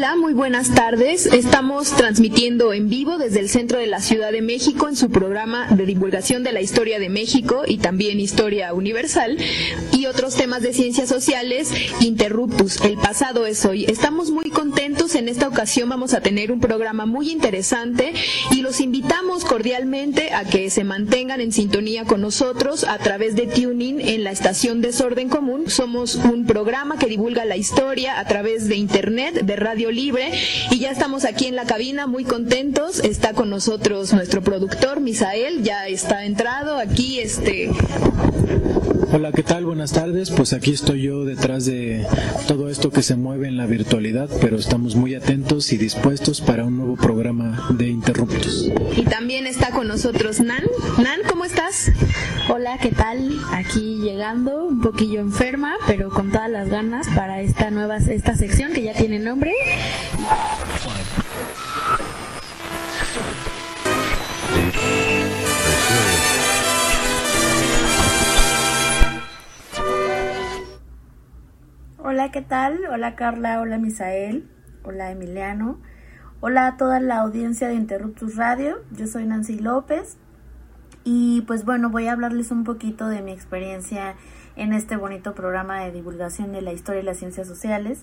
Hola, muy buenas tardes. Estamos transmitiendo en vivo desde el centro de la Ciudad de México en su programa de divulgación de la historia de México y también historia universal y otros temas de ciencias sociales, Interruptus, el pasado es hoy. Estamos muy contentos, en esta ocasión vamos a tener un programa muy interesante y los invitamos cordialmente a que se mantengan en sintonía con nosotros a través de Tuning en la estación Desorden Común. Somos un programa que divulga la historia a través de Internet, de Radio Libre y ya estamos aquí en la cabina muy contentos. Está con nosotros nuestro productor Misael, ya está entrado aquí este Hola, ¿qué tal? Buenas tardes. Pues aquí estoy yo detrás de todo esto que se mueve en la virtualidad, pero estamos muy atentos y dispuestos para un nuevo programa de Interruptos. Y también está con nosotros Nan. Nan, ¿cómo estás? Hola, ¿qué tal? Aquí llegando, un poquillo enferma, pero con todas las ganas para esta nueva esta sección que ya tiene nombre. Hola, ¿qué tal? Hola Carla, hola Misael, hola Emiliano, hola a toda la audiencia de Interruptus Radio. Yo soy Nancy López y pues bueno, voy a hablarles un poquito de mi experiencia en este bonito programa de divulgación de la historia y las ciencias sociales.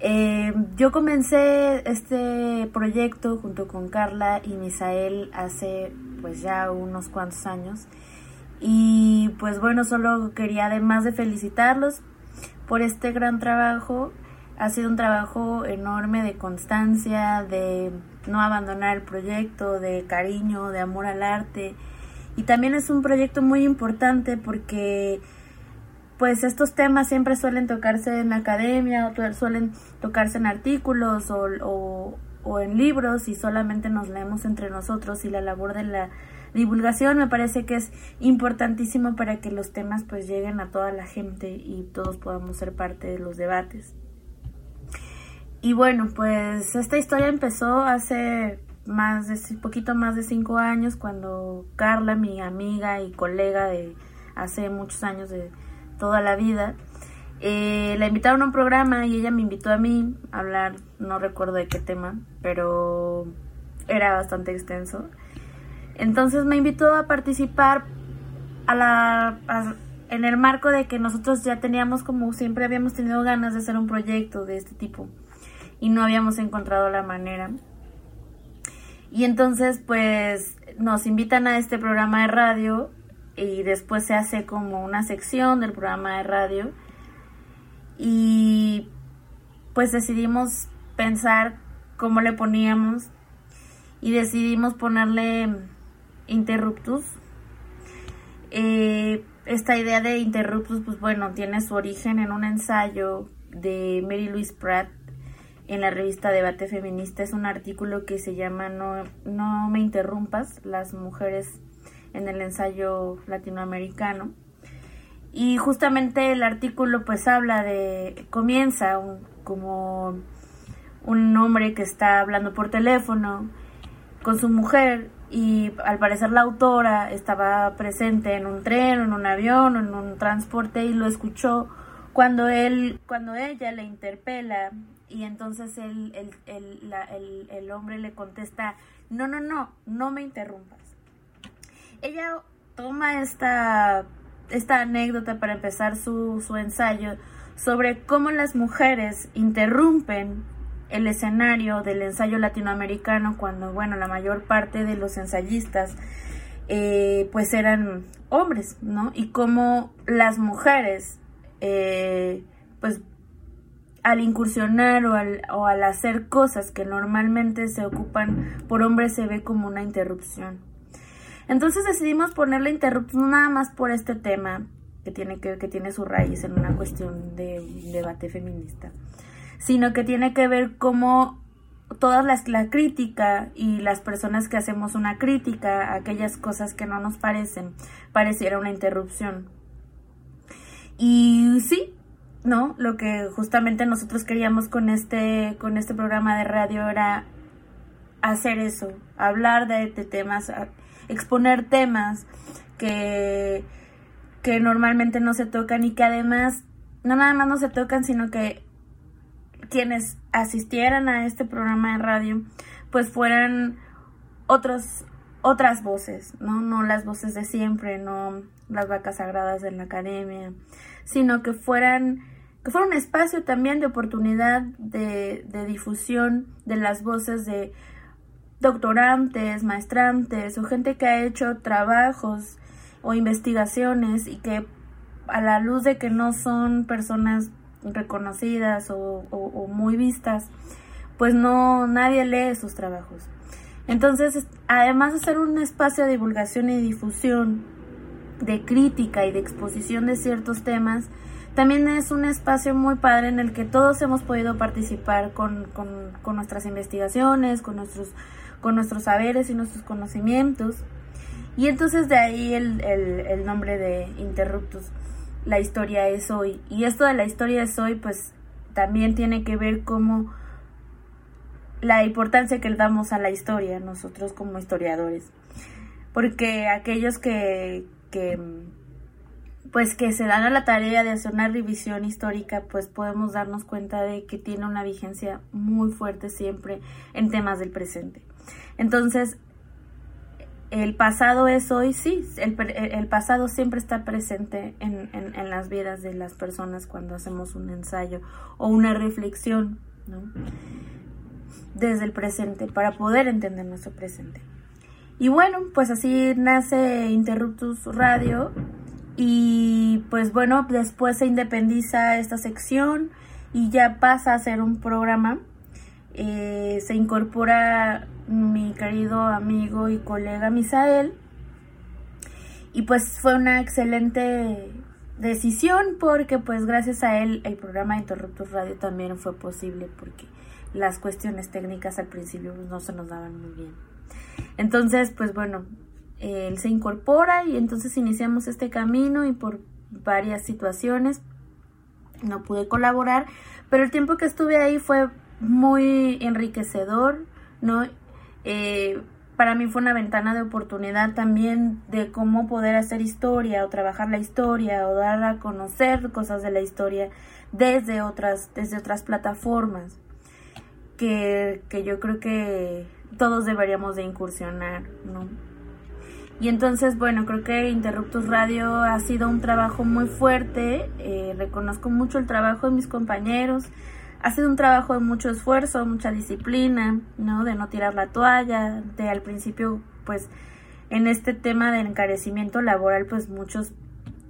Eh, yo comencé este proyecto junto con Carla y Misael hace pues ya unos cuantos años y pues bueno, solo quería además de felicitarlos por este gran trabajo. Ha sido un trabajo enorme de constancia, de no abandonar el proyecto, de cariño, de amor al arte. Y también es un proyecto muy importante porque pues estos temas siempre suelen tocarse en academia, o suelen tocarse en artículos o, o, o en libros y solamente nos leemos entre nosotros y la labor de la divulgación me parece que es importantísimo para que los temas pues lleguen a toda la gente y todos podamos ser parte de los debates. Y bueno, pues esta historia empezó hace más de poquito más de cinco años cuando Carla, mi amiga y colega de hace muchos años de toda la vida, eh, la invitaron a un programa y ella me invitó a mí a hablar, no recuerdo de qué tema, pero era bastante extenso. Entonces me invitó a participar a la, en el marco de que nosotros ya teníamos como siempre habíamos tenido ganas de hacer un proyecto de este tipo y no habíamos encontrado la manera. Y entonces pues nos invitan a este programa de radio y después se hace como una sección del programa de radio y pues decidimos pensar cómo le poníamos y decidimos ponerle interruptus. Eh, esta idea de interruptus, pues bueno, tiene su origen en un ensayo de Mary Louise Pratt en la revista Debate Feminista. Es un artículo que se llama No, no me interrumpas, las mujeres en el ensayo latinoamericano. Y justamente el artículo pues habla de, comienza como un hombre que está hablando por teléfono con su mujer y al parecer la autora estaba presente en un tren, en un avión, en un transporte y lo escuchó cuando él, cuando ella le interpela y entonces el, el, el, la, el, hombre le contesta, no, no, no, no me interrumpas. Ella toma esta, esta anécdota para empezar su, su ensayo sobre cómo las mujeres interrumpen el escenario del ensayo latinoamericano cuando, bueno, la mayor parte de los ensayistas eh, pues eran hombres, ¿no? Y cómo las mujeres, eh, pues al incursionar o al, o al hacer cosas que normalmente se ocupan por hombres se ve como una interrupción. Entonces decidimos ponerle interrupción nada más por este tema que tiene, que, que tiene su raíz en una cuestión de debate feminista sino que tiene que ver cómo toda la, la, crítica y las personas que hacemos una crítica a aquellas cosas que no nos parecen, pareciera una interrupción. Y sí, ¿no? Lo que justamente nosotros queríamos con este, con este programa de radio era hacer eso, hablar de, de temas, exponer temas que, que normalmente no se tocan y que además no nada más no se tocan, sino que quienes asistieran a este programa de radio, pues fueran otros, otras voces, ¿no? No las voces de siempre, no las vacas sagradas de la academia, sino que fueran, que fuera un espacio también de oportunidad de, de difusión de las voces de doctorantes, maestrantes o gente que ha hecho trabajos o investigaciones y que a la luz de que no son personas reconocidas o, muy vistas, pues no, nadie lee sus trabajos. Entonces, además de ser un espacio de divulgación y difusión, de crítica y de exposición de ciertos temas, también es un espacio muy padre en el que todos hemos podido participar con, nuestras investigaciones, con nuestros, saberes y nuestros conocimientos. Y entonces de ahí el, el nombre de Interruptus la historia es hoy. Y esto de la historia es hoy, pues también tiene que ver como la importancia que le damos a la historia nosotros como historiadores. Porque aquellos que, que pues que se dan a la tarea de hacer una revisión histórica, pues podemos darnos cuenta de que tiene una vigencia muy fuerte siempre en temas del presente. Entonces, el pasado es hoy, sí, el, pasado siempre está presente en, en, las vidas de las personas cuando hacemos un ensayo o una reflexión, ¿no? Desde el presente, para poder entender nuestro presente. Y bueno, pues así nace Interruptus Radio y pues bueno, después se independiza esta sección y ya pasa a ser un programa eh, se incorpora mi querido amigo y colega Misael. Y pues fue una excelente decisión porque pues gracias a él el programa de Interruptus Radio también fue posible porque las cuestiones técnicas al principio pues, no se nos daban muy bien. Entonces pues bueno, él se incorpora y entonces iniciamos este camino y por varias situaciones no pude colaborar, pero el tiempo que estuve ahí fue muy enriquecedor, ¿no? Eh, para mí fue una ventana de oportunidad también de cómo poder hacer historia o trabajar la historia o dar a conocer cosas de la historia desde otras, desde otras plataformas que, que yo creo que todos deberíamos de incursionar, ¿no? Y entonces, bueno, creo que Interruptus Radio ha sido un trabajo muy fuerte, eh, reconozco mucho el trabajo de mis compañeros, ha sido un trabajo de mucho esfuerzo, mucha disciplina, ¿no? De no tirar la toalla, de al principio, pues, en este tema del encarecimiento laboral, pues muchos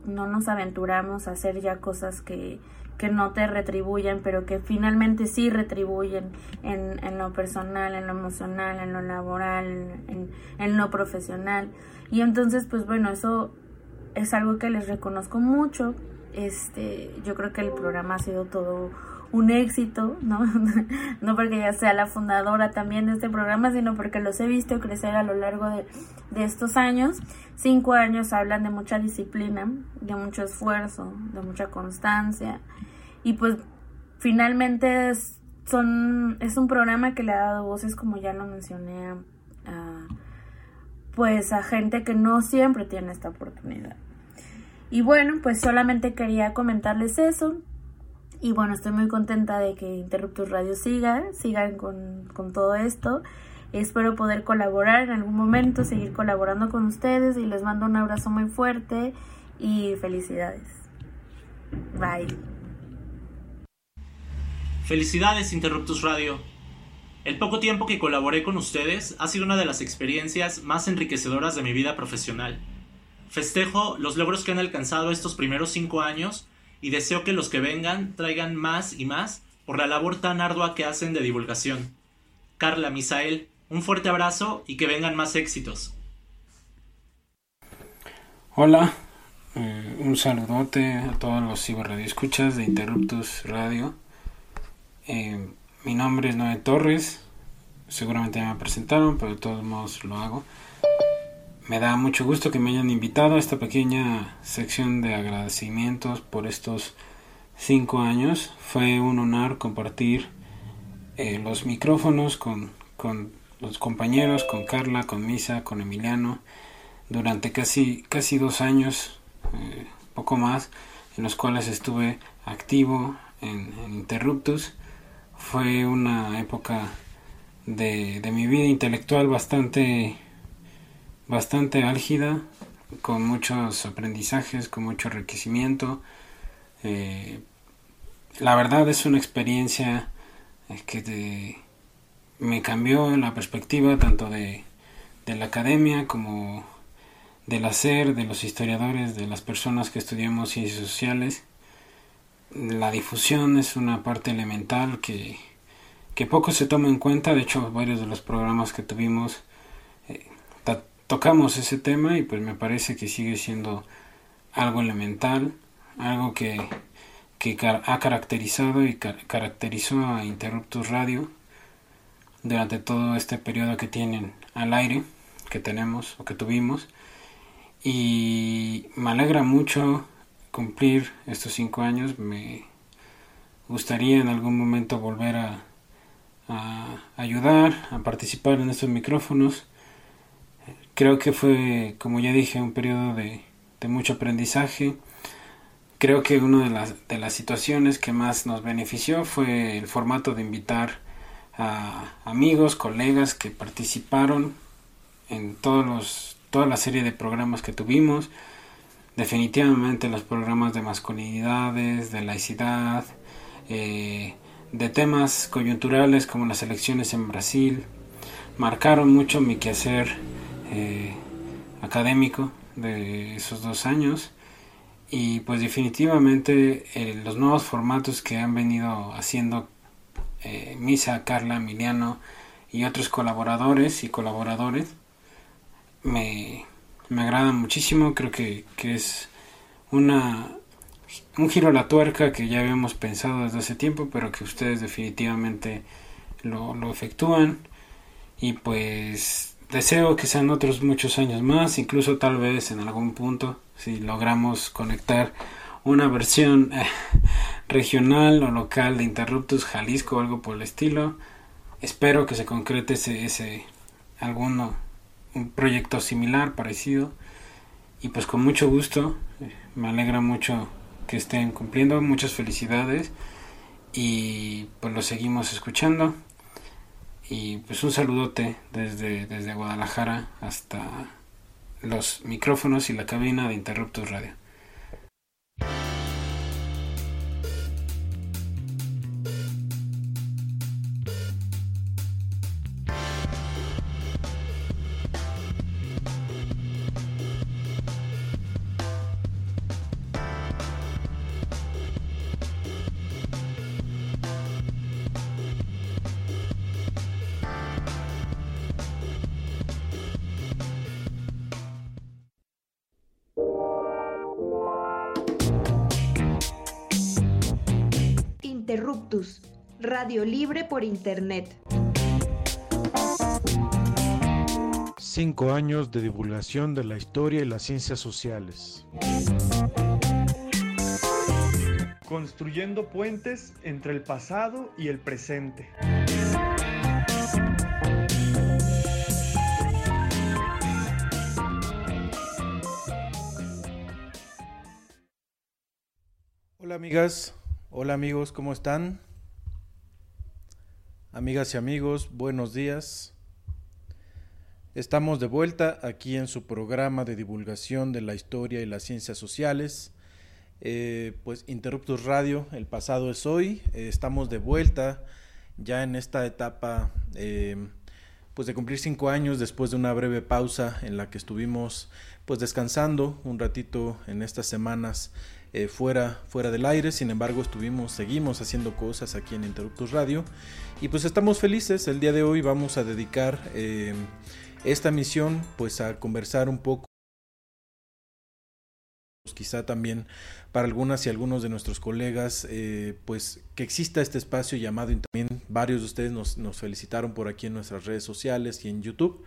no nos aventuramos a hacer ya cosas que, que no te retribuyen, pero que finalmente sí retribuyen en, en lo personal, en lo emocional, en lo laboral, en, en lo profesional. Y entonces, pues bueno, eso es algo que les reconozco mucho. Este, yo creo que el programa ha sido todo un éxito, ¿no? no porque ya sea la fundadora también de este programa, sino porque los he visto crecer a lo largo de, estos años. Cinco años hablan de mucha disciplina, de mucho esfuerzo, de mucha constancia. Y pues finalmente es, son, es un programa que le ha dado voces, como ya lo mencioné, a, pues a gente que no siempre tiene esta oportunidad. Y bueno, pues solamente quería comentarles eso. Y bueno, estoy muy contenta de que Interruptus Radio siga, sigan con, todo esto. Espero poder colaborar en algún momento, seguir colaborando con ustedes y les mando un abrazo muy fuerte y felicidades. Bye. Felicidades Interruptus Radio. El poco tiempo que colaboré con ustedes ha sido una de las experiencias más enriquecedoras de mi vida profesional. Festejo los logros que han alcanzado estos primeros cinco años y deseo que los que vengan traigan más y más por la labor tan ardua que hacen de divulgación. Carla, Misael, un fuerte abrazo y que vengan más éxitos. Hola, eh, un saludote a todos los ciberradioescuchas de Interruptus Radio. Eh, mi nombre es Noé Torres, seguramente me presentaron, pero de todos modos lo hago. Me da mucho gusto que me hayan invitado a esta pequeña sección de agradecimientos por estos cinco años. Fue un honor compartir eh, los micrófonos con, con, los compañeros, con Carla, con Misa, con Emiliano, durante casi, casi dos años, eh, poco más, en los cuales estuve activo en, en Interruptus. Fue una época de, de mi vida intelectual bastante bastante álgida, con muchos aprendizajes, con mucho enriquecimiento. Eh, la verdad es una experiencia eh, que me cambió la perspectiva tanto de, de la academia como del hacer, de los historiadores, de las personas que estudiamos ciencias sociales. La difusión es una parte elemental que, que poco se toma en cuenta, de hecho varios de los programas que tuvimos tocamos ese tema y pues me parece que sigue siendo algo elemental, algo que, que ha caracterizado y caracterizó a Interruptus Radio durante todo este periodo que tienen al aire, que tenemos o que tuvimos. Y me alegra mucho cumplir estos cinco años. Me gustaría en algún momento volver a, a ayudar, a participar en estos micrófonos Creo que fue, como ya dije, un periodo de, mucho aprendizaje. Creo que una de las, de las situaciones que más nos benefició fue el formato de invitar a amigos, colegas que participaron en todos los, toda la serie de programas que tuvimos. Definitivamente los programas de masculinidades, de laicidad, eh, de temas coyunturales como las elecciones en Brasil, marcaron mucho mi quehacer eh, académico de esos dos años y pues definitivamente eh, los nuevos formatos que han venido haciendo eh, Misa, Carla, Emiliano y otros colaboradores y colaboradores me, me agradan muchísimo, creo que, es una un giro a la tuerca que ya habíamos pensado desde hace tiempo, pero que ustedes definitivamente lo, lo efectúan. Y pues Deseo que sean otros muchos años más, incluso tal vez en algún punto, si logramos conectar una versión eh, regional o local de Interruptus Jalisco o algo por el estilo. Espero que se concrete ese, ese alguno, un proyecto similar, parecido. Y pues con mucho gusto, eh, me alegra mucho que estén cumpliendo, muchas felicidades y pues lo seguimos escuchando. Y pues un saludote desde, desde Guadalajara hasta los micrófonos y la cabina de Interruptus Radio. Radio Libre por Internet. Cinco años de divulgación de la historia y las ciencias sociales. Construyendo puentes entre el pasado y el presente. Hola amigas, hola amigos, ¿cómo están? Amigas y amigos, buenos días. Estamos de vuelta aquí en su programa de divulgación de la historia y las ciencias sociales. Eh, pues Interruptus Radio, el pasado es hoy. Eh, estamos de vuelta ya en esta etapa eh, pues de cumplir cinco años después de una breve pausa en la que estuvimos pues descansando un ratito en estas semanas eh, fuera, fuera del aire. Sin embargo, estuvimos, seguimos haciendo cosas aquí en Interruptus Radio. Y pues estamos felices. El día de hoy vamos a dedicar eh, esta misión pues a conversar un poco quizá también para algunas y algunos de nuestros colegas, eh, pues que exista este espacio llamado, y también varios de ustedes nos, nos felicitaron por aquí en nuestras redes sociales y en YouTube.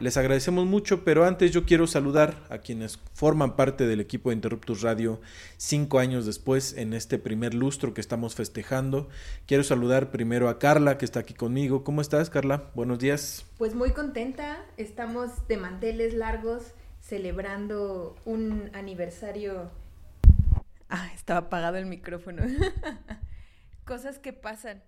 Les agradecemos mucho, pero antes yo quiero saludar a quienes forman parte del equipo de Interruptus Radio cinco años después en este primer lustro que estamos festejando. Quiero saludar primero a Carla que está aquí conmigo. ¿Cómo estás, Carla? Buenos días. Pues muy contenta. Estamos de manteles largos celebrando un aniversario. Ah, estaba apagado el micrófono. Cosas que pasan.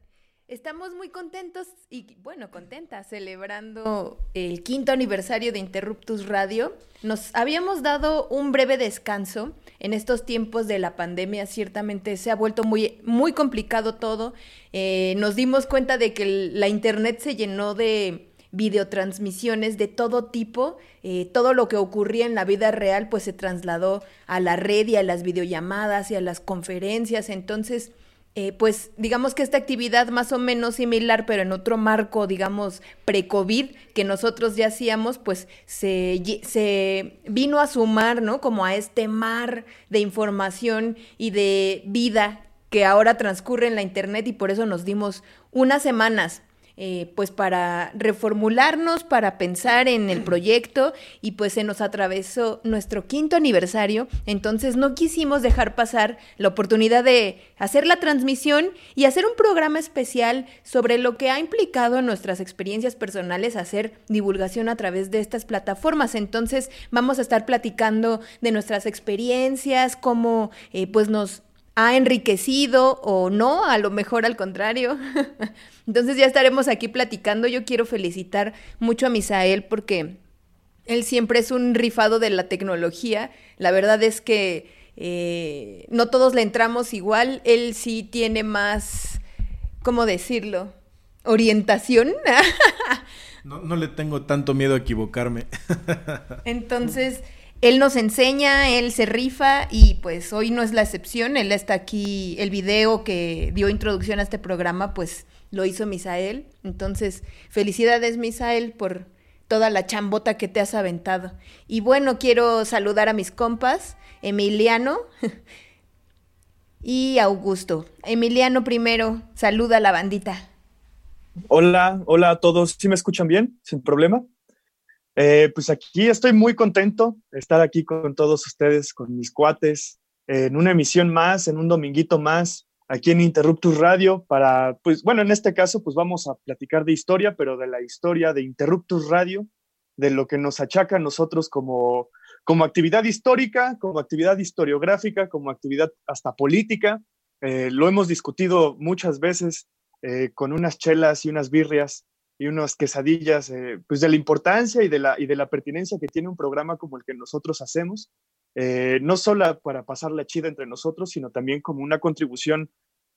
Estamos muy contentos y, bueno, contentas, celebrando el quinto aniversario de Interruptus Radio. Nos habíamos dado un breve descanso en estos tiempos de la pandemia. Ciertamente se ha vuelto muy, muy complicado todo. Eh, nos dimos cuenta de que la Internet se llenó de videotransmisiones de todo tipo, eh, todo lo que ocurría en la vida real pues se trasladó a la red y a las videollamadas y a las conferencias, entonces eh, pues digamos que esta actividad más o menos similar, pero en otro marco, digamos, pre-COVID que nosotros ya hacíamos, pues se, se vino a sumar, ¿no? Como a este mar de información y de vida que ahora transcurre en la Internet y por eso nos dimos unas semanas eh, pues para reformularnos, para pensar en el proyecto y pues se nos atravesó nuestro quinto aniversario, entonces no quisimos dejar pasar la oportunidad de hacer la transmisión y hacer un programa especial sobre lo que ha implicado en nuestras experiencias personales hacer divulgación a través de estas plataformas. Entonces vamos a estar platicando de nuestras experiencias, cómo eh, pues nos ha enriquecido o no, a lo mejor al contrario. Entonces ya estaremos aquí platicando. Yo quiero felicitar mucho a Misael porque él siempre es un rifado de la tecnología. La verdad es que eh, no todos le entramos igual. Él sí tiene más, ¿cómo decirlo? Orientación. no, no le tengo tanto miedo a equivocarme. Entonces él nos enseña, él se rifa y pues hoy no es la excepción, él está aquí, el video que dio introducción a este programa pues lo hizo Misael, entonces felicidades Misael por toda la chambota que te has aventado. Y bueno, quiero saludar a mis compas, Emiliano y Augusto. Emiliano primero, saluda a la bandita. Hola, hola a todos, ¿sí me escuchan bien? ¿Sin problema? Eh, pues aquí estoy muy contento de estar aquí con todos ustedes, con mis cuates, en una emisión más, en un dominguito más, aquí en Interruptus Radio, para, pues bueno, en este caso, pues vamos a platicar de historia, pero de la historia de Interruptus Radio, de lo que nos achaca a nosotros como, como actividad histórica, como actividad historiográfica, como actividad hasta política. Eh, lo hemos discutido muchas veces eh, con unas chelas y unas birrias y unas quesadillas, eh, pues de la importancia y de la, y de la pertinencia que tiene un programa como el que nosotros hacemos, eh, no solo para pasar la chida entre nosotros, sino también como una contribución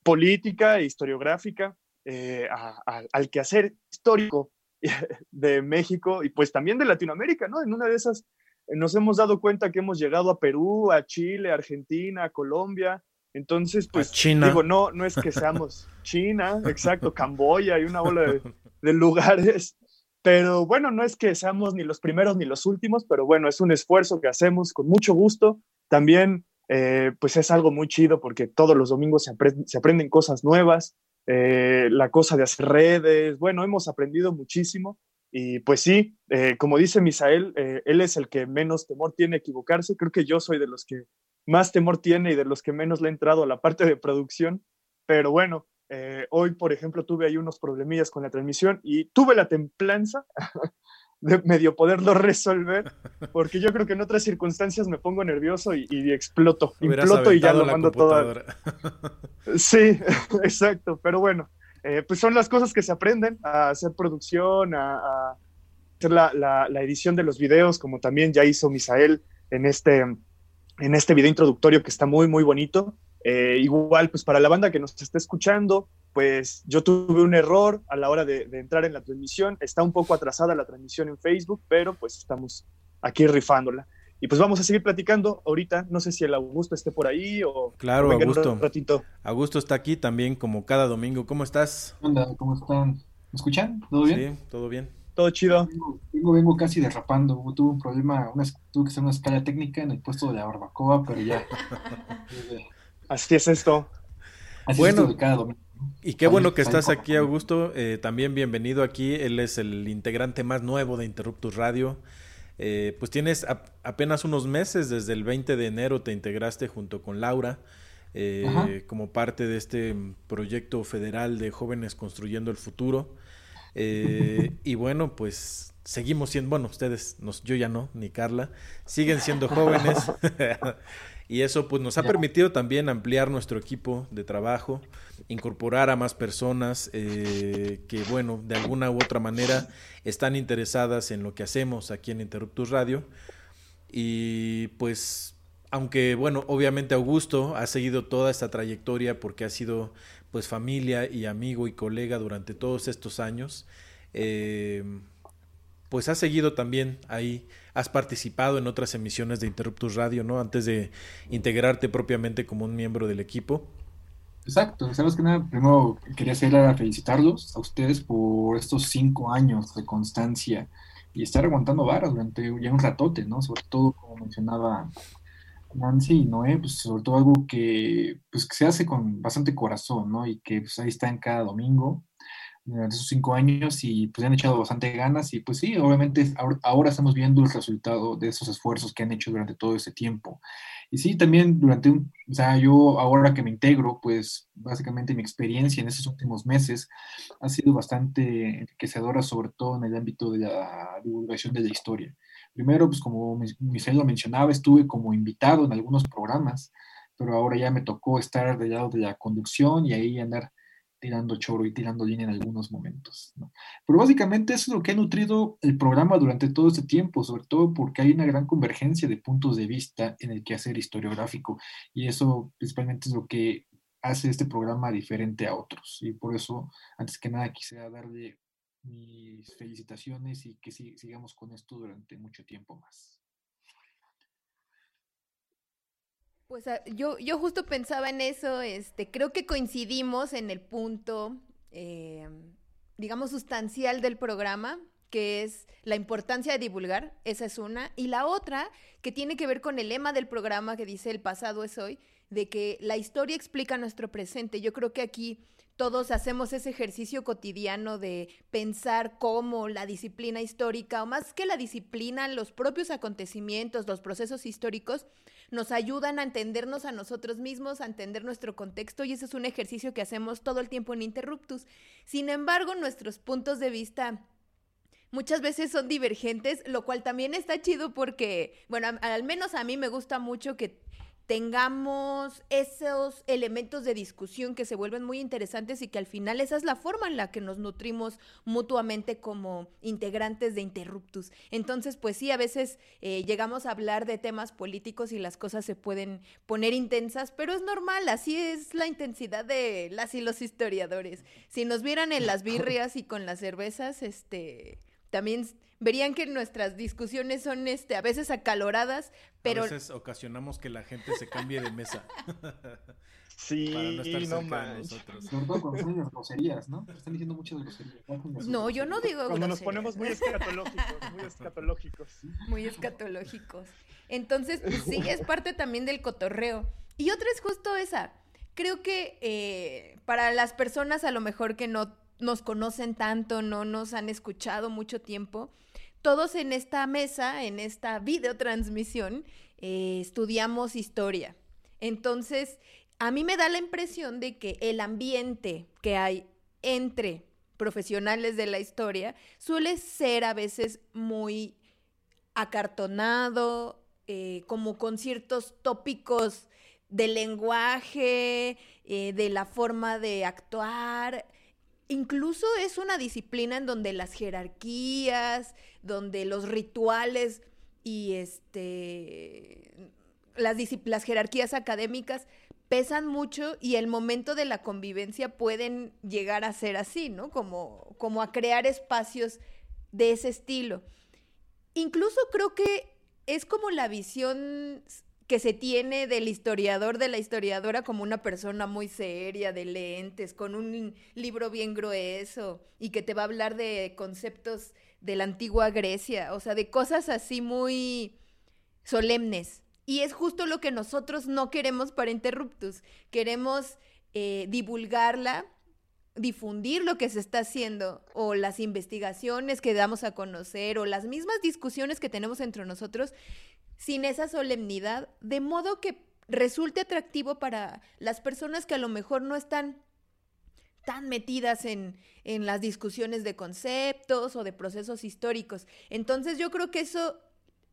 política e historiográfica eh, al quehacer histórico de México y pues también de Latinoamérica, ¿no? En una de esas nos hemos dado cuenta que hemos llegado a Perú, a Chile, a Argentina, a Colombia, entonces, pues, China. digo, no, no es que seamos China, exacto, Camboya y una ola de, de lugares. Pero bueno, no es que seamos ni los primeros ni los últimos, pero bueno, es un esfuerzo que hacemos con mucho gusto. También, eh, pues es algo muy chido porque todos los domingos se, aprenden cosas nuevas, eh, la cosa de hacer redes, bueno, hemos aprendido muchísimo. Y pues sí, eh, como dice Misael, él es el que menos temor tiene a equivocarse. Creo que yo soy de los que más temor tiene y de los que menos le he entrado a la parte de producción. Pero bueno, eh, hoy, por ejemplo, tuve ahí unos problemillas con la transmisión y tuve la templanza de medio poderlo resolver, porque yo creo que en otras circunstancias me pongo nervioso y, exploto. Exploto y ya lo mando todo. Sí, exacto, pero bueno, eh, pues son las cosas que se aprenden a hacer producción, a, hacer la, la, edición de los videos, como también ya hizo Misael en este, en este video introductorio que está muy, muy bonito. Eh, igual, pues para la banda que nos está escuchando, pues yo tuve un error a la hora de, entrar en la transmisión. Está un poco atrasada la transmisión en Facebook, pero pues estamos aquí rifándola. Y pues vamos a seguir platicando ahorita. No sé si el Augusto esté por ahí o. Claro, Augusto. ratito. Augusto está aquí también, como cada domingo. ¿Cómo estás? ¿Cómo están? ¿Me escuchan? ¿Todo bien? Sí, todo bien. todo chido. Vengo, vengo, casi derrapando. Tuve un problema, una, tuve que hacer una escala técnica en el puesto de la barbacoa, pero ya. Así es esto. Así bueno, es. Y qué bueno que estás aquí, Augusto. Eh, también bienvenido aquí. Él es el integrante más nuevo de Interruptus Radio. Eh, pues tienes apenas unos meses, desde el 20 de enero te integraste junto con Laura eh, como parte de este proyecto federal de jóvenes construyendo el futuro. y bueno, pues seguimos siendo, bueno, ustedes, nos, yo ya no, ni Carla, siguen siendo jóvenes. y eso pues nos ha permitido también ampliar nuestro equipo de trabajo incorporar a más personas eh, que, bueno, de alguna u otra manera están interesadas en lo que hacemos aquí en Interruptus Radio. Y pues, aunque, bueno, obviamente Augusto ha seguido toda esta trayectoria porque ha sido, pues, familia y amigo y colega durante todos estos años, eh, pues ha seguido también ahí, has participado en otras emisiones de Interruptus Radio, ¿no? Antes de integrarte propiamente como un miembro del equipo. Exacto, sabes que nada, primero quería hacer a felicitarlos a ustedes por estos cinco años de constancia y estar aguantando varas durante ya un ratote, ¿no? Sobre todo, como mencionaba Nancy y Noé, pues sobre todo algo que, pues, que se hace con bastante corazón, ¿no? Y que pues ahí está en cada domingo durante esos cinco años y pues han echado bastante ganas y pues sí, obviamente ahora estamos viendo el resultado de esos esfuerzos que han hecho durante todo ese tiempo. Y sí, también durante un, o sea, yo ahora que me integro, pues básicamente mi experiencia en estos últimos meses ha sido bastante enriquecedora, sobre todo en el ámbito de la divulgación de la historia. Primero, pues como Michelle lo mencionaba, estuve como invitado en algunos programas, pero ahora ya me tocó estar del lado de la conducción y ahí andar tirando choro y tirando línea en algunos momentos. Pero básicamente eso es lo que ha nutrido el programa durante todo este tiempo, sobre todo porque hay una gran convergencia de puntos de vista en el quehacer historiográfico y eso principalmente es lo que hace este programa diferente a otros. Y por eso, antes que nada, quisiera darle mis felicitaciones y que sigamos con esto durante mucho tiempo más. Pues yo, yo justo pensaba en eso, este, creo que coincidimos en el punto, eh, digamos, sustancial del programa, que es la importancia de divulgar, esa es una, y la otra, que tiene que ver con el lema del programa que dice el pasado es hoy, de que la historia explica nuestro presente. Yo creo que aquí todos hacemos ese ejercicio cotidiano de pensar cómo la disciplina histórica, o más que la disciplina, los propios acontecimientos, los procesos históricos, nos ayudan a entendernos a nosotros mismos, a entender nuestro contexto, y ese es un ejercicio que hacemos todo el tiempo en Interruptus. Sin embargo, nuestros puntos de vista muchas veces son divergentes, lo cual también está chido porque, bueno, al menos a mí me gusta mucho que tengamos esos elementos de discusión que se vuelven muy interesantes y que al final esa es la forma en la que nos nutrimos mutuamente como integrantes de Interruptus. Entonces, pues sí, a veces eh, llegamos a hablar de temas políticos y las cosas se pueden poner intensas, pero es normal, así es la intensidad de las y los historiadores. Si nos vieran en las birrias y con las cervezas, este, también verían que nuestras discusiones son este a veces acaloradas, pero a veces ocasionamos que la gente se cambie de mesa. Sí, para no estar no nosotros. Sobre todo cuando las groserías, ¿no? Están diciendo muchas groserías. No, yo no digo Cuando nos ponemos muy escatológicos, muy escatológicos. Muy escatológicos. Entonces, pues sí, es parte también del cotorreo. Y otra es justo esa. Creo que eh, para las personas a lo mejor que no nos conocen tanto, no nos han escuchado mucho tiempo, todos en esta mesa, en esta videotransmisión, eh, estudiamos historia. Entonces, a mí me da la impresión de que el ambiente que hay entre profesionales de la historia suele ser a veces muy acartonado, eh, como con ciertos tópicos de lenguaje, eh, de la forma de actuar incluso es una disciplina en donde las jerarquías, donde los rituales y este las, las jerarquías académicas pesan mucho y el momento de la convivencia pueden llegar a ser así, ¿no? Como, como a crear espacios de ese estilo. Incluso creo que es como la visión que se tiene del historiador, de la historiadora como una persona muy seria, de lentes, con un libro bien grueso y que te va a hablar de conceptos de la antigua Grecia, o sea, de cosas así muy solemnes. Y es justo lo que nosotros no queremos para Interruptus. Queremos eh, divulgarla, difundir lo que se está haciendo o las investigaciones que damos a conocer o las mismas discusiones que tenemos entre nosotros sin esa solemnidad, de modo que resulte atractivo para las personas que a lo mejor no están tan metidas en, en, las discusiones de conceptos o de procesos históricos. Entonces yo creo que eso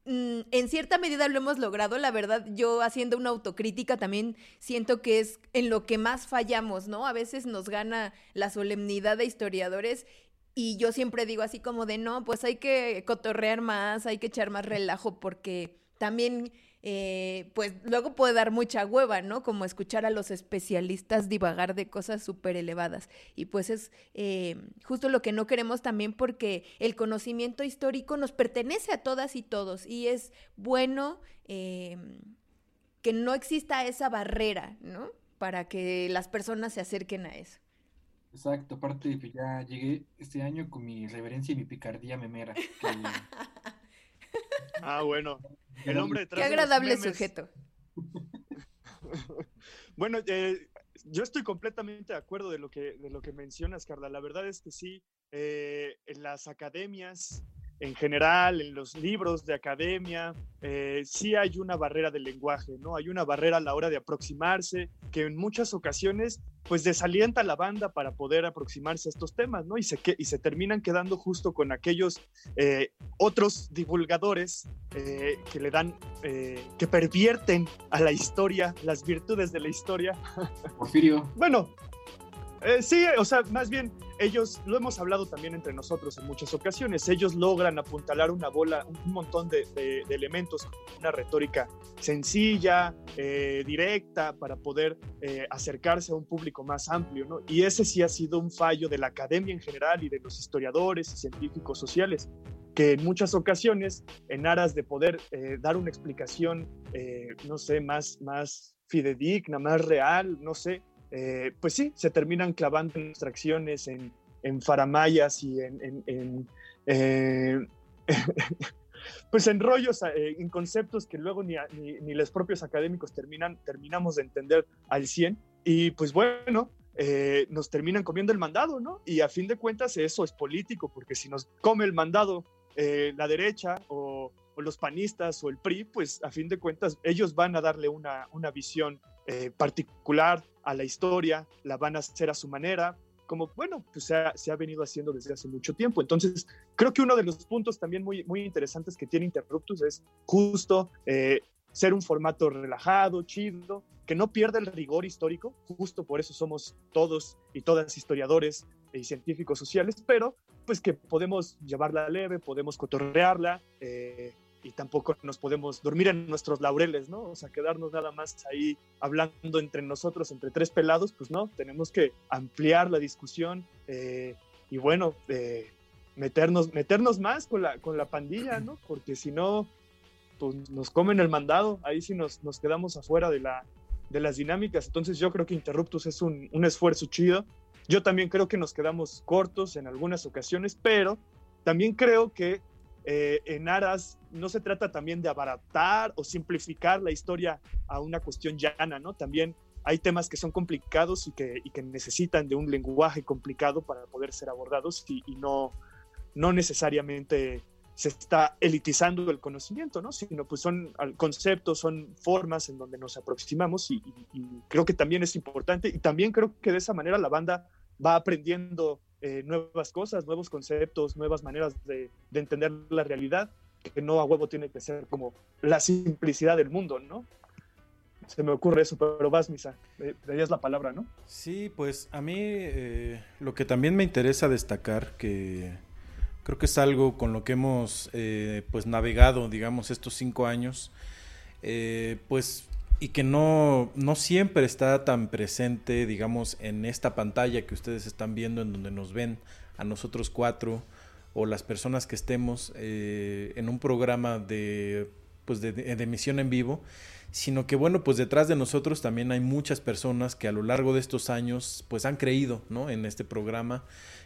mm, en cierta medida lo hemos logrado. La verdad, yo haciendo una autocrítica también siento que es en lo que más fallamos, ¿no? A veces nos gana la solemnidad de historiadores y yo siempre digo así como de, no, pues hay que cotorrear más, hay que echar más relajo porque también, eh, pues luego puede dar mucha hueva, ¿no? Como escuchar a los especialistas divagar de cosas súper elevadas. Y pues es eh, justo lo que no queremos también porque el conocimiento histórico nos pertenece a todas y todos y es bueno eh, que no exista esa barrera, ¿no? Para que las personas se acerquen a eso. Exacto, aparte que ya llegué este año con mi reverencia y mi picardía memera. Ah, bueno. El hombre detrás Qué agradable sujeto. bueno, eh, yo estoy completamente de acuerdo de lo que, de lo que mencionas, Carla. La verdad es que sí, eh, en las academias en general, en los libros de academia, eh, sí hay una barrera del lenguaje, ¿no? Hay una barrera a la hora de aproximarse, que en muchas ocasiones pues desalienta a la banda para poder aproximarse a estos temas, ¿no? Y se, y se terminan quedando justo con aquellos eh, otros divulgadores eh, que le dan, que pervierten a la historia, las virtudes de la historia. Porfirio. bueno, sí, o sea, más bien ellos, lo hemos hablado también entre nosotros en muchas ocasiones, ellos logran apuntalar una bola, un montón de, elementos, una retórica sencilla, eh, directa, para poder eh, acercarse a un público más amplio, ¿no? Y ese sí ha sido un fallo de la academia en general y de los historiadores y científicos sociales, que en muchas ocasiones, en aras de poder eh, dar una explicación, no sé, más, más fidedigna, más real, no sé, eh, pues sí, se terminan clavando en abstracciones, en, en faramayas y en, eh, pues en rollos, eh, en conceptos que luego ni, ni, los propios académicos terminan, terminamos de entender al 100. Y pues bueno, nos terminan comiendo el mandado, ¿no? Y a fin de cuentas eso es político, porque si nos come el mandado la derecha o, o, los panistas o el PRI, pues a fin de cuentas ellos van a darle una, una visión particular a la historia, la van a hacer a su manera, como, bueno, pues se ha, se ha, venido haciendo desde hace mucho tiempo. Entonces, creo que uno de los puntos también muy, muy interesantes que tiene Interruptus es justo eh, ser un formato relajado, chido, que no pierda el rigor histórico, justo por eso somos todos y todas historiadores y científicos sociales, pero pues que podemos llevarla leve, podemos cotorrearla, eh, y tampoco nos podemos dormir en nuestros laureles, ¿no? O sea, quedarnos nada más ahí hablando entre nosotros, entre tres pelados, pues no, tenemos que ampliar la discusión eh, y bueno, eh, meternos, meternos más con la, con la pandilla, ¿no? Porque si no, pues nos comen el mandado, ahí sí nos, nos quedamos afuera de, la, de las dinámicas. Entonces yo creo que Interruptus es un, un esfuerzo chido. Yo también creo que nos quedamos cortos en algunas ocasiones, pero también creo que eh, en aras, no se trata también de abaratar o simplificar la historia a una cuestión llana, ¿no? También hay temas que son complicados y que, necesitan de un lenguaje complicado para poder ser abordados y, no, no necesariamente se está elitizando el conocimiento, ¿no? Sino pues son conceptos, son formas en donde nos aproximamos y, creo que también es importante y también creo que de esa manera la banda va aprendiendo eh, nuevas cosas, nuevos conceptos, nuevas maneras de, entender la realidad, que no a huevo tiene que ser como la simplicidad del mundo, ¿no? Se me ocurre eso, pero vas, Misa, darías la palabra, ¿no? Sí, pues a mí eh, lo que también me interesa destacar, que creo que es algo con lo que hemos eh, pues navegado, digamos, estos cinco años, pues y que no, no siempre está tan presente, digamos, en esta pantalla que ustedes están viendo, en donde nos ven a nosotros cuatro o las personas que estemos eh, en un programa de pues de, emisión en vivo, sino que bueno, pues detrás de nosotros también hay muchas personas que a lo largo de estos años pues han creído ¿no? en este programa,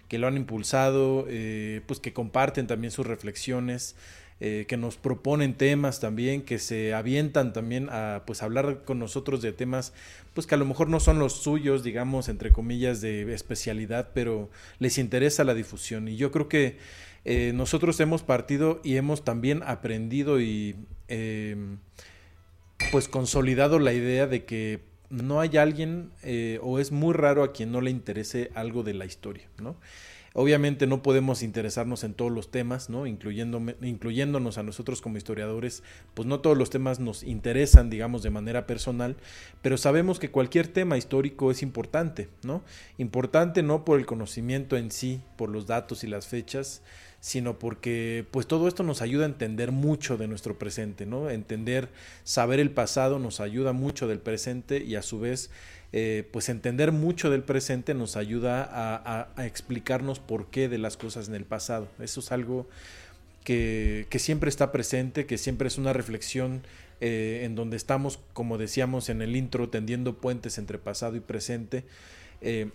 que lo han impulsado, eh, pues que comparten también sus reflexiones, eh, que nos proponen temas también, que se avientan también a pues hablar con nosotros de temas pues que a lo mejor no son los suyos, digamos, entre comillas, de especialidad, pero les interesa la difusión. Y yo creo que eh, nosotros hemos partido y hemos también aprendido y em, pues consolidado la idea de que no hay alguien eh, o es muy raro a quien no le interese algo de la historia, ¿no? Obviamente no podemos interesarnos en todos los temas, ¿no? Incluyéndonos a nosotros como historiadores, pues no todos los temas nos interesan, digamos, de manera personal, pero sabemos que cualquier tema histórico es importante, ¿no? Importante no por el conocimiento en sí, por los datos y las fechas, sino porque pues todo esto nos ayuda a entender mucho de nuestro presente, ¿no? Entender, saber el pasado nos ayuda mucho del presente y a su vez eh, pues entender mucho del presente nos ayuda a, explicarnos por qué de las cosas en el pasado. Eso es algo que, siempre está presente, que siempre es una reflexión eh, en donde estamos, como decíamos en el intro, tendiendo puentes entre pasado y presente. Eh,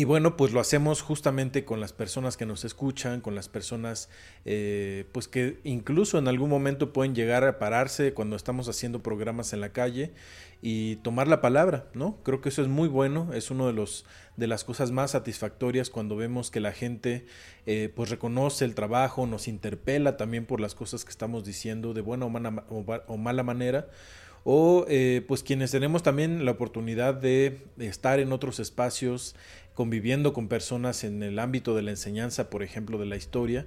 y bueno, pues lo hacemos justamente con las personas que nos escuchan, con las personas eh, pues que incluso en algún momento pueden llegar a pararse cuando estamos haciendo programas en la calle y tomar la palabra, ¿no? Creo que eso es muy bueno, es uno de los de las cosas más satisfactorias cuando vemos que la gente eh, pues reconoce el trabajo, nos interpela también por las cosas que estamos diciendo de buena o mala manera o eh, pues quienes tenemos también la oportunidad de estar en otros espacios conviviendo con personas en el ámbito de la enseñanza, por ejemplo, de la historia,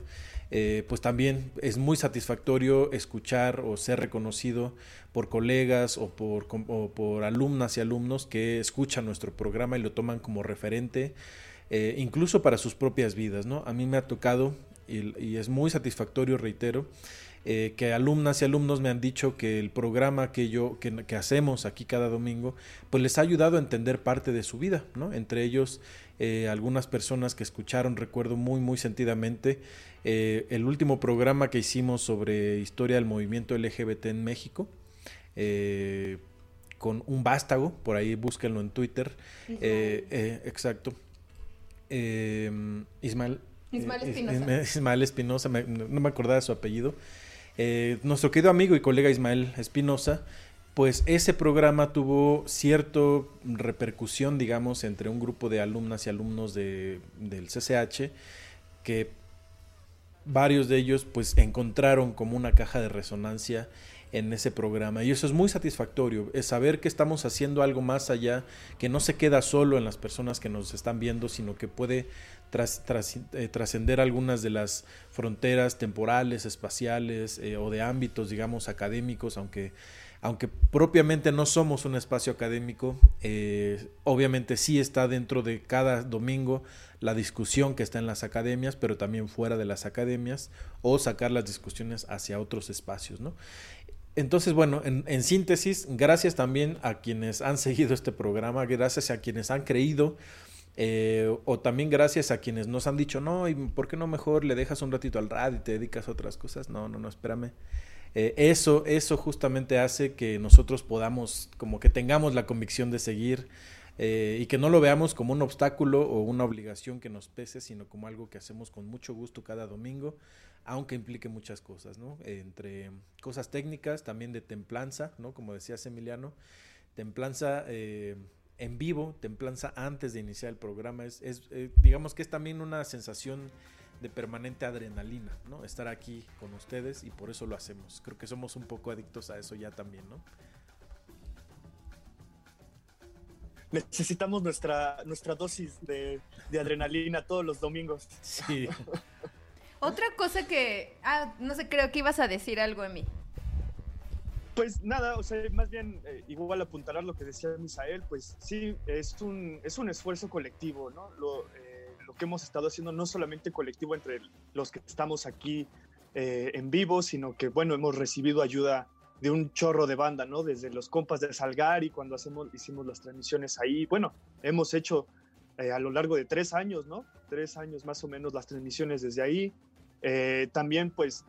eh, pues también es muy satisfactorio escuchar o ser reconocido por colegas o por, por alumnas y alumnos que escuchan nuestro programa y lo toman como referente, eh, incluso para sus propias vidas. ¿no? A mí me ha tocado, y es muy satisfactorio, reitero, eh, que alumnas y alumnos me han dicho que el programa que yo que, hacemos aquí cada domingo pues les ha ayudado a entender parte de su vida no entre ellos eh, algunas personas que escucharon recuerdo muy muy sentidamente eh, el último programa que hicimos sobre historia del movimiento LGBT en México con un vástago por ahí búsquenlo en Twitter exacto Ismael Ismael Espinosa. no me acordaba de su apellido. Eh, nuestro querido amigo y colega Ismael Espinosa, pues ese programa tuvo cierta repercusión, digamos, entre un grupo de alumnas y alumnos de, del CCH, que varios de ellos pues encontraron como una caja de resonancia en ese programa. Y eso es muy satisfactorio, es saber que estamos haciendo algo más allá, que no se queda solo en las personas que nos están viendo, sino que puede eh, trascender algunas de las fronteras temporales, espaciales eh, o de ámbitos, digamos, académicos, aunque, aunque propiamente no somos un espacio académico, eh, obviamente sí está dentro de cada domingo la discusión que está en las academias, pero también fuera de las academias, o sacar las discusiones hacia otros espacios, ¿no? Entonces, bueno, en, en, síntesis, gracias también a quienes han seguido este programa, gracias a quienes han creído eh, o también gracias a quienes nos han dicho, no, ¿y por qué no mejor le dejas un ratito al radio y te dedicas a otras cosas? No, no, no, espérame. Eh, eso, eso justamente hace que nosotros podamos, como que tengamos la convicción de seguir eh, y que no lo veamos como un obstáculo o una obligación que nos pese, sino como algo que hacemos con mucho gusto cada domingo, aunque implique muchas cosas, ¿no? entre cosas técnicas, también de templanza, ¿no? Como decías Emiliano, templanza en vivo, templanza antes de iniciar el programa. Es, eh, digamos que es también una sensación de permanente adrenalina, ¿no? Estar aquí con ustedes y por eso lo hacemos. Creo que somos un poco adictos a eso ya también, ¿no? Necesitamos nuestra, nuestra dosis de, de adrenalina todos los domingos. Sí. Otra cosa que, ah, no sé, creo que ibas a decir algo, Emi. Pues nada, o sea, más bien, eh, igual apuntalar lo que decía Misael, pues sí, es un, es un esfuerzo colectivo, ¿no? Lo, eh, lo que hemos estado haciendo no solamente colectivo entre los que estamos aquí eh, en vivo, sino que, bueno, hemos recibido ayuda de un chorro de banda, ¿no? Desde los compas de Salgari, cuando hacemos, hicimos las transmisiones ahí, bueno, hemos hecho a lo largo de tres años, ¿no? Tres años más o menos las transmisiones desde ahí. también, pues,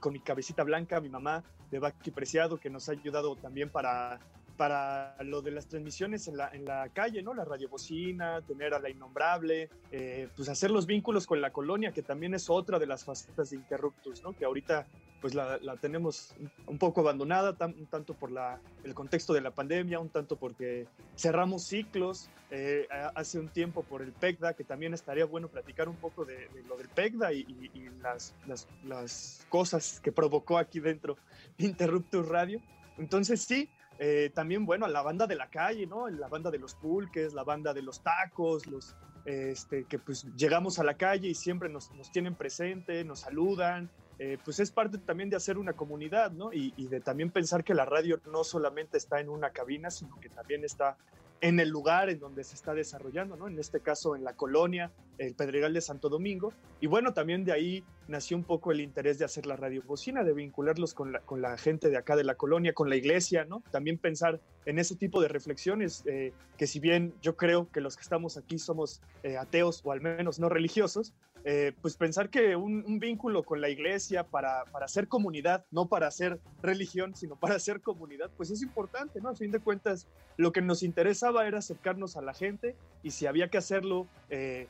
con mi cabecita blanca, mi mamá de Baki Preciado, que nos ha ayudado también para para lo de las transmisiones en la, en la calle, ¿no? La radiobocina, tener a la innombrable, eh, pues hacer los vínculos con la colonia, que también es otra de las facetas de Interruptus, ¿no? Que ahorita pues la, la tenemos un poco abandonada, un tanto por la, el contexto de la pandemia, un tanto porque cerramos ciclos eh, hace un tiempo por el PECDA, que también estaría bueno platicar un poco de, lo del PECDA y, y, las, las, las, cosas que provocó aquí dentro Interruptus Radio. Entonces sí, eh, también, bueno, a la banda de la calle, ¿no? La banda de los pulques, la banda de los tacos, los, este, que pues llegamos a la calle y siempre nos, nos tienen presente, nos saludan, eh, pues es parte también de hacer una comunidad, ¿no? Y, y, de también pensar que la radio no solamente está en una cabina, sino que también está en el lugar en donde se está desarrollando, ¿no? En este caso en la colonia, el Pedregal de Santo Domingo. Y bueno, también de ahí nació un poco el interés de hacer la radiobocina, de vincularlos con la, con la gente de acá de la colonia, con la iglesia, ¿no? También pensar en ese tipo de reflexiones, eh, que si bien yo creo que los que estamos aquí somos eh, ateos o al menos no religiosos, eh, pues pensar que un, vínculo con la iglesia para, para hacer comunidad, no para hacer religión, sino para hacer comunidad, pues es importante, ¿no? A fin de cuentas, lo que nos interesaba era acercarnos a la gente y si había que hacerlo eh,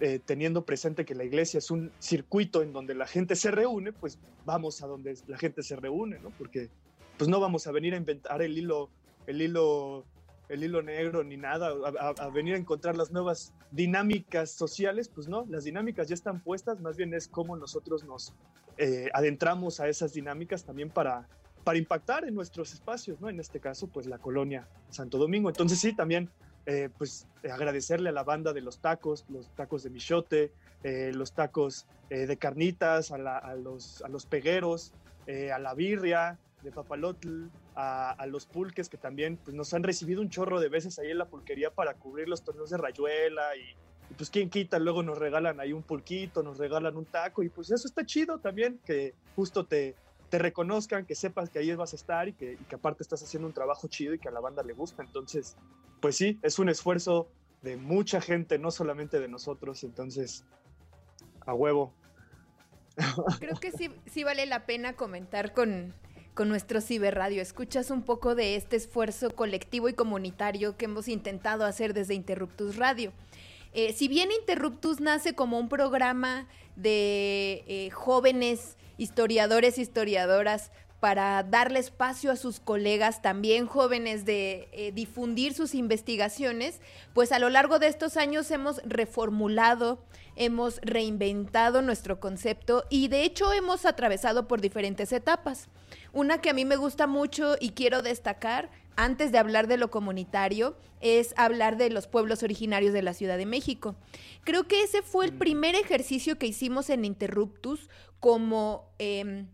eh, teniendo presente que la iglesia es un circuito en donde la gente se reúne, pues vamos a donde la gente se reúne, ¿no? Porque pues no vamos a venir a inventar el hilo, el hilo el hilo negro ni nada, a, venir a encontrar las nuevas dinámicas sociales, pues no, las dinámicas ya están puestas, más bien es cómo nosotros nos eh, adentramos a esas dinámicas también para, para impactar en nuestros espacios, ¿no? En este caso, pues la colonia Santo Domingo. Entonces sí, también, eh, pues agradecerle a la banda de los tacos, los tacos de michote, eh, los tacos de carnitas, a, los, a los pegueros, a la birria, de papalotl, a, los pulques que también pues, nos han recibido un chorro de veces ahí en la pulquería para cubrir los torneos de rayuela y, pues quién quita, luego nos regalan ahí un pulquito, nos regalan un taco y pues eso está chido también, que justo te, reconozcan, que sepas que ahí vas a estar y que, que aparte estás haciendo un trabajo chido y que a la banda le gusta. Entonces, pues sí, es un esfuerzo de mucha gente, no solamente de nosotros, entonces, a huevo. Creo que sí, sí vale la pena comentar con, con nuestro ciberradio. Escuchas un poco de este esfuerzo colectivo y comunitario que hemos intentado hacer desde Interruptus Radio. Eh, si bien Interruptus nace como un programa de eh, jóvenes historiadores, historiadoras, para darle espacio a sus colegas también jóvenes de eh, difundir sus investigaciones, pues a lo largo de estos años hemos reformulado, hemos reinventado nuestro concepto y de hecho hemos atravesado por diferentes etapas. Una que a mí me gusta mucho y quiero destacar antes de hablar de lo comunitario, es hablar de los pueblos originarios de la Ciudad de México. Creo que ese fue el mm. primer ejercicio que hicimos en Interruptus como em,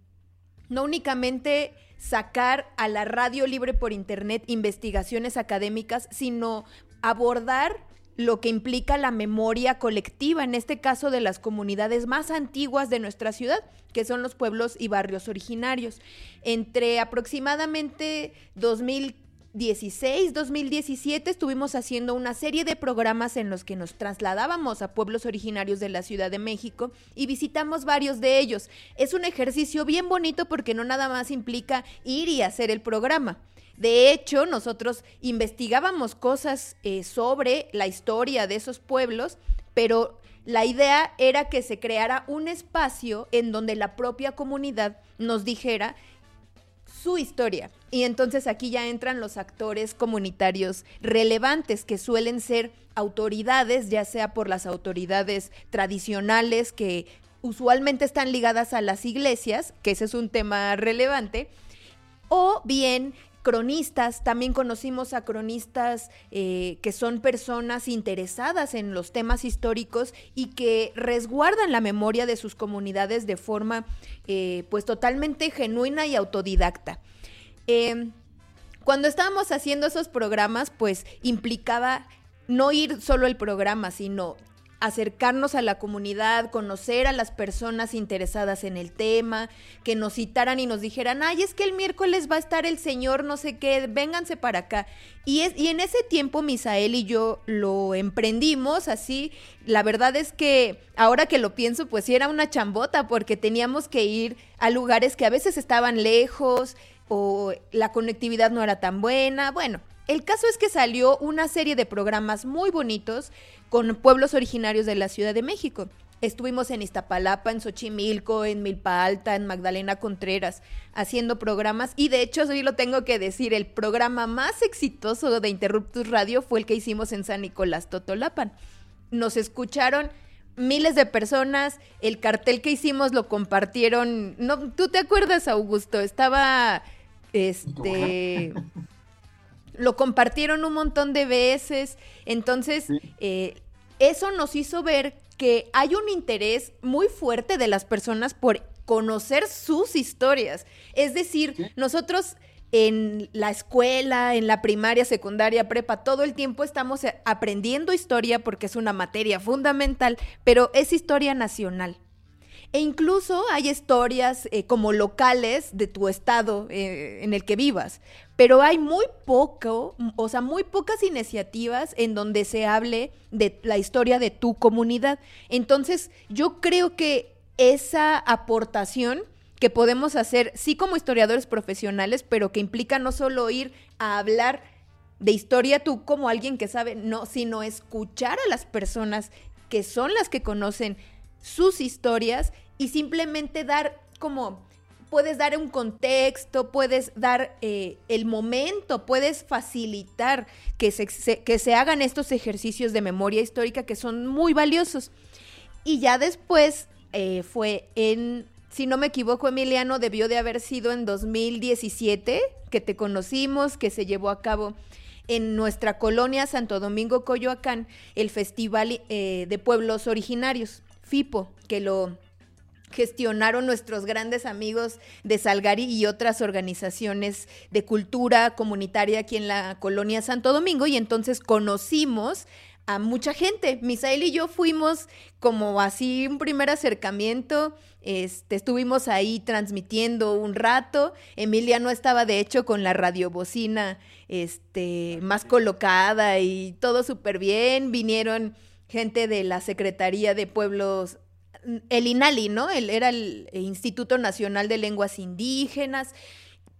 no únicamente sacar a la radio libre por Internet investigaciones académicas, sino abordar lo que implica la memoria colectiva, en este caso de las comunidades más antiguas de nuestra ciudad, que son los pueblos y barrios originarios. Entre aproximadamente 2016, 2017 estuvimos haciendo una serie de programas en los que nos trasladábamos a pueblos originarios de la Ciudad de México y visitamos varios de ellos. Es un ejercicio bien bonito porque no nada más implica ir y hacer el programa de hecho, nosotros investigábamos cosas eh, sobre la historia de esos pueblos, pero la idea era que se creara un espacio en donde la propia comunidad nos dijera su historia. Y entonces aquí ya entran los actores comunitarios relevantes que suelen ser autoridades, ya sea por las autoridades tradicionales que usualmente están ligadas a las iglesias, que ese es un tema relevante, o bien cronistas, también conocimos a cronistas eh, que son personas interesadas en los temas históricos y que resguardan la memoria de sus comunidades de forma eh, pues totalmente genuina y autodidacta. Em, cuando estábamos haciendo esos programas, pues implicaba no ir solo el programa, sino acercarnos a la comunidad, conocer a las personas interesadas en el tema, que nos citaran y nos dijeran, ay, es que el miércoles va a estar el señor no sé qué, vénganse para acá. Y, es, y en ese tiempo Misael y yo lo emprendimos así. La verdad es que ahora que lo pienso, pues sí era una chambota porque teníamos que ir a lugares que a veces estaban lejos o la conectividad no era tan buena. Bueno, el caso es que salió una serie de programas muy bonitos con pueblos originarios de la Ciudad de México. Estuvimos en Iztapalapa, en Xochimilco, en Milpa Alta, en Magdalena Contreras, haciendo programas. Y de hecho, sí lo tengo que decir, el programa más exitoso de Interruptus Radio fue el que hicimos en San Nicolás Totolapan. Nos escucharon miles de personas, el cartel que hicimos lo compartieron. No, ¿tú te acuerdas, Augusto? Estaba este lo compartieron un montón de veces. Entonces, eh, eso nos hizo ver que hay un interés muy fuerte de las personas por conocer sus historias. Es decir, nosotros en la escuela, en la primaria, secundaria, prepa, todo el tiempo estamos aprendiendo historia porque es una materia fundamental, pero es historia nacional. E incluso hay historias eh, como locales de tu estado eh, en el que vivas, pero hay muy poco, o sea, muy pocas iniciativas en donde se hable de la historia de tu comunidad. Entonces, yo creo que esa aportación que podemos hacer, sí como historiadores profesionales, pero que implica no solo ir a hablar de historia tú como alguien que sabe, no, sino escuchar a las personas que son las que conocen sus historias y simplemente dar como puedes dar un contexto, puedes dar eh, el momento, puedes facilitar que se, que se hagan estos ejercicios de memoria histórica que son muy valiosos. Y ya después eh, fue en, si no me equivoco, Emiliano, debió de haber sido en 2017 que te conocimos, que se llevó a cabo en nuestra colonia Santo Domingo Coyoacán el Festival eh, de Pueblos Originarios. FIPO, que lo gestionaron nuestros grandes amigos de Salgari y otras organizaciones de cultura comunitaria aquí en la colonia Santo Domingo y entonces conocimos a mucha gente. Misael y yo fuimos como así un primer acercamiento, este, estuvimos ahí transmitiendo un rato. Emilia no estaba de hecho con la radiobocina este, más colocada y todo súper bien. Vinieron gente de la Secretaría de Pueblos, el INALI, ¿no? El, era el Instituto Nacional de Lenguas Indígenas,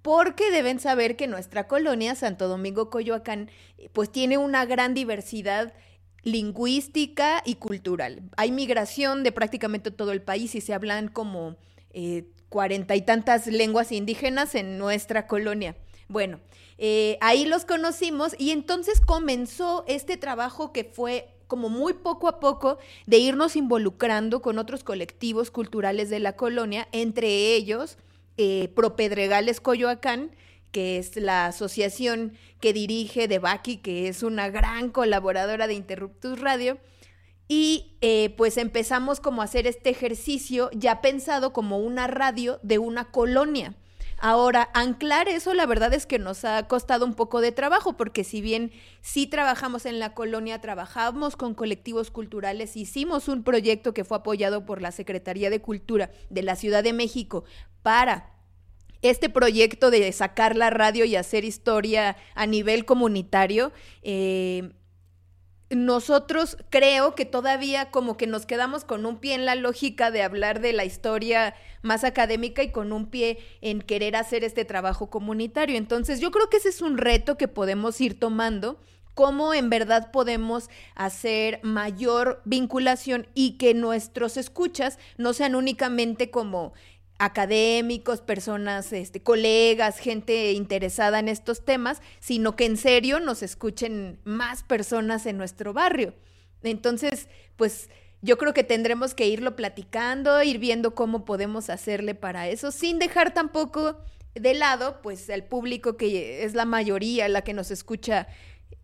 porque deben saber que nuestra colonia, Santo Domingo Coyoacán, pues tiene una gran diversidad lingüística y cultural. Hay migración de prácticamente todo el país y se hablan como eh, cuarenta y tantas lenguas indígenas en nuestra colonia. Bueno, eh, ahí los conocimos y entonces comenzó este trabajo que fue como muy poco a poco de irnos involucrando con otros colectivos culturales de la colonia, entre ellos eh, Propedregales Coyoacán, que es la asociación que dirige Debaki, que es una gran colaboradora de Interruptus Radio. Y eh, pues empezamos como a hacer este ejercicio ya pensado como una radio de una colonia. Ahora, anclar eso, la verdad es que nos ha costado un poco de trabajo, porque si bien sí trabajamos en la colonia, trabajamos con colectivos culturales, hicimos un proyecto que fue apoyado por la Secretaría de Cultura de la Ciudad de México para este proyecto de sacar la radio y hacer historia a nivel comunitario. Eh, nosotros creo que todavía como que nos quedamos con un pie en la lógica de hablar de la historia más académica y con un pie en querer hacer este trabajo comunitario. Entonces yo creo que ese es un reto que podemos ir tomando cómo en verdad podemos hacer mayor vinculación y que nuestros escuchas no sean únicamente como académicos, personas, este, colegas, gente interesada en estos temas, sino que en serio nos escuchen más personas en nuestro barrio. Entonces, pues yo creo que tendremos que irlo platicando, ir viendo cómo podemos hacerle para eso, sin dejar tampoco de lado, pues, al público que es la mayoría, la que nos escucha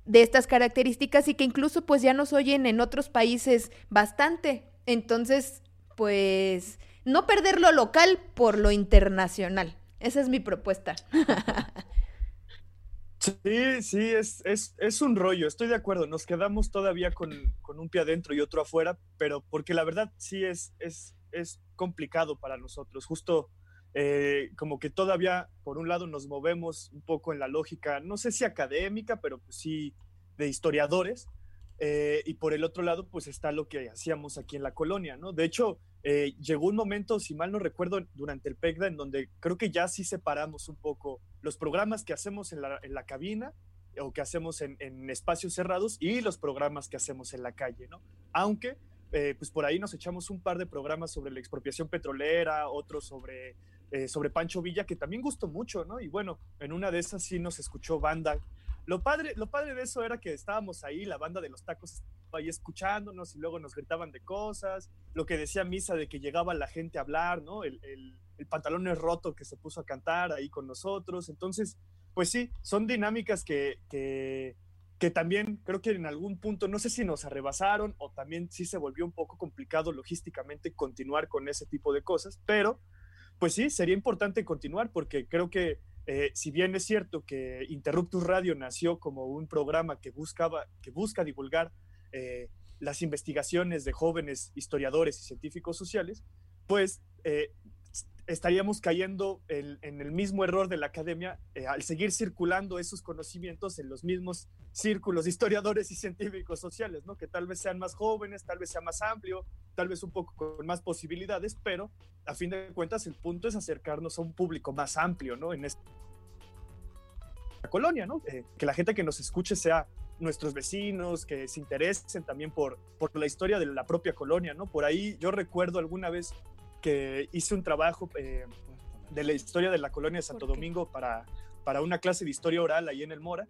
de estas características y que incluso pues ya nos oyen en otros países bastante. Entonces, pues no perder lo local por lo internacional. Esa es mi propuesta. Sí, sí, es, es, es, un rollo, estoy de acuerdo. Nos quedamos todavía con, con, un pie adentro y otro afuera, pero porque la verdad sí es, es, es complicado para nosotros. Justo eh, como que todavía, por un lado, nos movemos un poco en la lógica, no sé si académica, pero pues sí de historiadores. Eh, y por el otro lado, pues está lo que hacíamos aquí en la colonia, ¿no? De hecho, eh, llegó un momento, si mal no recuerdo, durante el PECDA, en donde creo que ya sí separamos un poco los programas que hacemos en la, en la cabina o que hacemos en, en, espacios cerrados y los programas que hacemos en la calle, ¿no? Aunque, eh, pues por ahí nos echamos un par de programas sobre la expropiación petrolera, otros sobre, eh, sobre Pancho Villa, que también gustó mucho, ¿no? Y bueno, en una de esas sí nos escuchó banda. Lo padre, lo padre de eso era que estábamos ahí, la banda de los tacos ahí escuchándonos y luego nos gritaban de cosas, lo que decía Misa de que llegaba la gente a hablar, ¿no? El, el, el pantalón es roto que se puso a cantar ahí con nosotros. Entonces, pues sí, son dinámicas que, que, que, también creo que en algún punto, no sé si nos arrebasaron o también sí se volvió un poco complicado logísticamente continuar con ese tipo de cosas, pero pues sí, sería importante continuar porque creo que eh, si bien es cierto que Interruptus Radio nació como un programa que buscaba, que busca divulgar eh, las investigaciones de jóvenes historiadores y científicos sociales, pues eh, estaríamos cayendo en, el mismo error de la academia eh, al seguir circulando esos conocimientos en los mismos círculos de historiadores y científicos sociales, ¿no? que tal vez sean más jóvenes, tal vez sea más amplio, tal vez un poco con más posibilidades, pero a fin de cuentas el punto es acercarnos a un público más amplio ¿no? en esta colonia, ¿no? Eh, que la gente que nos escuche sea nuestros vecinos, que se interesen también por, por la historia de la propia colonia, ¿no? Por ahí yo recuerdo alguna vez que hice un trabajo eh, de la historia de la colonia de Santo Domingo para, para una clase de historia oral ahí en el Mora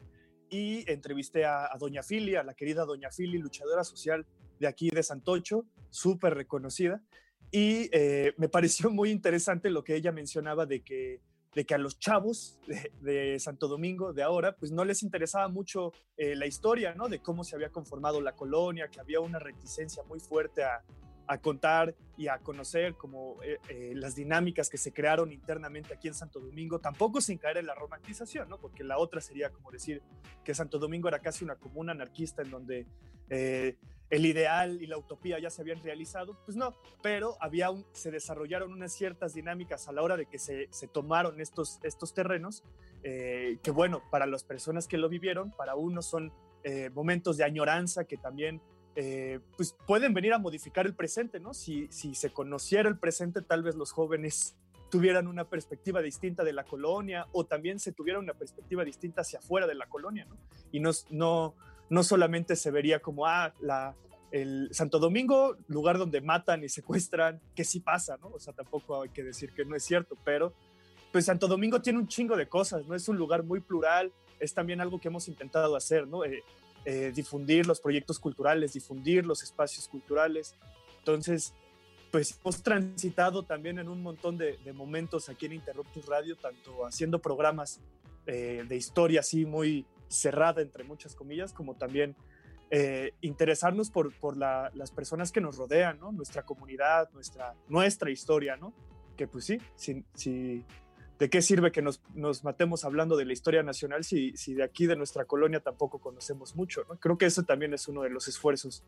y entrevisté a, a Doña Fili, a la querida Doña Fili, luchadora social de aquí de Santocho, súper reconocida. Y eh, me pareció muy interesante lo que ella mencionaba de que, de que a los chavos de, de Santo Domingo de ahora, pues no les interesaba mucho eh, la historia, ¿no? De cómo se había conformado la colonia, que había una reticencia muy fuerte a, a contar y a conocer como eh, eh, las dinámicas que se crearon internamente aquí en Santo Domingo, tampoco sin caer en la romantización, ¿no? Porque la otra sería como decir que Santo Domingo era casi una comuna anarquista en donde eh, el ideal y la utopía ya se habían realizado, pues no, pero había se desarrollaron unas ciertas dinámicas a la hora de que se, se tomaron estos, estos terrenos, que bueno, para las personas que lo vivieron, para unos son momentos de añoranza que también eh, pues pueden venir a modificar el presente, ¿no? Si, si se conociera el presente, tal vez los jóvenes tuvieran una perspectiva distinta de la colonia o también se tuviera una perspectiva distinta hacia afuera de la colonia, ¿no? Y no, no, no solamente se vería como, ah, la, el Santo Domingo, lugar donde matan y secuestran, que sí pasa, ¿no? O sea, tampoco hay que decir que no es cierto, pero pues Santo Domingo tiene un chingo de cosas, ¿no? Es un lugar muy plural, es también algo que hemos intentado hacer, ¿no? Eh, eh, difundir los proyectos culturales, difundir los espacios culturales. Entonces, pues hemos transitado también en un montón de, de momentos aquí en Interruptus Radio, tanto haciendo programas eh, de historia así muy cerrada, entre muchas comillas, como también eh, interesarnos por, por la, las personas que nos rodean, ¿no? Nuestra comunidad, nuestra, nuestra historia, ¿no? Que pues sí, si, si, ¿de qué sirve que nos, nos, matemos hablando de la historia nacional si, si de aquí, de nuestra colonia, tampoco conocemos mucho? ¿no? Creo que eso también es uno de los esfuerzos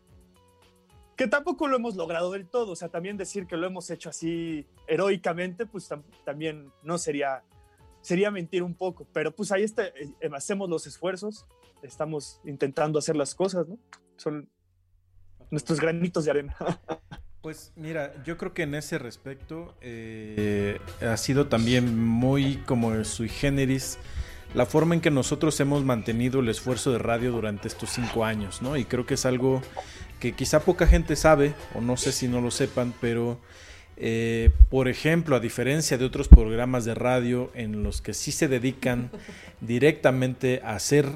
que tampoco lo hemos logrado del todo. O sea, también decir que lo hemos hecho así heroicamente, pues tam también no sería, sería mentir un poco. Pero pues ahí está, eh, hacemos los esfuerzos, estamos intentando hacer las cosas, ¿no? Son nuestros granitos de arena. Pues mira, yo creo que en ese respecto eh, ha sido también muy como sui generis la forma en que nosotros hemos mantenido el esfuerzo de radio durante estos cinco años, ¿no? Y creo que es algo que quizá poca gente sabe, o no sé si no lo sepan, pero eh, por ejemplo, a diferencia de otros programas de radio en los que sí se dedican directamente a hacer,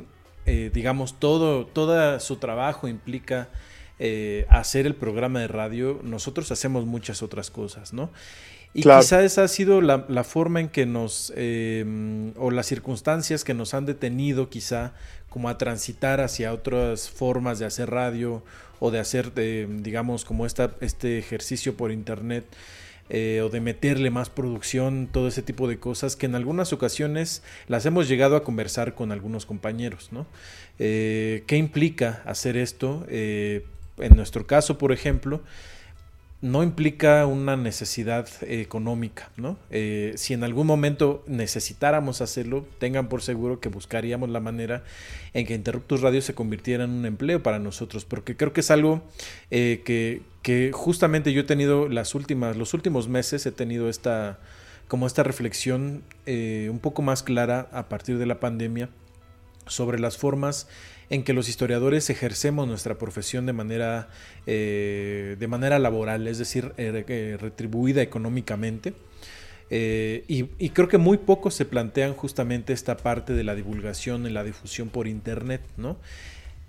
eh, digamos, todo, todo su trabajo implica eh, hacer el programa de radio, nosotros hacemos muchas otras cosas, ¿no? Y claro. quizá esa ha sido la, la forma en que nos, eh, o las circunstancias que nos han detenido quizá como a transitar hacia otras formas de hacer radio o de hacer, eh, digamos, como esta, este ejercicio por internet. eh, o de meterle más producción, todo ese tipo de cosas que en algunas ocasiones las hemos llegado a conversar con algunos compañeros, ¿no? Eh, ¿Qué implica hacer esto? Eh, en nuestro caso, por ejemplo, no implica una necesidad económica, ¿no? Eh, si en algún momento necesitáramos hacerlo, tengan por seguro que buscaríamos la manera en que Interruptus Radio se convirtiera en un empleo para nosotros, porque creo que es algo eh, que, justamente yo he tenido las últimas, los últimos meses he tenido esta, como esta reflexión eh, un poco más clara a partir de la pandemia sobre las formas en que los historiadores ejercemos nuestra profesión de manera, eh, de manera laboral, es decir, eh, eh, retribuida económicamente. Y, creo que muy pocos se plantean justamente esta parte de la divulgación y la difusión por internet, ¿no?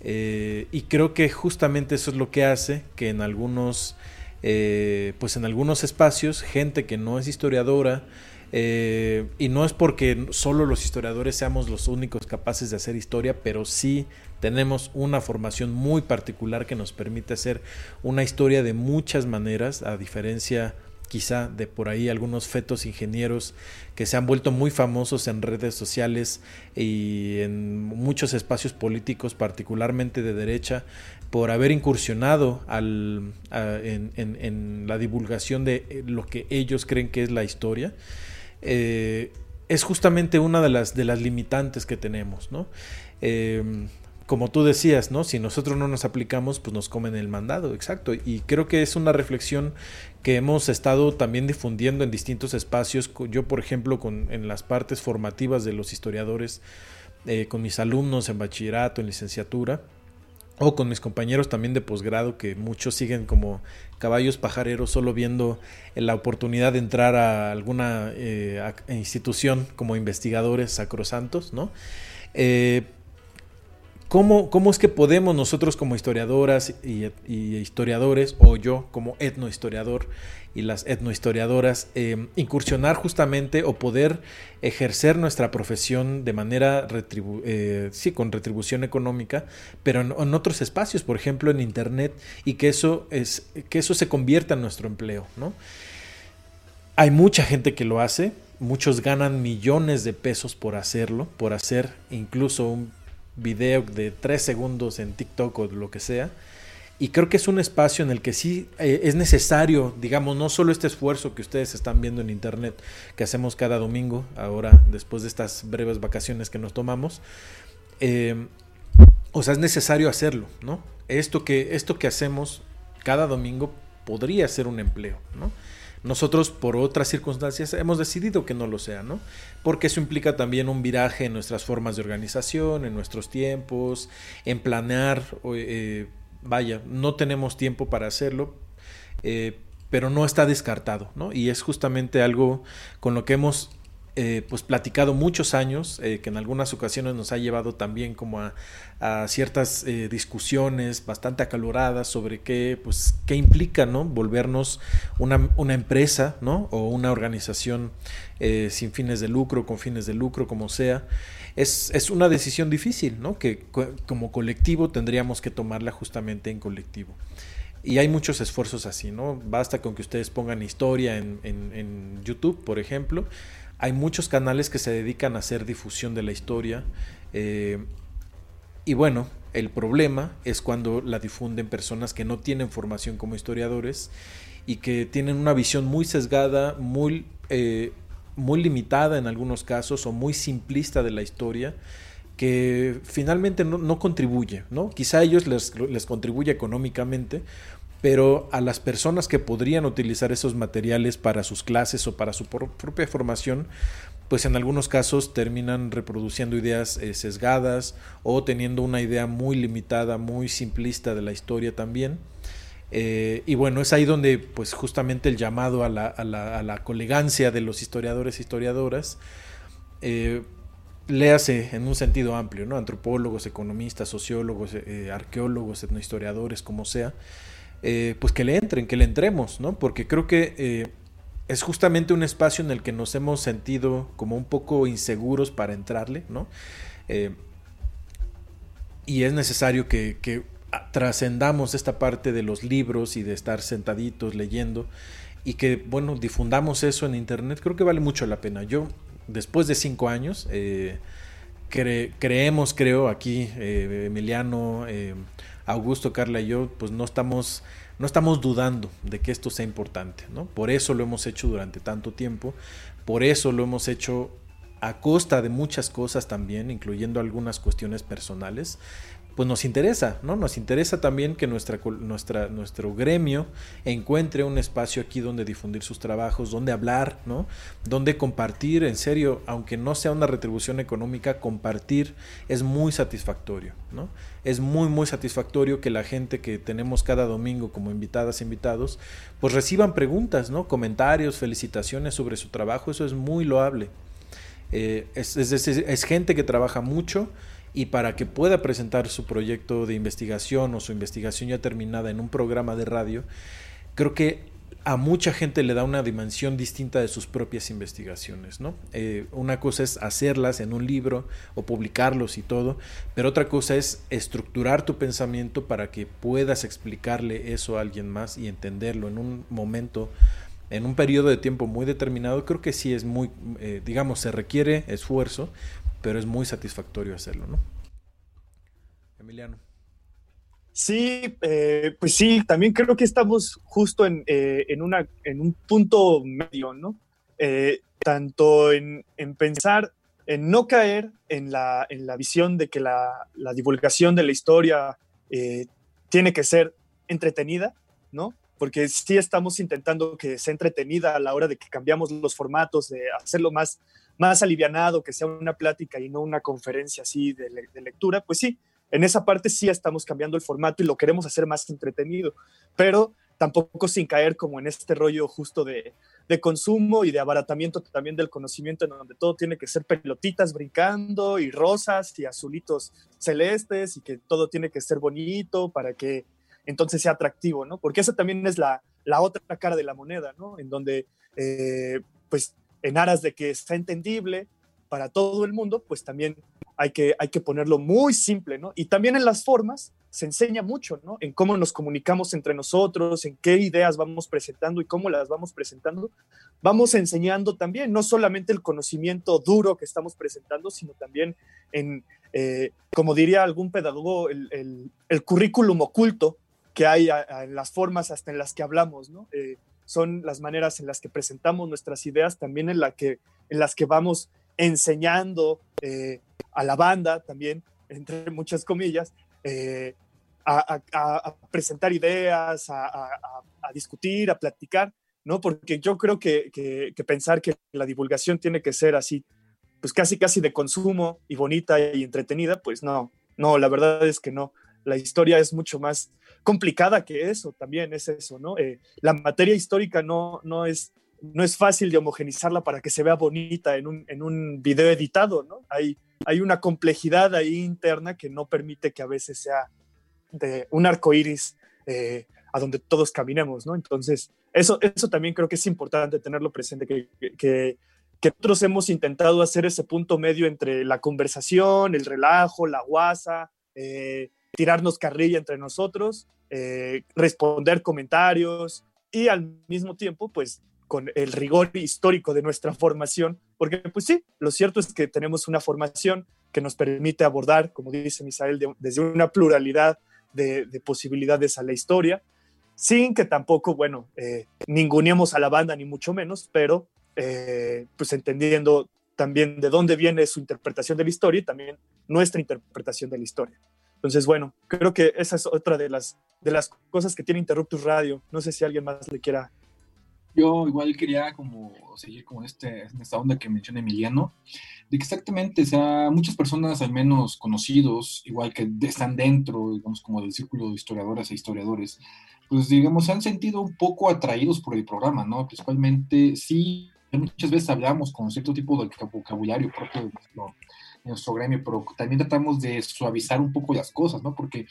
y creo que justamente eso es lo que hace que en algunos, pues en algunos espacios, gente que no es historiadora, y no es porque solo los historiadores seamos los únicos capaces de hacer historia, pero sí tenemos una formación muy particular que nos permite hacer una historia de muchas maneras, a diferencia quizá de por ahí algunos fetos ingenieros que se han vuelto muy famosos en redes sociales y en muchos espacios políticos, particularmente de derecha, por haber incursionado al, en, la divulgación de lo que ellos creen que es la historia. Eh, es justamente una de las, de las limitantes que tenemos, ¿no? Eh, como tú decías, ¿no? Si nosotros no nos aplicamos, pues nos comen el mandado, exacto. Y creo que es una reflexión que hemos estado también difundiendo en distintos espacios. Yo, por ejemplo, con, en las partes formativas de los historiadores, eh, con mis alumnos en bachillerato, en licenciatura, o con mis compañeros también de posgrado, que muchos siguen como caballos pajareros, solo viendo la oportunidad de entrar a alguna eh, institución como investigadores sacrosantos, ¿no? Eh, ¿Cómo, ¿Cómo, es que podemos nosotros como historiadoras y, historiadores, o yo como etnohistoriador y las etnohistoriadoras, eh, incursionar justamente o poder ejercer nuestra profesión de manera, eh, sí, con retribución económica, pero en, otros espacios, por ejemplo en Internet, y que eso, es, que eso se convierta en nuestro empleo? ¿no? Hay mucha gente que lo hace, muchos ganan millones de pesos por hacerlo, por hacer incluso un video de tres segundos en TikTok o lo que sea. Y creo que es un espacio en el que sí eh, es necesario, digamos, no solo este esfuerzo que ustedes están viendo en internet, que hacemos cada domingo, ahora después de estas breves vacaciones que nos tomamos, eh, o sea, es necesario hacerlo, ¿no? Esto que, esto que hacemos cada domingo podría ser un empleo, ¿no? Nosotros, por otras circunstancias, hemos decidido que no lo sea, ¿no? Porque eso implica también un viraje en nuestras formas de organización, en nuestros tiempos, en planear. Eh, vaya, no tenemos tiempo para hacerlo, eh, pero no está descartado, ¿no? Y es justamente algo con lo que hemos eh, pues platicado muchos años, eh, que en algunas ocasiones nos ha llevado también como a, ciertas eh, discusiones bastante acaloradas sobre qué, pues, qué implica ¿no? volvernos una, una empresa ¿no? o una organización sin fines de lucro, con fines de lucro, como sea. Es, es una decisión difícil, ¿no? que como colectivo tendríamos que tomarla justamente en colectivo. Y hay muchos esfuerzos así, ¿no? Basta con que ustedes pongan historia en, en, YouTube, por ejemplo, hay muchos canales que se dedican a hacer difusión de la historia. Eh, y bueno, el problema es cuando la difunden personas que no tienen formación como historiadores y que tienen una visión muy sesgada, muy, eh, muy limitada en algunos casos o muy simplista de la historia que finalmente no, contribuye, ¿no? Quizá a ellos les, les contribuye económicamente, pero a las personas que podrían utilizar esos materiales para sus clases o para su propia formación, pues en algunos casos terminan reproduciendo ideas eh, sesgadas o teniendo una idea muy limitada, muy simplista de la historia también. Eh, y bueno, es ahí donde pues justamente el llamado a la, a la, colegancia de los historiadores e historiadoras, eh, léase en un sentido amplio, ¿no? Antropólogos, economistas, sociólogos, eh, arqueólogos, etnohistoriadores, como sea, eh, pues que le entren, que le entremos, ¿no? Porque creo que eh, es justamente un espacio en el que nos hemos sentido como un poco inseguros para entrarle, ¿no? Eh, y es necesario que trascendamos esta parte de los libros y de estar sentaditos leyendo y que, bueno, difundamos eso en Internet, creo que vale mucho la pena. Yo, después de cinco años, eh, creemos, creo, aquí, eh, Emiliano, eh, Augusto, Carla y yo, pues no estamos, no estamos dudando de que esto sea importante, ¿no? Por eso lo hemos hecho durante tanto tiempo, por eso lo hemos hecho a costa de muchas cosas también, incluyendo algunas cuestiones personales, pues nos interesa, ¿no? Nos interesa también que nuestra, nuestra, nuestro gremio encuentre un espacio aquí donde difundir sus trabajos, donde hablar, ¿no? Donde compartir, en serio, aunque no sea una retribución económica, compartir es muy satisfactorio, ¿no? Es muy, muy satisfactorio que la gente que tenemos cada domingo como invitadas e invitados, pues reciban preguntas, ¿no? Comentarios, felicitaciones sobre su trabajo, eso es muy loable. Eh, es, es gente que trabaja mucho, y para que pueda presentar su proyecto de investigación o su investigación ya terminada en un programa de radio, creo que a mucha gente le da una dimensión distinta de sus propias investigaciones, ¿no? Eh, una cosa es hacerlas en un libro o publicarlos y todo, pero otra cosa es estructurar tu pensamiento para que puedas explicarle eso a alguien más y entenderlo en un momento, en un periodo de tiempo muy determinado. Creo que sí es muy, eh, digamos, se requiere esfuerzo, pero es muy satisfactorio hacerlo, ¿no? Emiliano. Sí, eh, pues sí, también creo que estamos justo en, eh, una, en un punto medio, ¿no? Eh, tanto en, pensar, en no caer en la, en la visión de que la, la divulgación de la historia tiene que ser entretenida, ¿no? Porque sí estamos intentando que sea entretenida a la hora de que cambiamos los formatos, de hacerlo más más alivianado, que sea una plática y no una conferencia así de, lectura, pues sí, en esa parte sí estamos cambiando el formato y lo queremos hacer más entretenido, pero tampoco sin caer como en este rollo justo de, consumo y de abaratamiento también del conocimiento, en donde todo tiene que ser pelotitas brincando y rosas y azulitos celestes y que todo tiene que ser bonito para que entonces sea atractivo, ¿no? Porque esa también es la, otra cara de la moneda, ¿no? En donde, eh, pues, en aras de que sea entendible para todo el mundo, pues también hay que, hay que ponerlo muy simple, ¿no? Y también en las formas se enseña mucho, ¿no? En cómo nos comunicamos entre nosotros, en qué ideas vamos presentando y cómo las vamos presentando. Vamos enseñando también, no solamente el conocimiento duro que estamos presentando, sino también en, eh, como diría algún pedagogo, el, el, currículum oculto que hay en las formas hasta en las que hablamos, ¿no? Eh, son las maneras en las que presentamos nuestras ideas, también en, la que, en las que vamos enseñando eh, a la banda, también, entre muchas comillas, eh, a, presentar ideas, a, discutir, a platicar, ¿no? Porque yo creo que, que, pensar que la divulgación tiene que ser así, pues casi casi de consumo y bonita y entretenida, pues no, no, la verdad es que no. La historia es mucho más complicada que eso, también es eso, ¿no? Eh, la materia histórica no, no, es, no es fácil de homogenizarla para que se vea bonita en un, en un video editado, ¿no? Hay, hay una complejidad ahí interna que no permite que a veces sea de un arco iris eh, a donde todos caminemos, ¿no? Entonces, eso, eso también creo que es importante tenerlo presente, que, que, que nosotros hemos intentado hacer ese punto medio entre la conversación, el relajo, la guasa, eh, tirarnos carrilla entre nosotros, eh, responder comentarios y al mismo tiempo, pues con el rigor histórico de nuestra formación, porque pues sí, lo cierto es que tenemos una formación que nos permite abordar, como dice Misael, desde una pluralidad de, posibilidades a la historia, sin que tampoco, bueno, eh, a la banda, ni mucho menos, pero eh, pues entendiendo también de dónde viene su interpretación de la historia y también nuestra interpretación de la historia. Entonces, bueno, creo que esa es otra de las, de las cosas que tiene Interruptus Radio. No sé si alguien más le quiera. Yo igual quería como seguir con este, esta onda que menciona Emiliano, de que exactamente, o sea, muchas personas, al menos conocidos, igual que están dentro, digamos, como del círculo de historiadoras e historiadores, pues, digamos, se han sentido un poco atraídos por el programa, ¿no? Principalmente, sí, muchas veces hablamos con cierto tipo de vocabulario propio de nuestro nuestro gremio, pero también tratamos de suavizar un poco las cosas, ¿no? Porque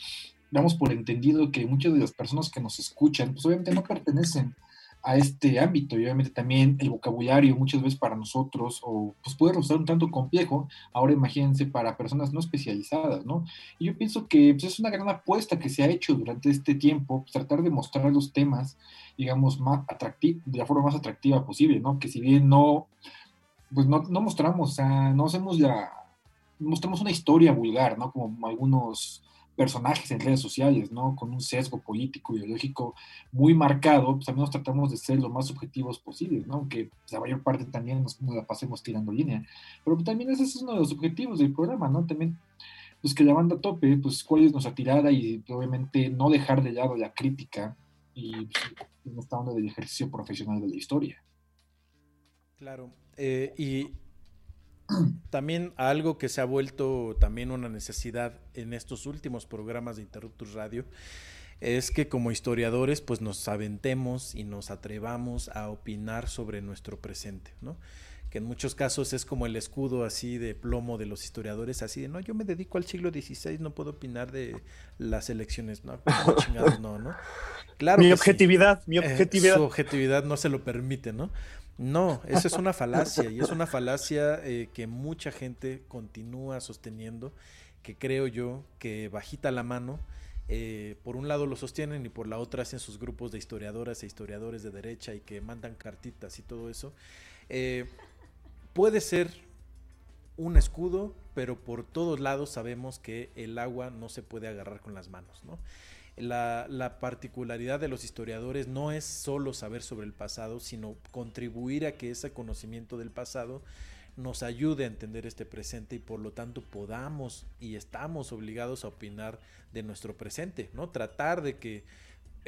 damos por entendido que muchas de las personas que nos escuchan, pues obviamente no pertenecen a este ámbito y obviamente también el vocabulario muchas veces para nosotros o pues puede resultar un tanto complejo, ahora imagínense para personas no especializadas, ¿no? Y yo pienso que pues, es una gran apuesta que se ha hecho durante este tiempo, pues, tratar de mostrar los temas, digamos, más atractivos, de la forma más atractiva posible, ¿no? Que si bien no, pues no, no mostramos, o sea, no hacemos ya, mostramos una historia vulgar, ¿no? Como algunos personajes en redes sociales, ¿no? Con un sesgo político, ideológico muy marcado, pues también nos tratamos de ser lo más objetivos posibles, ¿no? Aunque pues, la mayor parte también nos, la pasemos tirando línea. Pero también ese es uno de los objetivos del programa, ¿no? También, pues que la banda tope, pues cuál es nuestra tirada y obviamente no dejar de lado la crítica y pues, no está del ejercicio profesional de la historia. Claro, eh, y también algo que se ha vuelto también una necesidad en estos últimos programas de Interruptus Radio es que como historiadores pues nos aventemos y nos atrevamos a opinar sobre nuestro presente, ¿no? que en muchos casos es como el escudo así de plomo de los historiadores, así de, no, yo me dedico al siglo XVI, no puedo opinar de las elecciones, no, chingados, no, ¿no? Claro. Mi objetividad, mi eh, su objetividad no se lo permite, ¿no? No, eso es una falacia y es una falacia eh, que mucha gente continúa sosteniendo, que creo yo que bajita la mano, eh, por un lado lo sostienen y por la otra hacen sus grupos de historiadoras e historiadores de derecha y que mandan cartitas y todo eso. Eh, puede ser un escudo, pero por todos lados sabemos que el agua no se puede agarrar con las manos, ¿no? La, particularidad de los historiadores no es solo saber sobre el pasado, sino contribuir a que ese conocimiento del pasado nos ayude a entender este presente y por lo tanto podamos y estamos obligados a opinar de nuestro presente, ¿no? Tratar de que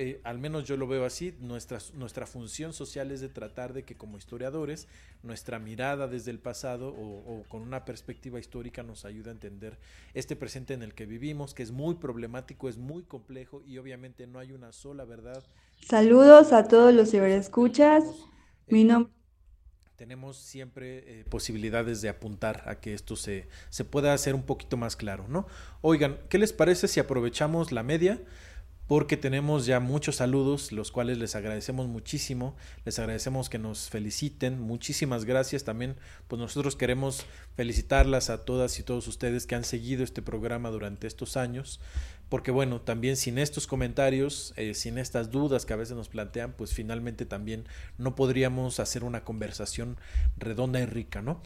eh, al menos yo lo veo así, nuestra, nuestra función social es de tratar de que como historiadores nuestra mirada desde el pasado o, con una perspectiva histórica nos ayude a entender este presente en el que vivimos, que es muy problemático, es muy complejo y obviamente no hay una sola verdad. Saludos a todos los ciberescuchas. Mi nombre tenemos siempre eh, posibilidades de apuntar a que esto se, se pueda hacer un poquito más claro, ¿no? Oigan, ¿qué les parece si aprovechamos la media? Porque tenemos ya muchos saludos, los cuales les agradecemos muchísimo, les agradecemos que nos feliciten, muchísimas gracias también, pues nosotros queremos felicitarlas a todas y todos ustedes que han seguido este programa durante estos años, porque bueno, también sin estos comentarios, eh, sin estas dudas que a veces nos plantean, pues finalmente también no podríamos hacer una conversación redonda y rica, ¿no?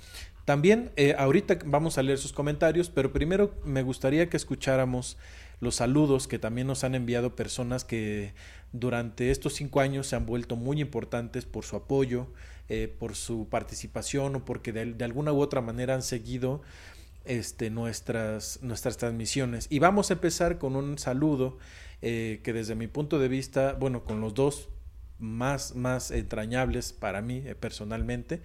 También eh, ahorita vamos a leer sus comentarios, pero primero me gustaría que escucháramos los saludos que también nos han enviado personas que durante estos cinco años se han vuelto muy importantes por su apoyo, eh, por su participación o porque de, alguna u otra manera han seguido este, nuestras, nuestras transmisiones. Y vamos a empezar con un saludo eh, que desde mi punto de vista, bueno, con los dos más, más entrañables para mí eh, personalmente.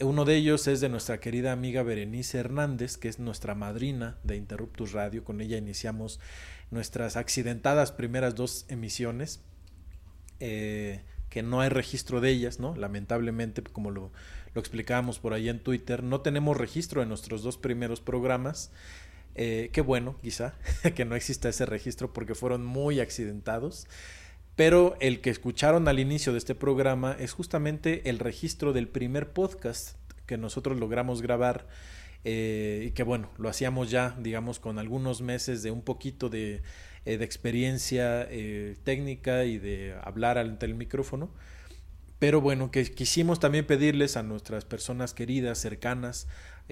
Uno de ellos es de nuestra querida amiga Berenice Hernández, que es nuestra madrina de Interruptus Radio. Con ella iniciamos nuestras accidentadas primeras dos emisiones, eh, que no hay registro de ellas, ¿no? Lamentablemente, como lo, lo explicábamos por ahí en Twitter, no tenemos registro de nuestros dos primeros programas. Eh, qué bueno, quizá, que no exista ese registro porque fueron muy accidentados. Pero el que escucharon al inicio de este programa es justamente el registro del primer podcast que nosotros logramos grabar eh, y que bueno, lo hacíamos ya, digamos, con algunos meses de un poquito de, eh, experiencia eh, técnica y de hablar ante el micrófono. Pero bueno, que quisimos también pedirles a nuestras personas queridas, cercanas,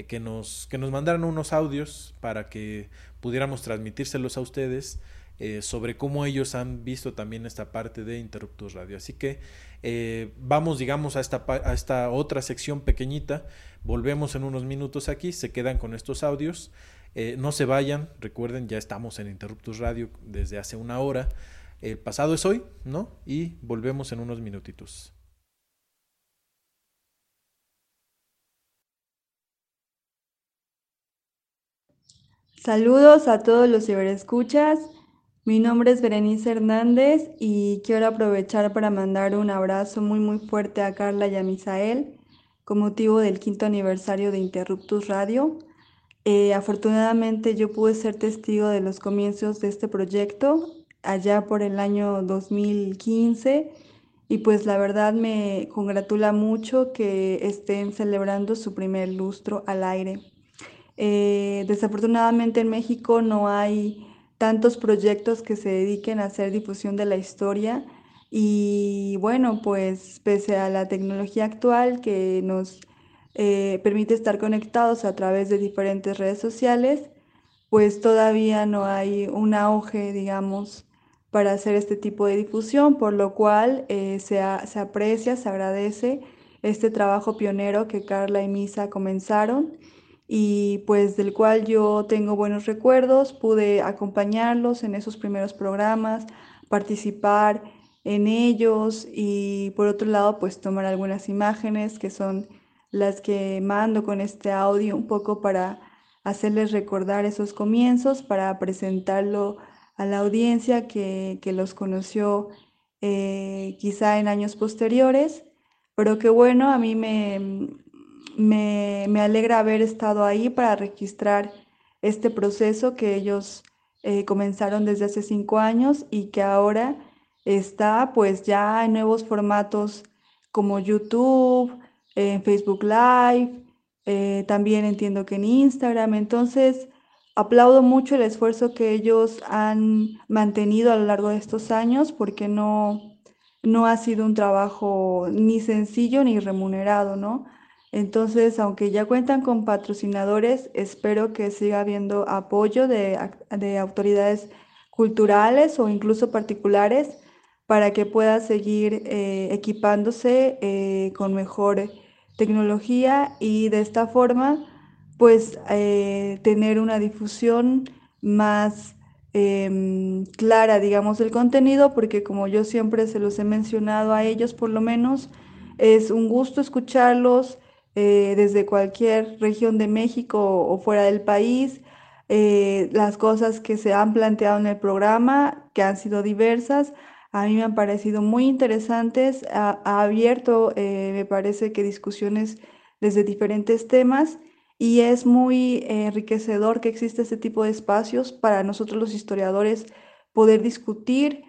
que, nos, que nos mandaran unos audios para que pudiéramos transmitírselos a ustedes eh, sobre cómo ellos han visto también esta parte de Interruptus Radio. Así que eh, vamos, digamos, a esta, esta otra sección pequeñita. Volvemos en unos minutos aquí, se quedan con estos audios. Eh, no se vayan, recuerden, ya estamos en Interruptus Radio desde hace una hora. El pasado es hoy, ¿no? Y volvemos en unos minutitos. Saludos a todos los ciberescuchas. Mi nombre es Berenice Hernández y quiero aprovechar para mandar un abrazo muy muy fuerte a Carla y a Misael con motivo del quinto aniversario de Interruptus Radio. Eh, afortunadamente yo pude ser testigo de los comienzos de este proyecto allá por el año 2015 y pues la verdad me congratula mucho que estén celebrando su primer lustro al aire. Eh, desafortunadamente en México no hay tantos proyectos que se dediquen a hacer difusión de la historia. Y bueno, pues pese a la tecnología actual que nos eh, permite estar conectados a través de diferentes redes sociales, pues todavía no hay un auge, digamos, para hacer este tipo de difusión, por lo cual eh, se, se, aprecia, se agradece este trabajo pionero que Carla y Misa comenzaron y pues del cual yo tengo buenos recuerdos, pude acompañarlos en esos primeros programas, participar en ellos y por otro lado pues tomar algunas imágenes que son las que mando con este audio un poco para hacerles recordar esos comienzos, para presentarlo a la audiencia que, los conoció eh, quizá en años posteriores, pero que bueno, a mí me, me, alegra haber estado ahí para registrar este proceso que ellos eh, comenzaron desde hace cinco años y que ahora está pues ya en nuevos formatos como YouTube, en Facebook Live, eh, también entiendo que en Instagram. Entonces, aplaudo mucho el esfuerzo que ellos han mantenido a lo largo de estos años porque no, no ha sido un trabajo ni sencillo ni remunerado, ¿no? Entonces, aunque ya cuentan con patrocinadores, espero que siga habiendo apoyo de, autoridades culturales o incluso particulares para que pueda seguir eh, equipándose eh, con mejor tecnología y de esta forma pues eh, tener una difusión más em, clara, digamos, del contenido, porque como yo siempre se los he mencionado a ellos por lo menos, es un gusto escucharlos, eh, desde cualquier región de México o fuera del país, eh, las cosas que se han planteado en el programa, que han sido diversas, a mí me han parecido muy interesantes, ha, abierto, eh, me parece que discusiones desde diferentes temas y es muy enriquecedor que exista este tipo de espacios para nosotros los historiadores poder discutir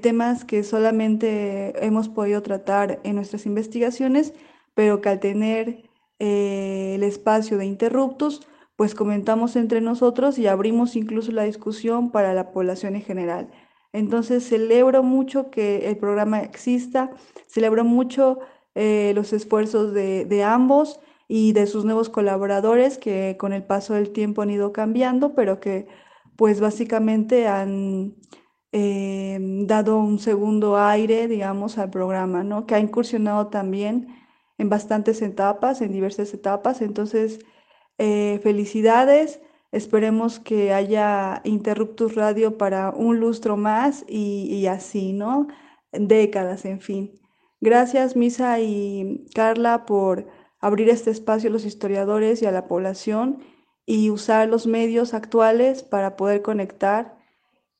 temas que solamente hemos podido tratar en nuestras investigaciones pero que al tener eh, el espacio de interruptos, pues comentamos entre nosotros y abrimos incluso la discusión para la población en general. Entonces celebro mucho que el programa exista, celebro mucho eh, los esfuerzos de, ambos y de sus nuevos colaboradores que con el paso del tiempo han ido cambiando, pero que pues básicamente han eh, dado un segundo aire, digamos, al programa, ¿no? Que ha incursionado también en bastantes etapas, en diversas etapas. Entonces, eh, felicidades. Esperemos que haya Interruptus Radio para un lustro más y, así, ¿no? Décadas, en fin. Gracias, Misa y Carla, por abrir este espacio a los historiadores y a la población y usar los medios actuales para poder conectar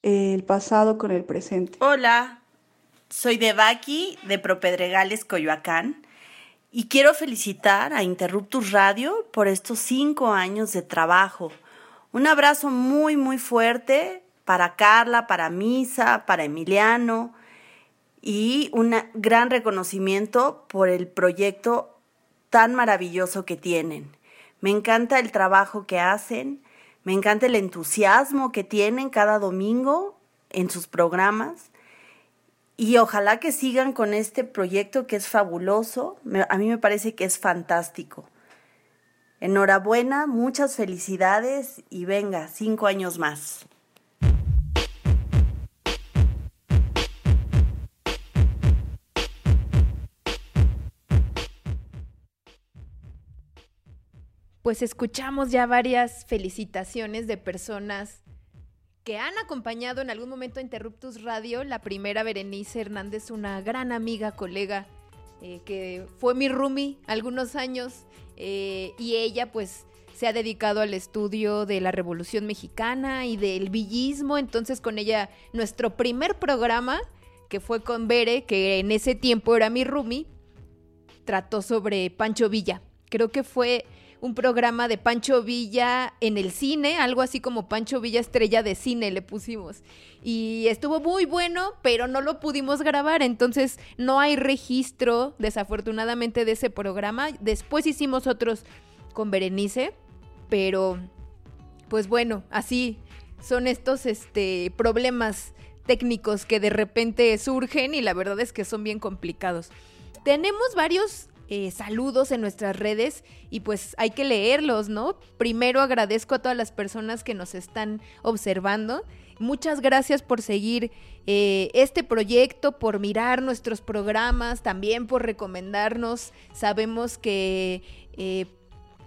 el pasado con el presente. Hola, soy Devaki de Propedregales, Coyoacán. Y quiero felicitar a Interruptus Radio por estos cinco años de trabajo. Un abrazo muy, muy fuerte para Carla, para Misa, para Emiliano y un gran reconocimiento por el proyecto tan maravilloso que tienen. Me encanta el trabajo que hacen, me encanta el entusiasmo que tienen cada domingo en sus programas y ojalá que sigan con este proyecto que es fabuloso. a mí me parece que es fantástico. Enhorabuena, muchas felicidades y venga, cinco años más. Pues escuchamos ya varias felicitaciones de personas que han acompañado en algún momento a Interruptus Radio. La primera, Berenice Hernández, una gran amiga, colega, eh, que fue mi roomie algunos años, eh, y ella pues se ha dedicado al estudio de la Revolución Mexicana y del villismo. Entonces con ella, nuestro primer programa, que fue con Bere, que en ese tiempo era mi roomie, trató sobre Pancho Villa. Creo que fue un programa de Pancho Villa en el cine, algo así como Pancho Villa estrella de cine le pusimos. Y estuvo muy bueno, pero no lo pudimos grabar, entonces no hay registro, desafortunadamente, de ese programa. Después hicimos otros con Berenice, pero pues bueno, así son estos este, problemas técnicos que de repente surgen y la verdad es que son bien complicados. Tenemos varios eh, saludos en nuestras redes y pues hay que leerlos, ¿no? Primero agradezco a todas las personas que nos están observando. Muchas gracias por seguir eh, este proyecto, por mirar nuestros programas, también por recomendarnos. Sabemos que eh,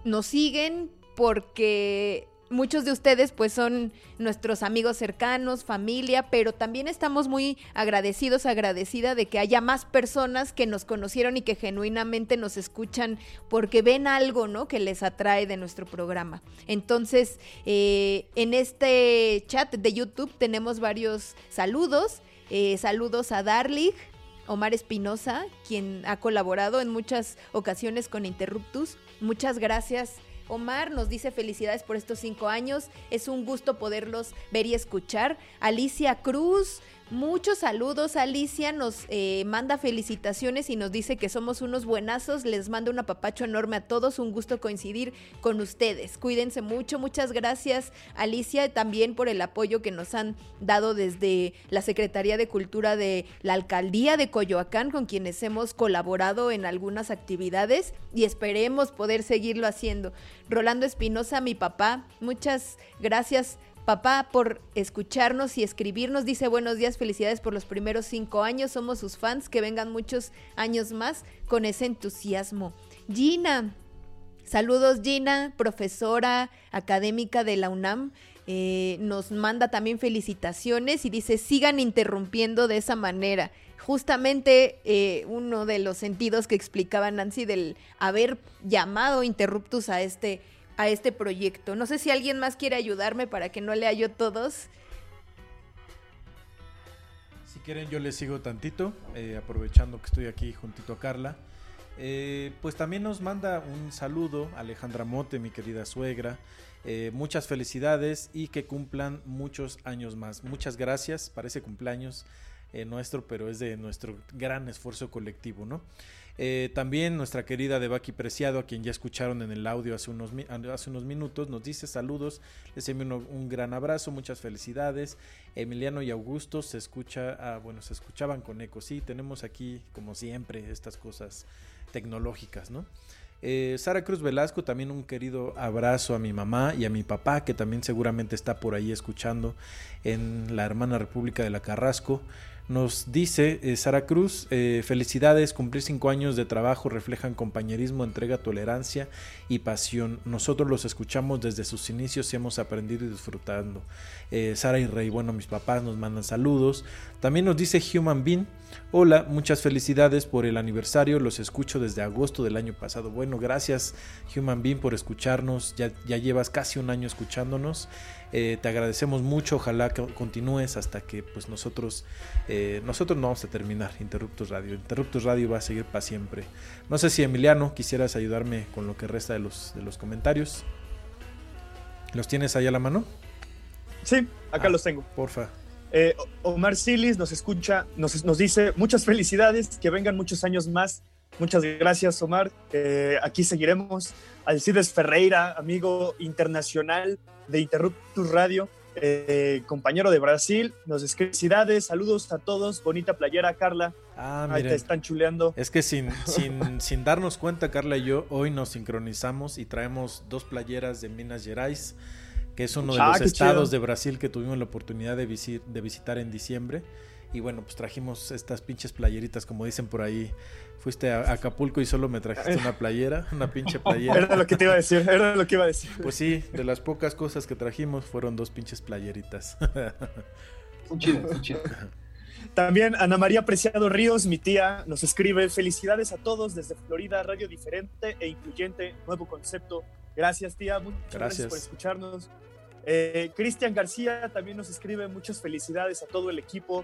nos siguen porque muchos de ustedes pues son nuestros amigos cercanos, familia, pero también estamos muy agradecidos, agradecida de que haya más personas que nos conocieron y que genuinamente nos escuchan porque ven algo, ¿no? Que les atrae de nuestro programa. Entonces, eh, en este chat de YouTube tenemos varios saludos. Eh, saludos a Darlig, Omar Espinosa, quien ha colaborado en muchas ocasiones con Interruptus. Muchas gracias Omar nos dice felicidades por estos cinco años. Es un gusto poderlos ver y escuchar. Alicia Cruz Muchos saludos, Alicia nos eh, manda felicitaciones y nos dice que somos unos buenazos. Les mando un apapacho enorme a todos, un gusto coincidir con ustedes. Cuídense mucho, muchas gracias Alicia también por el apoyo que nos han dado desde la Secretaría de Cultura de la Alcaldía de Coyoacán, con quienes hemos colaborado en algunas actividades y esperemos poder seguirlo haciendo. Rolando Espinosa, mi papá, muchas gracias Papá, por escucharnos y escribirnos, dice buenos días, felicidades por los primeros cinco años, somos sus fans, que vengan muchos años más con ese entusiasmo. Gina, saludos Gina, profesora académica de la UNAM, eh, nos manda también felicitaciones y dice sigan interrumpiendo de esa manera. Justamente eh, uno de los sentidos que explicaba Nancy del haber llamado interruptus a este a este proyecto. No sé si alguien más quiere ayudarme para que no lea yo todos. Si quieren yo les sigo tantito, eh, aprovechando que estoy aquí juntito a Carla. Eh, pues también nos manda un saludo Alejandra Mote, mi querida suegra. Eh, muchas felicidades y que cumplan muchos años más. Muchas gracias, parece cumpleaños nuestro, pero es de nuestro gran esfuerzo colectivo, ¿no? Eh, también nuestra querida Debaki Preciado, a quien ya escucharon en el audio hace unos, hace unos minutos, nos dice saludos, les envío un, gran abrazo, muchas felicidades. Emiliano y Augusto se escucha, ah, bueno, se escuchaban con eco, sí, tenemos aquí como siempre estas cosas tecnológicas, ¿no? Eh, Sara Cruz Velasco, también un querido abrazo a mi mamá y a mi papá, que también seguramente está por ahí escuchando en la hermana República de la Carrasco. Nos dice eh, Sara Cruz, eh, felicidades, cumplir cinco años de trabajo reflejan compañerismo, entrega, tolerancia y pasión. Nosotros los escuchamos desde sus inicios y hemos aprendido y disfrutando. Eh, Sara y Rey, bueno, mis papás nos mandan saludos. También nos dice Human Bean, hola, muchas felicidades por el aniversario, los escucho desde agosto del año pasado. Bueno, gracias Human Bean por escucharnos, ya, ya llevas casi un año escuchándonos. Eh, te agradecemos mucho, ojalá que continúes hasta que pues nosotros, eh, nosotros no vamos a terminar Interruptus Radio. Interruptus Radio va a seguir para siempre. No sé si Emiliano quisieras ayudarme con lo que resta de los, de los comentarios. ¿Los tienes ahí a la mano? Sí, acá ah, los tengo. Porfa. Eh, Omar Silis nos escucha, nos, nos, dice muchas felicidades, que vengan muchos años más. Muchas gracias, Omar. aquí seguiremos. Alcides Ferreira, amigo internacional de Interruptus Radio, eh, compañero de Brasil. Nos escribe saludos a todos. Bonita playera, Carla. Ah, Ahí te están chuleando. Es que sin, sin, sin darnos cuenta, Carla y yo, hoy nos sincronizamos y traemos dos playeras de Minas Gerais, que es uno de ah, los estados de Brasil que tuvimos la oportunidad de, de visitar en diciembre. Y bueno, pues trajimos estas pinches playeritas, como dicen por ahí. Fuiste a Acapulco y solo me trajiste una playera, una pinche playera. Era lo que te iba a decir, era lo que iba a decir. Pues sí, de las pocas cosas que trajimos fueron dos pinches playeritas. Son chidas, son chidas. También Ana María Preciado Ríos, mi tía, nos escribe felicidades a todos desde Florida, radio diferente e incluyente, nuevo concepto. Gracias tía, muchas gracias, por escucharnos. Eh, Cristian García también nos escribe muchas felicidades a todo el equipo.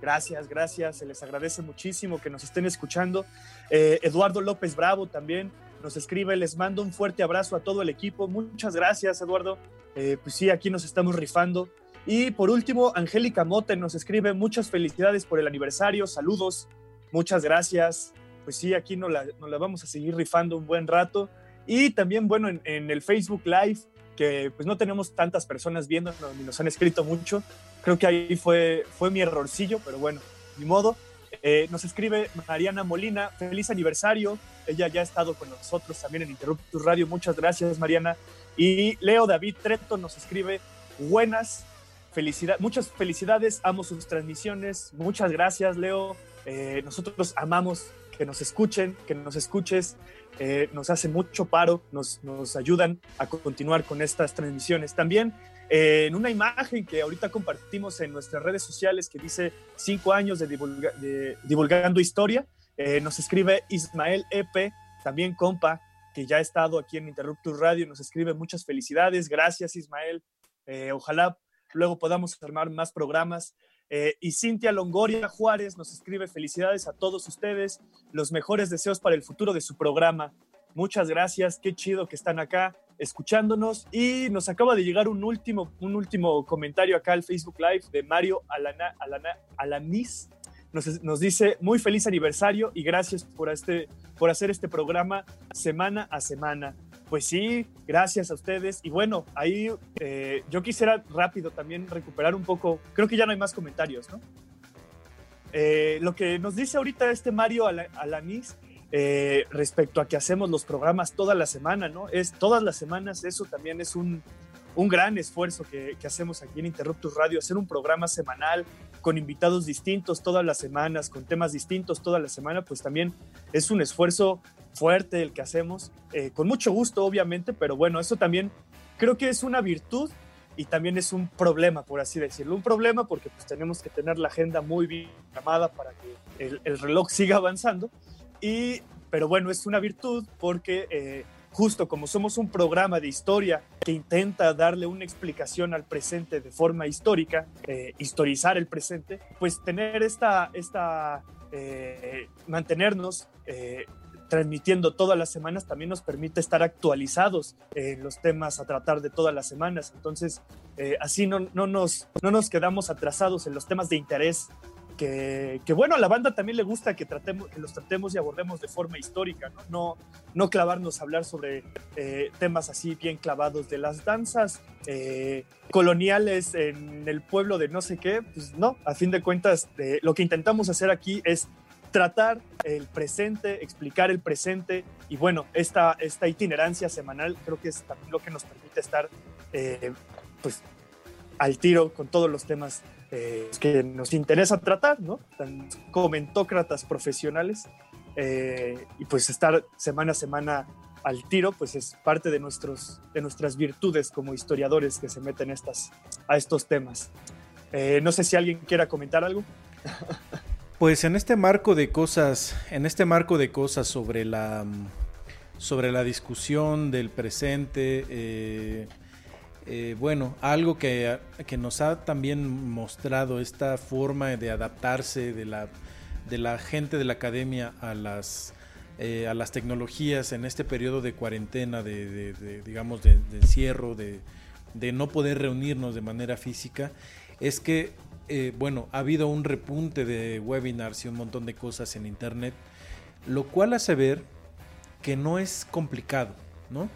Gracias, gracias, se les agradece muchísimo que nos estén escuchando. Eh, Eduardo López Bravo también, nos escribe, les mando un fuerte abrazo a todo el equipo. Muchas gracias, Eduardo. Eh, pues sí, aquí nos estamos rifando. Y por último, Angélica Mote nos escribe, muchas felicidades por el aniversario, saludos, muchas gracias. Pues sí, aquí nos la, nos la vamos a seguir rifando un buen rato. Y también, bueno, en, el Facebook Live, que pues no tenemos tantas personas viendo, ni nos han escrito mucho. Creo que ahí fue, fue mi errorcillo, pero bueno, ni modo. Eh, nos escribe Mariana Molina, feliz aniversario. Ella ya ha estado con nosotros también en Interruptus Radio. Muchas gracias, Mariana. Y Leo David Treto nos escribe, buenas, felicidades, muchas felicidades, amo sus transmisiones. Muchas gracias, Leo. Eh, nosotros amamos que nos escuchen, que nos escuches. Eh, nos hacen mucho paro, nos, nos ayudan a continuar con estas transmisiones. También eh, en una imagen que ahorita compartimos en nuestras redes sociales que dice cinco años de, de divulgando historia, eh, nos escribe Ismael Epe, también compa, que ya ha estado aquí en Interruptus Radio, nos escribe muchas felicidades, gracias Ismael, ojalá luego podamos armar más programas. Y Cintia Longoria Juárez nos escribe felicidades a todos ustedes, los mejores deseos para el futuro de su programa. Muchas gracias, qué chido que están acá escuchándonos y nos acaba de llegar un último, un último comentario acá al Facebook Live de Mario Alana, Alana, Alanis. Nos, nos, dice muy feliz aniversario y gracias por, este, por hacer este programa semana a semana. Pues sí, gracias a ustedes. Y bueno, ahí eh, yo quisiera rápido también recuperar un poco, creo que ya no hay más comentarios, ¿no? Eh, lo que nos dice ahorita este Mario Alanis eh, respecto a que hacemos los programas toda la semana, ¿no? Es todas las semanas, eso también es un, un gran esfuerzo que, que, hacemos aquí en Interruptus Radio, hacer un programa semanal con invitados distintos todas las semanas, con temas distintos toda la semana, pues también es un esfuerzo fuerte el que hacemos, eh, con mucho gusto obviamente, pero bueno, eso también creo que es una virtud y también es un problema, por así decirlo. Un problema porque pues tenemos que tener la agenda muy bien programada para que el, el reloj siga avanzando, y, pero bueno, es una virtud porque eh, justo como somos un programa de historia que intenta darle una explicación al presente de forma histórica, eh, historizar el presente, pues tener esta, esta eh, mantenernos transmitiendo todas las semanas también nos permite estar actualizados en los temas a tratar de todas las semanas. Entonces, así no, no, nos, no nos quedamos atrasados en los temas de interés que, bueno, a la banda también le gusta que, tratemos, que los tratemos y abordemos de forma histórica, no, no, no clavarnos a hablar sobre eh, temas así bien clavados de las danzas eh, coloniales en el pueblo de no sé qué, pues no, a fin de cuentas eh, lo que intentamos hacer aquí es tratar el presente, explicar el presente y bueno, esta, esta itinerancia semanal creo que es también lo que nos permite estar pues al tiro con todos los temas eh, que nos interesa tratar, ¿no? Tan comentócratas profesionales. Eh, y pues estar semana a semana al tiro, pues es parte de, nuestros, de nuestras virtudes como historiadores que se meten estas, a estos temas. Eh, no sé si alguien quiera comentar algo. Pues en este marco de cosas, en este marco de cosas sobre la sobre la discusión del presente, eh, bueno, algo que, nos ha también mostrado esta forma de adaptarse de la, de la gente de la academia a las, eh, a las tecnologías en este periodo de cuarentena, de, digamos, de, encierro, de, no poder reunirnos de manera física, es que, eh, bueno, ha habido un repunte de webinars y un montón de cosas en Internet, lo cual hace ver que no es complicado, ¿no?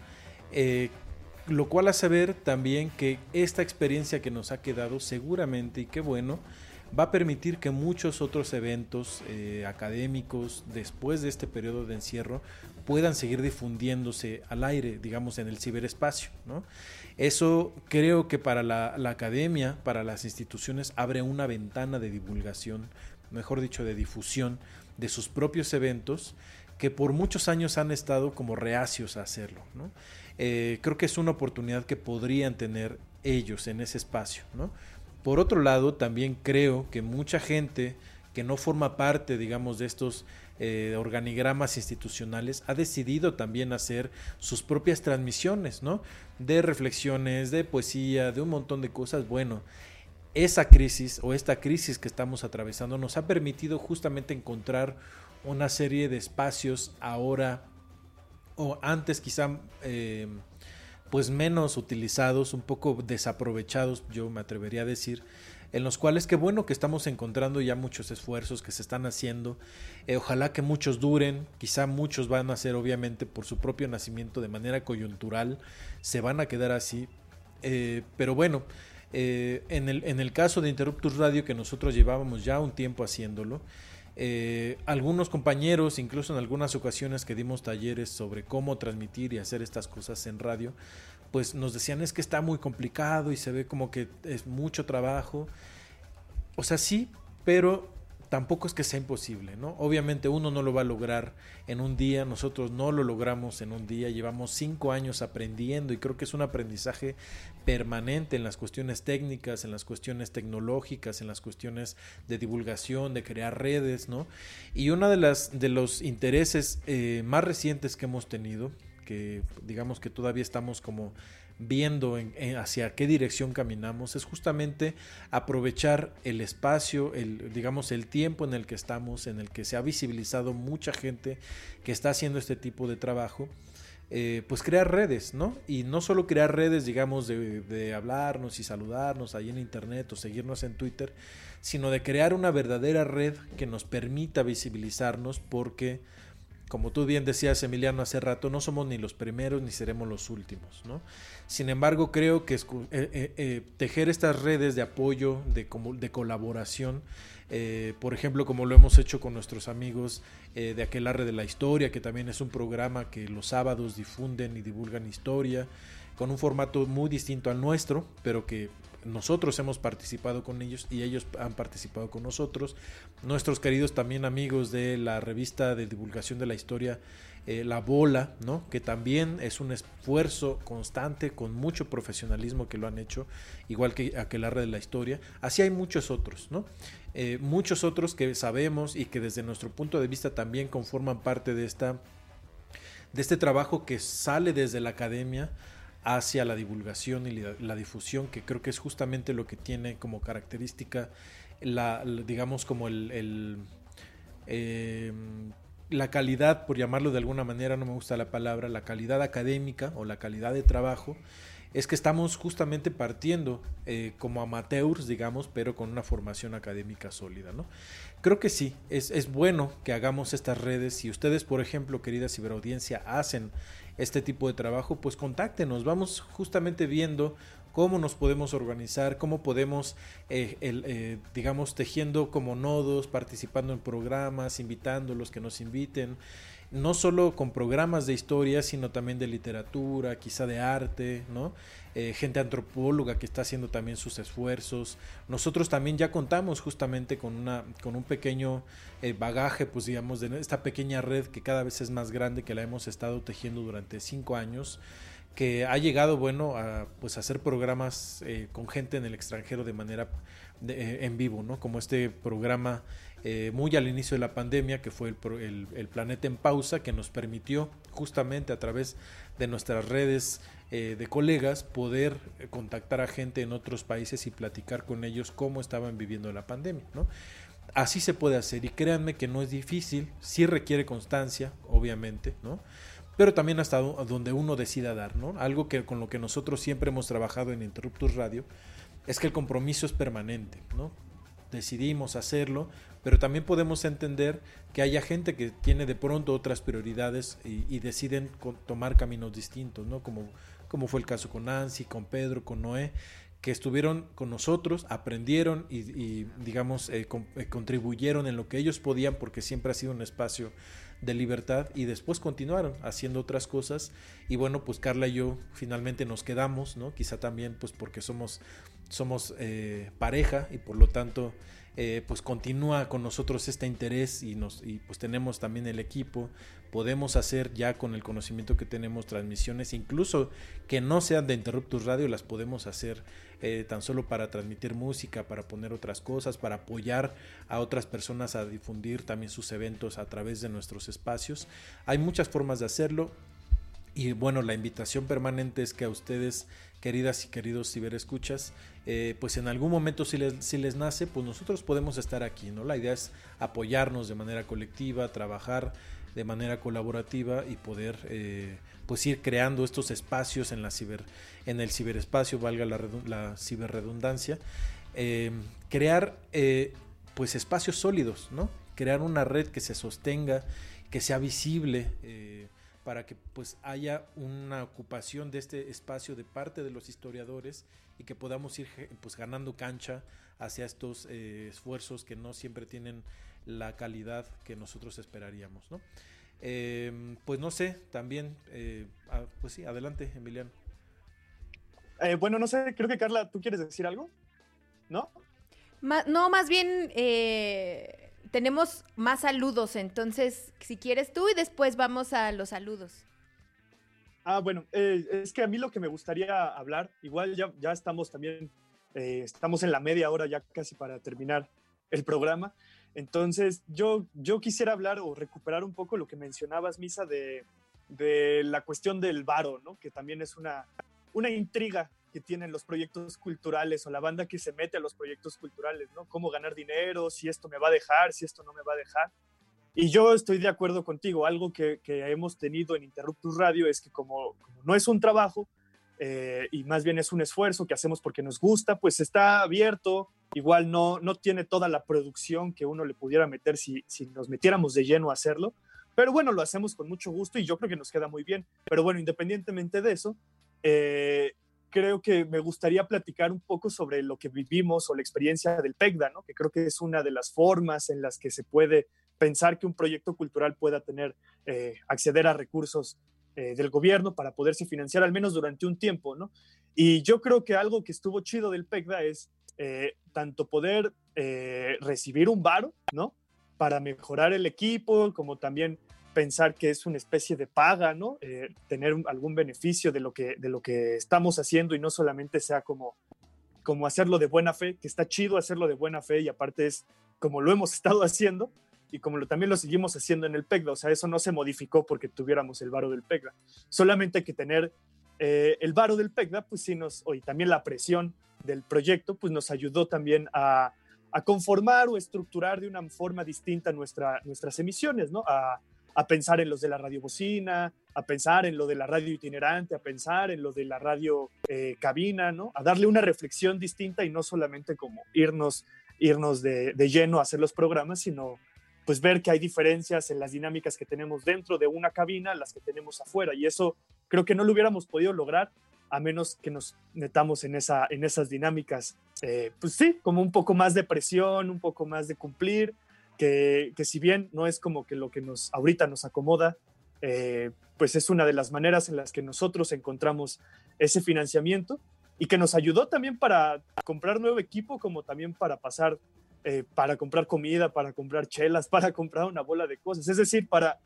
Lo cual hace ver también que esta experiencia que nos ha quedado seguramente y qué bueno, va a permitir que muchos otros eventos eh, académicos después de este periodo de encierro puedan seguir difundiéndose al aire, digamos, en el ciberespacio. ¿no? Eso creo que para la, academia, para las instituciones, abre una ventana de divulgación, mejor dicho, de difusión de sus propios eventos que por muchos años han estado como reacios a hacerlo. Eh, creo que es una oportunidad que podrían tener ellos en ese espacio. Por otro lado, también creo que mucha gente que no forma parte, digamos, de estos eh, organigramas institucionales, ha decidido también hacer sus propias transmisiones, ¿no? De reflexiones, de poesía, de un montón de cosas. Bueno, esa crisis o esta crisis que estamos atravesando nos ha permitido justamente encontrar una serie de espacios ahora o antes quizá eh, pues menos utilizados, un poco desaprovechados, yo me atrevería a decir, en los cuales qué bueno que estamos encontrando ya muchos esfuerzos que se están haciendo. Eh, ojalá que muchos duren, quizá muchos van a ser obviamente por su propio nacimiento de manera coyuntural, se van a quedar así. Eh, pero bueno, eh, en, el, en el caso de Interruptus Radio, que nosotros llevábamos ya un tiempo haciéndolo, algunos compañeros, incluso en algunas ocasiones que dimos talleres sobre cómo transmitir y hacer estas cosas en radio, pues nos decían es que está muy complicado y se ve como que es mucho trabajo. O sea, sí, pero tampoco es que sea imposible, ¿no? Obviamente uno no lo va a lograr en un día, nosotros no lo logramos en un día, llevamos cinco años aprendiendo y creo que es un aprendizaje permanente en las cuestiones técnicas, en las cuestiones tecnológicas, en las cuestiones de divulgación, de crear redes, ¿no? Y uno de, las, de los intereses eh, más recientes que hemos tenido, que digamos que todavía estamos como viendo hacia qué dirección caminamos es justamente aprovechar el espacio, el, digamos el tiempo en el que estamos, en el que se ha visibilizado mucha gente que está haciendo este tipo de trabajo. Eh, pues crear redes, ¿no? Y no solo crear redes, digamos, de, de, hablarnos y saludarnos ahí en internet o seguirnos en Twitter, sino de crear una verdadera red que nos permita visibilizarnos porque como tú bien decías, Emiliano, hace rato, no somos ni los primeros ni seremos los últimos, ¿no? Sin embargo, creo que eh, eh, eh, tejer estas redes de apoyo, de, colaboración, por ejemplo, como lo hemos hecho con nuestros amigos de Aquelarre de la Historia, que también es un programa que los sábados difunden y divulgan historia, con un formato muy distinto al nuestro, pero que nosotros hemos participado con ellos y ellos han participado con nosotros. Nuestros queridos también amigos de la revista de divulgación de la historia, eh, La Bola, ¿no? que también es un esfuerzo constante con mucho profesionalismo que lo han hecho, igual que Aquelarre de la Historia. Así hay muchos otros, ¿no? Eh, muchos otros que sabemos y que desde nuestro punto de vista también conforman parte de esta de este trabajo que sale desde la academia hacia la divulgación y la, difusión, que creo que es justamente lo que tiene como característica, la, digamos, como el, em, la calidad, por llamarlo de alguna manera, no me gusta la palabra, la calidad académica o la calidad de trabajo, es que estamos justamente partiendo eh, como amateurs, digamos, pero con una formación académica sólida, ¿no? Creo que sí, es, es bueno que hagamos estas redes. Si ustedes, por ejemplo, querida ciberaudiencia, hacen este tipo de trabajo, pues contáctenos. Vamos justamente viendo cómo nos podemos organizar, cómo podemos, eh, eh, digamos, tejiendo como nodos, participando en programas, invitando a los que nos inviten no solo con programas de historia, sino también de literatura, quizá de arte, ¿no? Eh, gente antropóloga que está haciendo también sus esfuerzos. Nosotros también ya contamos justamente con, una, con un pequeño eh, bagaje, pues digamos, de esta pequeña red que cada vez es más grande, que la hemos estado tejiendo durante cinco años que ha llegado, bueno, a pues hacer programas eh, con gente en el extranjero de manera en vivo, ¿no? Como este programa eh, muy al inicio de la pandemia, que fue el, el, Planeta en Pausa, que nos permitió justamente a través de nuestras redes eh, de colegas poder eh, contactar a gente en otros países y platicar con ellos cómo estaban viviendo la pandemia. ¿no? Así se puede hacer y créanme que no es difícil, sí requiere constancia, obviamente, ¿no? pero también hasta donde uno decida dar, ¿no? Algo que con lo que nosotros siempre hemos trabajado en Interruptus Radio es que el compromiso es permanente, ¿no? Decidimos hacerlo, pero también podemos entender que haya gente que tiene de pronto otras prioridades y, deciden tomar caminos distintos, ¿no? Como, como fue el caso con Nancy, con Pedro, con Noé, que estuvieron con nosotros, aprendieron y, digamos, eh, eh, contribuyeron en lo que ellos podían porque siempre ha sido un espacio de libertad y después continuaron haciendo otras cosas y bueno, pues Carla y yo finalmente nos quedamos, ¿no? Quizá también pues porque somos, somos eh, pareja y por lo tanto eh, pues continúa con nosotros este interés y, nos, y pues tenemos también el equipo, podemos hacer ya con el conocimiento que tenemos transmisiones, incluso que no sean de Interruptus Radio, las podemos hacer eh, tan solo para transmitir música, para poner otras cosas, para apoyar a otras personas a difundir también sus eventos a través de nuestros espacios. Hay muchas formas de hacerlo. Y bueno, la invitación permanente es que a ustedes, queridas y queridos ciberescuchas, eh, pues en algún momento si les, si les nace, pues nosotros podemos estar aquí, ¿no? La idea es apoyarnos de manera colectiva, trabajar de manera colaborativa y poder eh, pues ir creando estos espacios en la ciber en el ciberespacio valga la, la ciberredundancia em, crear eh, pues espacios sólidos no crear una red que se sostenga que sea visible eh, para que pues haya una ocupación de este espacio de parte de los historiadores y que podamos ir pues ganando cancha hacia estos esfuerzos que no siempre tienen la calidad que nosotros esperaríamos, ¿no? Em, pues no sé, también, eh, ah, pues sí, adelante, Emiliano. Eh, bueno, no sé, creo que Carla, ¿tú quieres decir algo? ¿No? no, más bien eh, tenemos más saludos, entonces, si quieres tú y después vamos a los saludos. Ah, bueno, es que a mí lo que me gustaría hablar, igual ya, ya estamos también, estamos en la media hora ya casi para terminar el programa. Entonces, yo, yo quisiera hablar o recuperar un poco lo que mencionabas, Misa, de, la cuestión del varo, ¿no? Que también es una, una intriga que tienen los proyectos culturales o la banda que se mete a los proyectos culturales, ¿no? Cómo ganar dinero, si esto me va a dejar, si esto no me va a dejar. Y yo estoy de acuerdo contigo, algo que, hemos tenido en Interruptus Radio es que como, no es un trabajo eh, y más bien es un esfuerzo que hacemos porque nos gusta, pues está abierto igual no, no tiene toda la producción que uno le pudiera meter si, si nos metiéramos de lleno a hacerlo. Pero bueno, lo hacemos con mucho gusto y yo creo que nos queda muy bien. Pero bueno, independientemente de eso, eh, creo que me gustaría platicar un poco sobre lo que vivimos o la experiencia del PECDA, ¿no? que creo que es una de las formas en las que se puede pensar que un proyecto cultural pueda tener, eh, acceder a recursos eh, del gobierno para poderse financiar al menos durante un tiempo. ¿no? Y yo creo que algo que estuvo chido del PECDA es eh, tanto poder eh, recibir un varo, ¿no? Para mejorar el equipo, como también pensar que es una especie de paga, ¿no? Eh, tener algún beneficio de lo, que, de lo que estamos haciendo y no solamente sea como, como hacerlo de buena fe, que está chido hacerlo de buena fe y aparte es como lo hemos estado haciendo y como lo, también lo seguimos haciendo en el PECDA, o sea, eso no se modificó porque tuviéramos el varo del PECDA, solamente hay que tener el varo del PECDA, pues sí nos, y también la presión del proyecto, pues nos ayudó también a, conformar o estructurar de una forma distinta nuestra, nuestras emisiones, ¿no? A, pensar en los de la radiobocina, a pensar en lo de la radio itinerante, a pensar en lo de la radio eh, cabina, ¿no? A darle una reflexión distinta y no solamente como irnos, irnos de, de, lleno a hacer los programas, sino pues ver que hay diferencias en las dinámicas que tenemos dentro de una cabina, las que tenemos afuera. Y eso creo que no lo hubiéramos podido lograr a menos que nos metamos en, esa, en esas dinámicas, eh, pues sí, como un poco más de presión, un poco más de cumplir, que, si bien no es como que lo que nos ahorita nos acomoda, eh, pues es una de las maneras en las que nosotros encontramos ese financiamiento y que nos ayudó también para comprar nuevo equipo, como también para pasar, eh, para comprar comida, para comprar chelas, para comprar una bola de cosas, es decir, para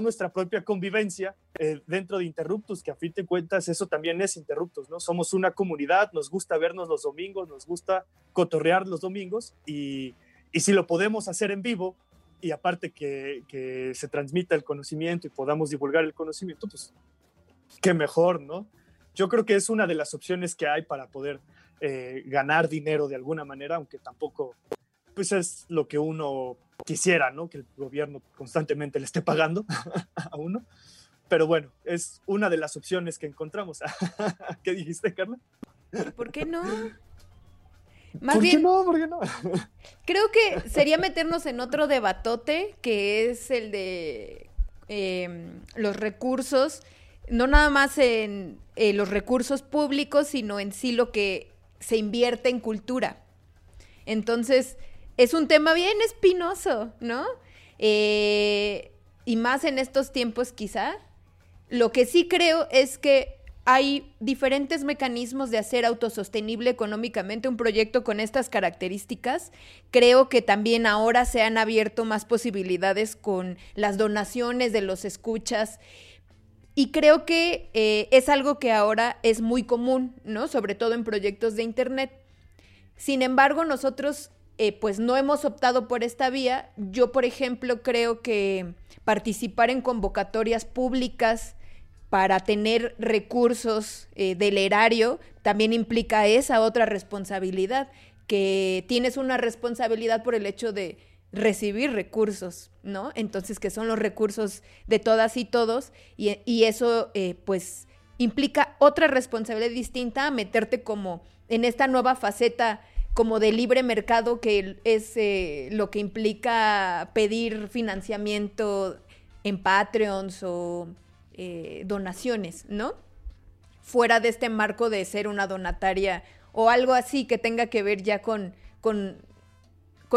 nuestra propia convivencia eh, dentro de Interruptus, que a fin de cuentas eso también es Interruptus, ¿no? Somos una comunidad, nos gusta vernos los domingos, nos gusta cotorrear los domingos y, y si lo podemos hacer en vivo y aparte que, que, se transmita el conocimiento y podamos divulgar el conocimiento, pues qué mejor, ¿no? Yo creo que es una de las opciones que hay para poder eh, ganar dinero de alguna manera, aunque tampoco pues es lo que uno quisiera, ¿no? Que el gobierno constantemente le esté pagando a uno. Pero bueno, es una de las opciones que encontramos. ¿Qué dijiste, Carla? ¿Por qué no? Más ¿Por bien, qué no? ¿Por qué no? creo que sería meternos en otro debatote, que es el de em, los recursos, no nada más en eh, los recursos públicos, sino en sí lo que se invierte en cultura. Entonces, es un tema bien espinoso, ¿no? Eh, y más en estos tiempos quizá. Lo que sí creo es que hay diferentes mecanismos de hacer autosostenible económicamente un proyecto con estas características. Creo que también ahora se han abierto más posibilidades con las donaciones de los escuchas. Y creo que eh, es algo que ahora es muy común, ¿no? Sobre todo en proyectos de Internet. Sin embargo, nosotros eh, pues no hemos optado por esta vía. Yo, por ejemplo, creo que participar en convocatorias públicas para tener recursos eh, del erario también implica esa otra responsabilidad, que tienes una responsabilidad por el hecho de, recibir recursos, ¿no? Entonces, que son los recursos de todas y todos, y, eso, eh, pues, implica otra responsabilidad distinta a meterte como en esta nueva faceta como de libre mercado que es eh, lo que implica pedir financiamiento en Patreons o eh, donaciones, ¿no? Fuera de este marco de ser una donataria o algo así que tenga que ver ya con, con,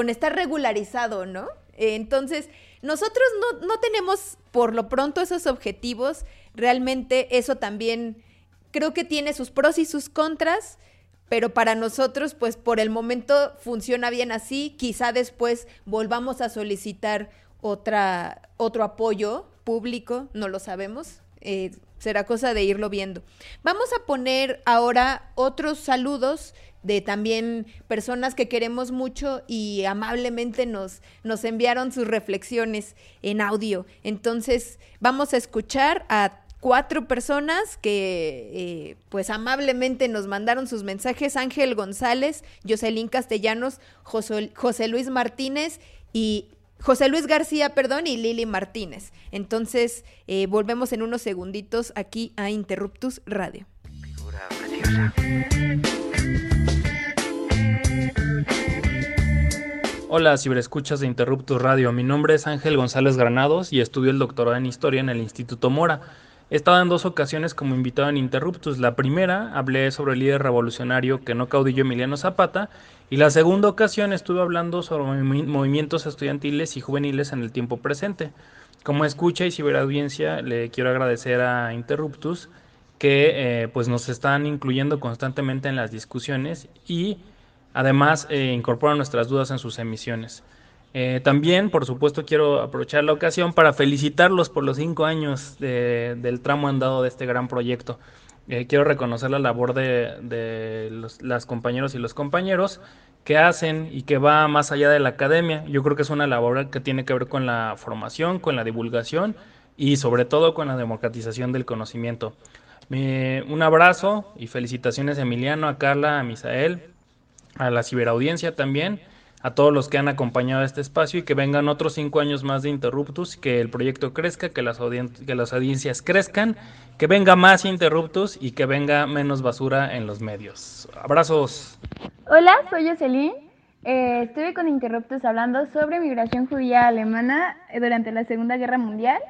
estar regularizado, ¿no? entonces, nosotros no, no tenemos por lo pronto esos objetivos, realmente eso también creo que tiene sus pros y sus contras pero para nosotros, pues por el momento funciona bien así. Quizá después volvamos a solicitar otra, otro apoyo público, no lo sabemos. Eh, será cosa de irlo viendo. Vamos a poner ahora otros saludos de también personas que queremos mucho y amablemente nos, nos enviaron sus reflexiones en audio. Entonces, vamos a escuchar a cuatro personas que eh, pues amablemente nos mandaron sus mensajes, Ángel González, Jocelyn Castellanos, José, Luis Martínez y José Luis García, perdón, y Lili Martínez. Entonces, eh, volvemos en unos segunditos aquí a Interruptus Radio. Hola, ciberescuchas de Interruptus Radio. Mi nombre es Ángel González Granados y estudio el doctorado en Historia en el Instituto Mora. He estado en dos ocasiones como invitado en Interruptus. La primera hablé sobre el líder revolucionario que no caudillo Emiliano Zapata y la segunda ocasión estuve hablando sobre movimientos estudiantiles y juveniles en el tiempo presente. Como escucha y ciberaudiencia le quiero agradecer a Interruptus que eh, pues nos están incluyendo constantemente en las discusiones y además eh, incorporan nuestras dudas en sus emisiones. Eh, también, por supuesto, quiero aprovechar la ocasión para felicitarlos por los cinco años del tramo andado de este gran proyecto. Eh, quiero reconocer la labor de, los, las compañeros y los compañeros que hacen y que va más allá de la academia. Yo creo que es una labor que tiene que ver con la formación, con la divulgación y sobre todo con la democratización del conocimiento. un abrazo y felicitaciones a Emiliano, a Carla, a Misael, a la ciberaudiencia también a todos los que han acompañado este espacio y que vengan otros cinco años más de Interruptus, que el proyecto crezca, que las, que las audiencias crezcan, que venga más Interruptus y que venga menos basura en los medios. Abrazos. Hola, soy Jocelyn. Eh, estuve con Interruptus hablando sobre migración judía alemana eh, durante la Segunda Guerra Mundial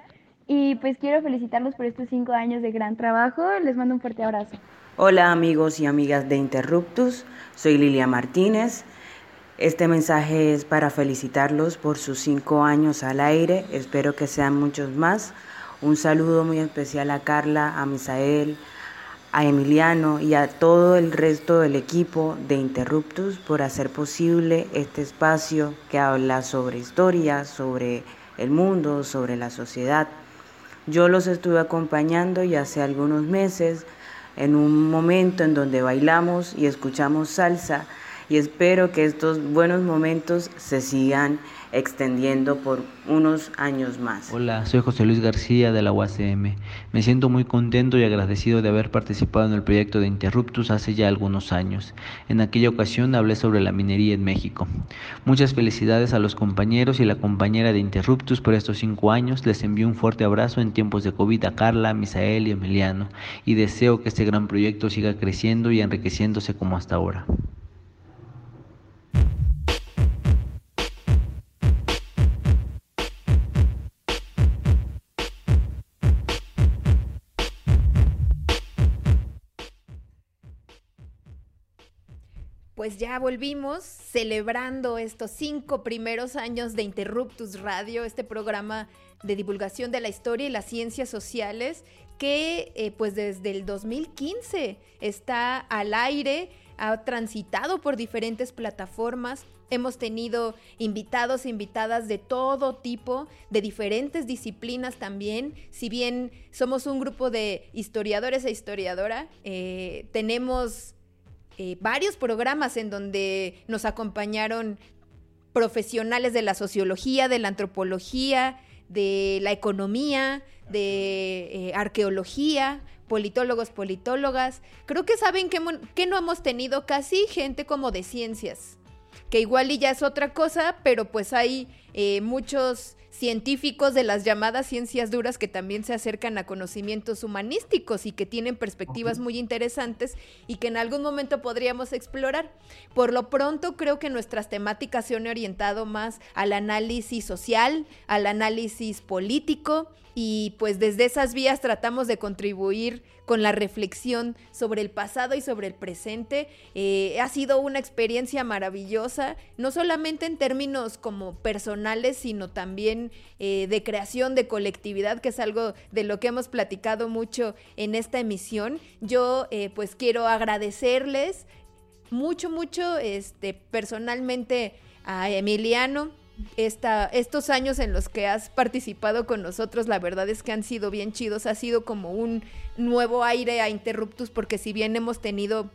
y pues quiero felicitarlos por estos cinco años de gran trabajo. Les mando un fuerte abrazo. Hola amigos y amigas de Interruptus, soy Lilia Martínez. Este mensaje es para felicitarlos por sus cinco años al aire. Espero que sean muchos más. Un saludo muy especial a Carla, a Misael, a Emiliano y a todo el resto del equipo de Interruptus por hacer posible este espacio que habla sobre historia, sobre el mundo, sobre la sociedad. Yo los estuve acompañando ya hace algunos meses en un momento en donde bailamos y escuchamos salsa y espero que estos buenos momentos se sigan extendiendo por unos años más. Hola, soy José Luis García de la UACM. Me siento muy contento y agradecido de haber participado en el proyecto de Interruptus hace ya algunos años. En aquella ocasión hablé sobre la minería en México. Muchas felicidades a los compañeros y la compañera de Interruptus por estos cinco años. Les envío un fuerte abrazo en tiempos de COVID a Carla, Misael y Emiliano y deseo que este gran proyecto siga creciendo y enriqueciéndose como hasta ahora. Pues ya volvimos celebrando estos cinco primeros años de Interruptus Radio, este programa de divulgación de la historia y las ciencias sociales que eh, pues desde el 2015 está al aire, ha transitado por diferentes plataformas. Hemos tenido invitados e invitadas de todo tipo, de diferentes disciplinas también. Si bien somos un grupo de historiadores e historiadora, eh, tenemos eh, varios programas en donde nos acompañaron profesionales de la sociología, de la antropología, de la economía, de eh, arqueología, politólogos, politólogas. Creo que saben que, que, no hemos tenido casi gente como de ciencias. que igual y ya es otra cosa, pero pues hay eh, muchos científicos de las llamadas ciencias duras que también se acercan a conocimientos humanísticos y que tienen perspectivas muy interesantes y que en algún momento podríamos explorar. Por lo pronto creo que nuestras temáticas se han orientado más al análisis social, al análisis político y pues desde esas vías tratamos de contribuir con la reflexión sobre el pasado y sobre el presente. Eh, ha sido una experiencia maravillosa, no solamente en términos como personales, sino también eh, de creación de colectividad, que es algo de lo que hemos platicado mucho en esta emisión. Yo eh, pues quiero agradecerles mucho, mucho, este, personalmente a Emiliano esta, estos años en los que has participado con nosotros, la verdad es que han sido bien chidos, ha sido como un nuevo aire a Interruptus, porque si bien hemos tenido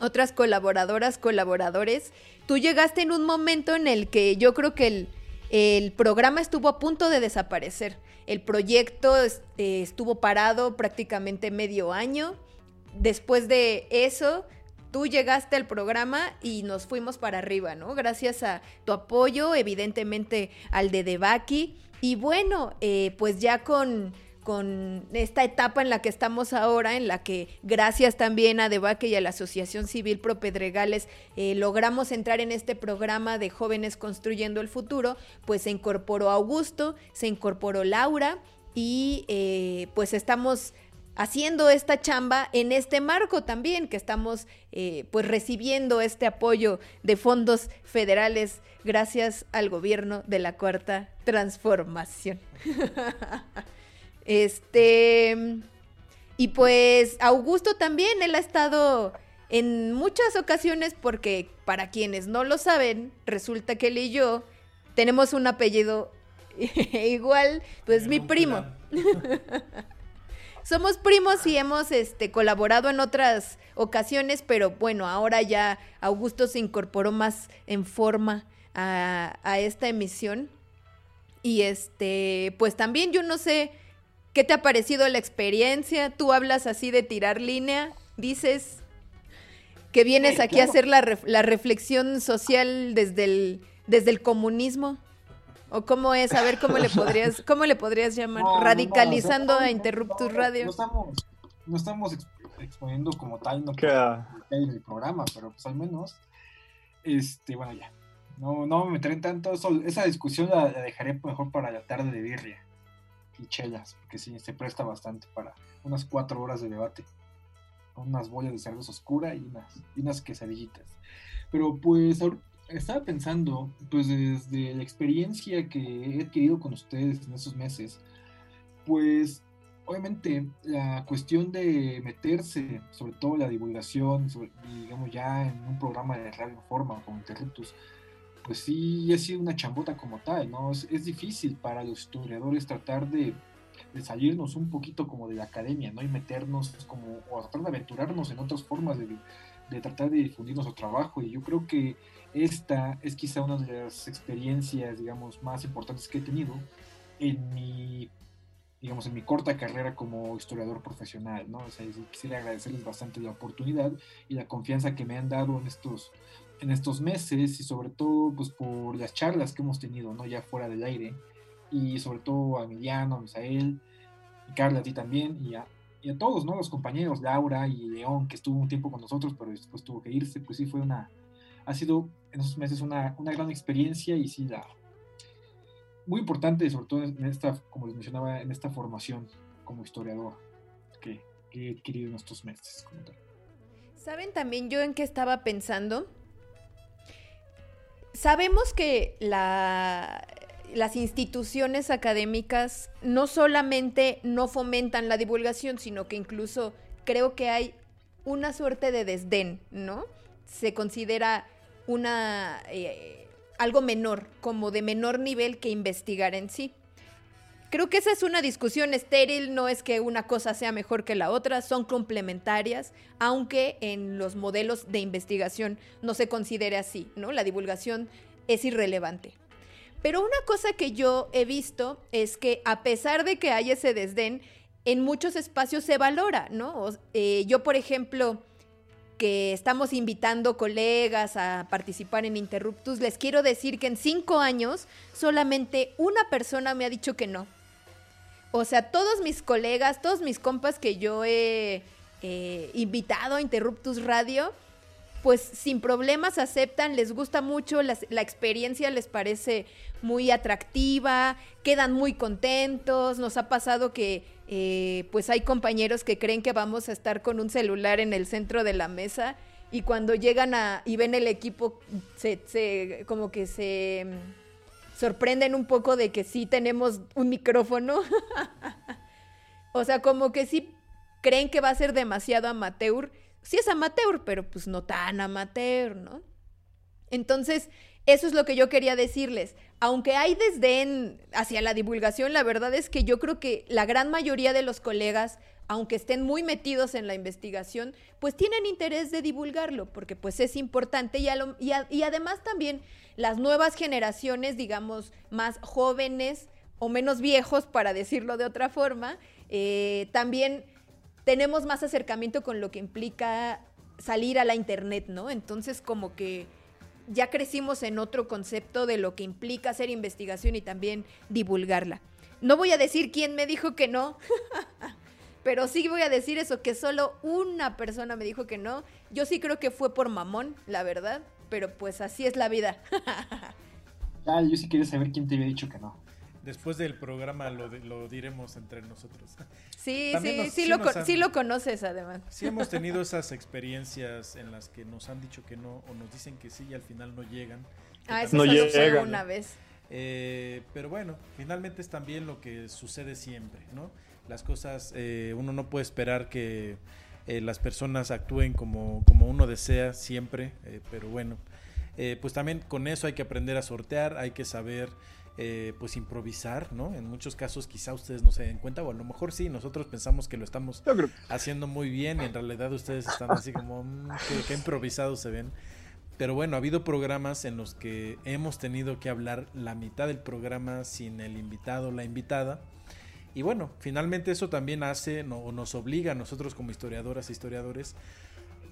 otras colaboradoras, colaboradores, tú llegaste en un momento en el que yo creo que el, el programa estuvo a punto de desaparecer. El proyecto eh, estuvo parado prácticamente medio año. Después de eso, tú llegaste al programa y nos fuimos para arriba, ¿no? Gracias a tu apoyo, evidentemente al de Debaki. Y bueno, eh, pues ya con, con esta etapa en la que estamos ahora, en la que gracias también a Debaki y a la Asociación Civil Pro Pedregales eh, logramos entrar en este programa de Jóvenes Construyendo el Futuro, pues se incorporó Augusto, se incorporó Laura y eh, pues estamos haciendo esta chamba en este marco también, que estamos eh, pues recibiendo este apoyo de fondos federales gracias al gobierno de la cuarta transformación. este y pues Augusto también, él ha estado en muchas ocasiones porque para quienes no lo saben, resulta que él y yo tenemos un apellido igual, pues mi primo. somos primos y hemos este, colaborado en otras ocasiones, pero bueno, ahora ya Augusto se incorporó más en forma a, a esta emisión. Y este, pues también yo no sé qué te ha parecido la experiencia. Tú hablas así de tirar línea, dices que vienes aquí a hacer la, la reflexión social desde el, desde el comunismo. ¿O cómo es? A ver, ¿cómo le podrías, cómo le podrías llamar? Radicalizando a Interruptus Radio. No estamos, no estamos exponiendo como tal, no en el programa, pero pues al menos, este, bueno, ya. No, no me meteré en tanto, eso, esa discusión la, dejaré mejor para la tarde de birria y chelas, porque sí, se presta bastante para unas cuatro horas de debate, unas bollas de cerveza oscura y unas, y unas quesadillitas. Pero pues estaba pensando, pues desde la experiencia que he adquirido con ustedes en esos meses, pues obviamente la cuestión de meterse, sobre todo la divulgación, digamos ya en un programa de radio forma como Interruptus, pues sí ha sido una chambota como tal, ¿no? Es, difícil para los historiadores tratar de, salirnos un poquito como de la academia, ¿no? Y meternos como, o tratar de aventurarnos en otras formas de, de tratar de difundir nuestro trabajo. Y yo creo que esta es quizá una de las experiencias, digamos, más importantes que he tenido en mi, digamos, en mi corta carrera como historiador profesional, ¿no? O sea, quisiera agradecerles bastante la oportunidad y la confianza que me han dado en estos, en estos meses y sobre todo, pues, por las charlas que hemos tenido, ¿no? Ya fuera del aire y sobre todo a Emiliano, a Misael, y Carla, a ti también y a, y a todos, ¿no? Los compañeros, Laura y León, que estuvo un tiempo con nosotros, pero después tuvo que irse, pues sí fue una ha sido en esos meses una, una gran experiencia y sí, la, muy importante, sobre todo en esta, como les mencionaba, en esta formación como historiador que, que he adquirido en estos meses. ¿Saben también yo en qué estaba pensando? Sabemos que la, las instituciones académicas no solamente no fomentan la divulgación, sino que incluso creo que hay una suerte de desdén, ¿no? Se considera una eh, algo menor, como de menor nivel que investigar en sí. Creo que esa es una discusión estéril, no es que una cosa sea mejor que la otra, son complementarias, aunque en los modelos de investigación no se considere así, ¿no? La divulgación es irrelevante. Pero una cosa que yo he visto es que a pesar de que hay ese desdén, en muchos espacios se valora, ¿no? Eh, yo, por ejemplo, que estamos invitando colegas a participar en Interruptus, les quiero decir que en cinco años solamente una persona me ha dicho que no. O sea, todos mis colegas, todos mis compas que yo he eh, invitado a Interruptus Radio, pues sin problemas aceptan, les gusta mucho, la experiencia les parece muy atractiva, quedan muy contentos, nos ha pasado que eh, pues hay compañeros que creen que vamos a estar con un celular en el centro de la mesa y cuando llegan a y ven el equipo se, como que se sorprenden un poco de que sí tenemos un micrófono. o sea, como que sí creen que va a ser demasiado amateur sí es amateur, pero pues no tan amateur, ¿no? Entonces, eso es lo que yo quería decirles. Aunque hay desdén hacia la divulgación, la verdad es que yo creo que la gran mayoría de los colegas, aunque estén muy metidos en la investigación, pues tienen interés de divulgarlo, porque pues es importante y, además también las nuevas generaciones, digamos, más jóvenes o menos viejos, para decirlo de otra forma, eh, también tenemos más acercamiento con lo que implica salir a la internet, ¿no? Entonces como que ya crecimos en otro concepto de lo que implica hacer investigación y también divulgarla. No voy a decir quién me dijo que no, pero sí voy a decir eso, que solo una persona me dijo que no. Yo sí creo que fue por mamón, la verdad, pero pues así es la vida. ah, yo sí quería saber quién te había dicho que no. Después del programa lo, lo diremos entre nosotros. Sí, sí, sí, lo, sí lo conoces además. Sí hemos tenido esas experiencias en las que nos han dicho que no o nos dicen que sí y al final no llegan. Ah, eso no llega una vez. Eh, pero bueno, finalmente es también lo que sucede siempre, ¿no? Las cosas, eh, uno no puede esperar que eh, las personas actúen como, como uno desea siempre, pero bueno, pues también con eso hay que aprender a sortear, hay que saber eh, pues improvisar, ¿no? En muchos casos quizá ustedes no se den cuenta, o a lo mejor sí, nosotros pensamos que lo estamos haciendo muy bien y en realidad ustedes están así como, mm, que, improvisados se ven. Pero bueno, ha habido programas en los que hemos tenido que hablar la mitad del programa sin el invitado o la invitada. Y bueno, finalmente eso también hace o nos obliga a nosotros como historiadoras e historiadores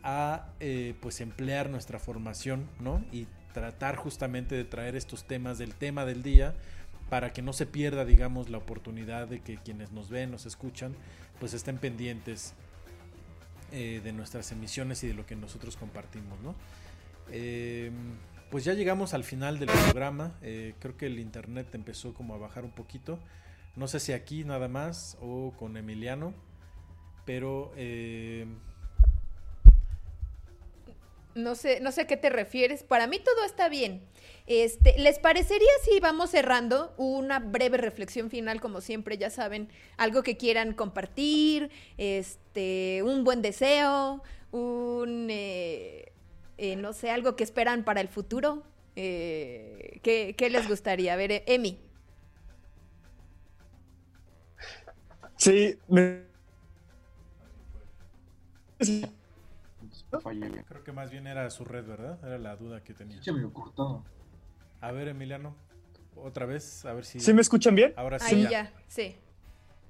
a eh, pues emplear nuestra formación, ¿no? Y tratar justamente de traer estos temas del tema del día para que no se pierda, digamos, la oportunidad de que quienes nos ven, nos escuchan, pues estén pendientes eh, de nuestras emisiones y de lo que nosotros compartimos, ¿no? Em, pues ya llegamos al final del programa. Eh, creo que el internet empezó como a bajar un poquito. No sé si aquí nada más o con Emiliano, pero eh, no sé, no sé a qué te refieres. Para mí todo está bien. Este, ¿Les parecería si vamos cerrando una breve reflexión final, como siempre, ya saben, algo que quieran compartir, este, un buen deseo, un, eh, eh, no sé, algo que esperan para el futuro? Eh, ¿qué, ¿qué, les gustaría? A ver, Emi. Sí, me... Creo que más bien era su red, ¿verdad? Era la duda que tenía. Se me cortó. A ver, Emiliano, otra vez, a ver si. ¿Sí me escuchan bien? Ahora sí. Ahí ya, sí.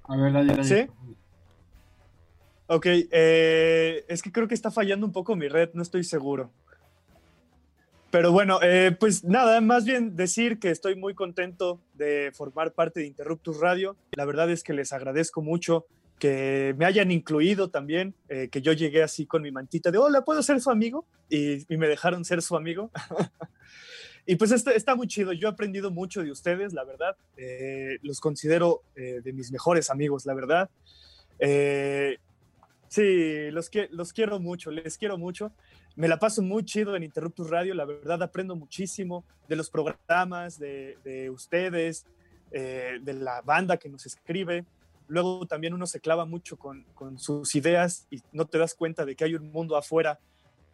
A ver, dale, dale. ¿Sí? Ok, eh, es que creo que está fallando un poco mi red, no estoy seguro. Pero bueno, eh, pues nada, más bien decir que estoy muy contento de formar parte de Interruptus Radio. La verdad es que les agradezco mucho que me hayan incluido también, eh, que yo llegué así con mi mantita de, hola, ¿puedo ser su amigo? Y, me dejaron ser su amigo. y pues está, está, muy chido, yo he aprendido mucho de ustedes, la verdad, eh, los considero de mis mejores amigos, la verdad. sí, los, los quiero mucho, les quiero mucho. Me la paso muy chido en Interruptus Radio, la verdad aprendo muchísimo de los programas, de, de ustedes, de la banda que nos escribe luego también uno se clava mucho con, sus ideas y no te das cuenta de que hay un mundo afuera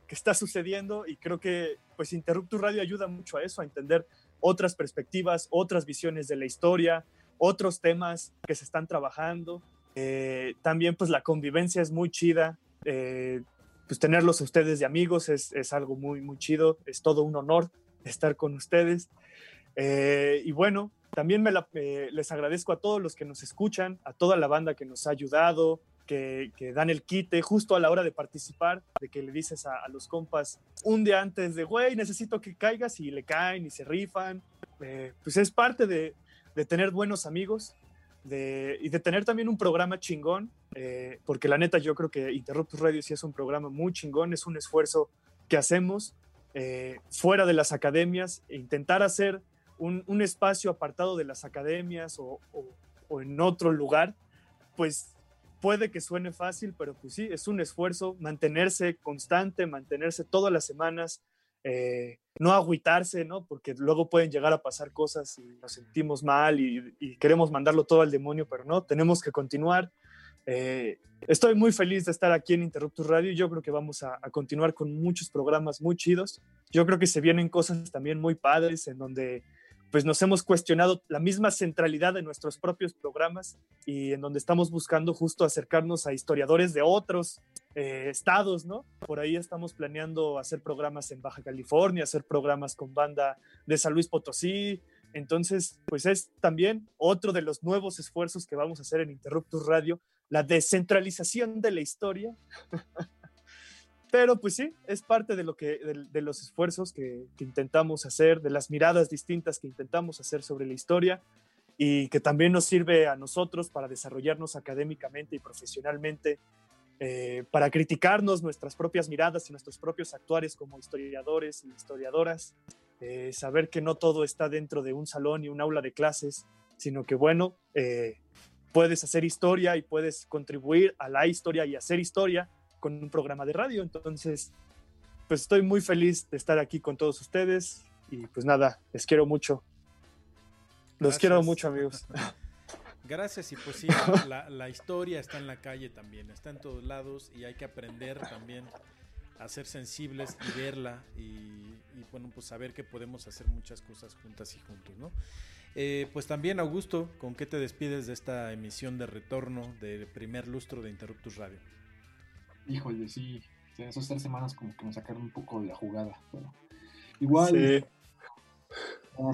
que está sucediendo y creo que pues Interruptus Radio ayuda mucho a eso, a entender otras perspectivas, otras visiones de la historia, otros temas que se están trabajando. Eh, también pues la convivencia es muy chida, eh, pues tenerlos a ustedes de amigos es, es, algo muy, muy chido, es todo un honor estar con ustedes. Eh, y bueno, también me les agradezco a todos los que nos escuchan, a toda la banda que nos ha ayudado, que, dan el quite justo a la hora de participar, de que le dices a, los compas un día antes de, güey, necesito que caigas y le caen y se rifan. Eh, pues es parte de, tener buenos amigos y de tener también un programa chingón, eh, porque la neta yo creo que Interruptus Radio sí es un programa muy chingón, es un esfuerzo que hacemos eh, fuera de las academias, e intentar hacer un, espacio apartado de las academias o, o en otro lugar, pues puede que suene fácil, pero pues sí, es un esfuerzo mantenerse constante, mantenerse todas las semanas, eh, no agüitarse, ¿no? Porque luego pueden llegar a pasar cosas y nos sentimos mal y, queremos mandarlo todo al demonio, pero no, tenemos que continuar. Eh, estoy muy feliz de estar aquí en Interruptus Radio yo creo que vamos a, a, continuar con muchos programas muy chidos. Yo creo que se vienen cosas también muy padres en donde pues nos hemos cuestionado la misma centralidad de nuestros propios programas y en donde estamos buscando justo acercarnos a historiadores de otros eh, estados, ¿no? Por ahí estamos planeando hacer programas en Baja California, hacer programas con banda de San Luis Potosí. Entonces, pues es también otro de los nuevos esfuerzos que vamos a hacer en Interruptus Radio, la descentralización de la historia. Pero pues sí, es parte de, lo que, de, los esfuerzos que, intentamos hacer, de las miradas distintas que intentamos hacer sobre la historia y que también nos sirve a nosotros para desarrollarnos académicamente y profesionalmente, eh, para criticarnos nuestras propias miradas y nuestros propios actuares como historiadores y historiadoras, eh, saber que no todo está dentro de un salón y un aula de clases, sino que bueno, eh, puedes hacer historia y puedes contribuir a la historia y hacer historia con un programa de radio. Entonces, pues estoy muy feliz de estar aquí con todos ustedes y pues nada, les quiero mucho. Los quiero mucho, amigos. Gracias y pues sí, la, historia está en la calle también, está en todos lados y hay que aprender también a ser sensibles y verla y, bueno, pues saber que podemos hacer muchas cosas juntas y juntos, ¿no? Eh, pues también, Augusto, ¿con qué te despides de esta emisión de retorno del primer lustro de Interruptus Radio? Híjole, sí. esas tres semanas como que me sacaron un poco de la jugada. Pero igual. Sí.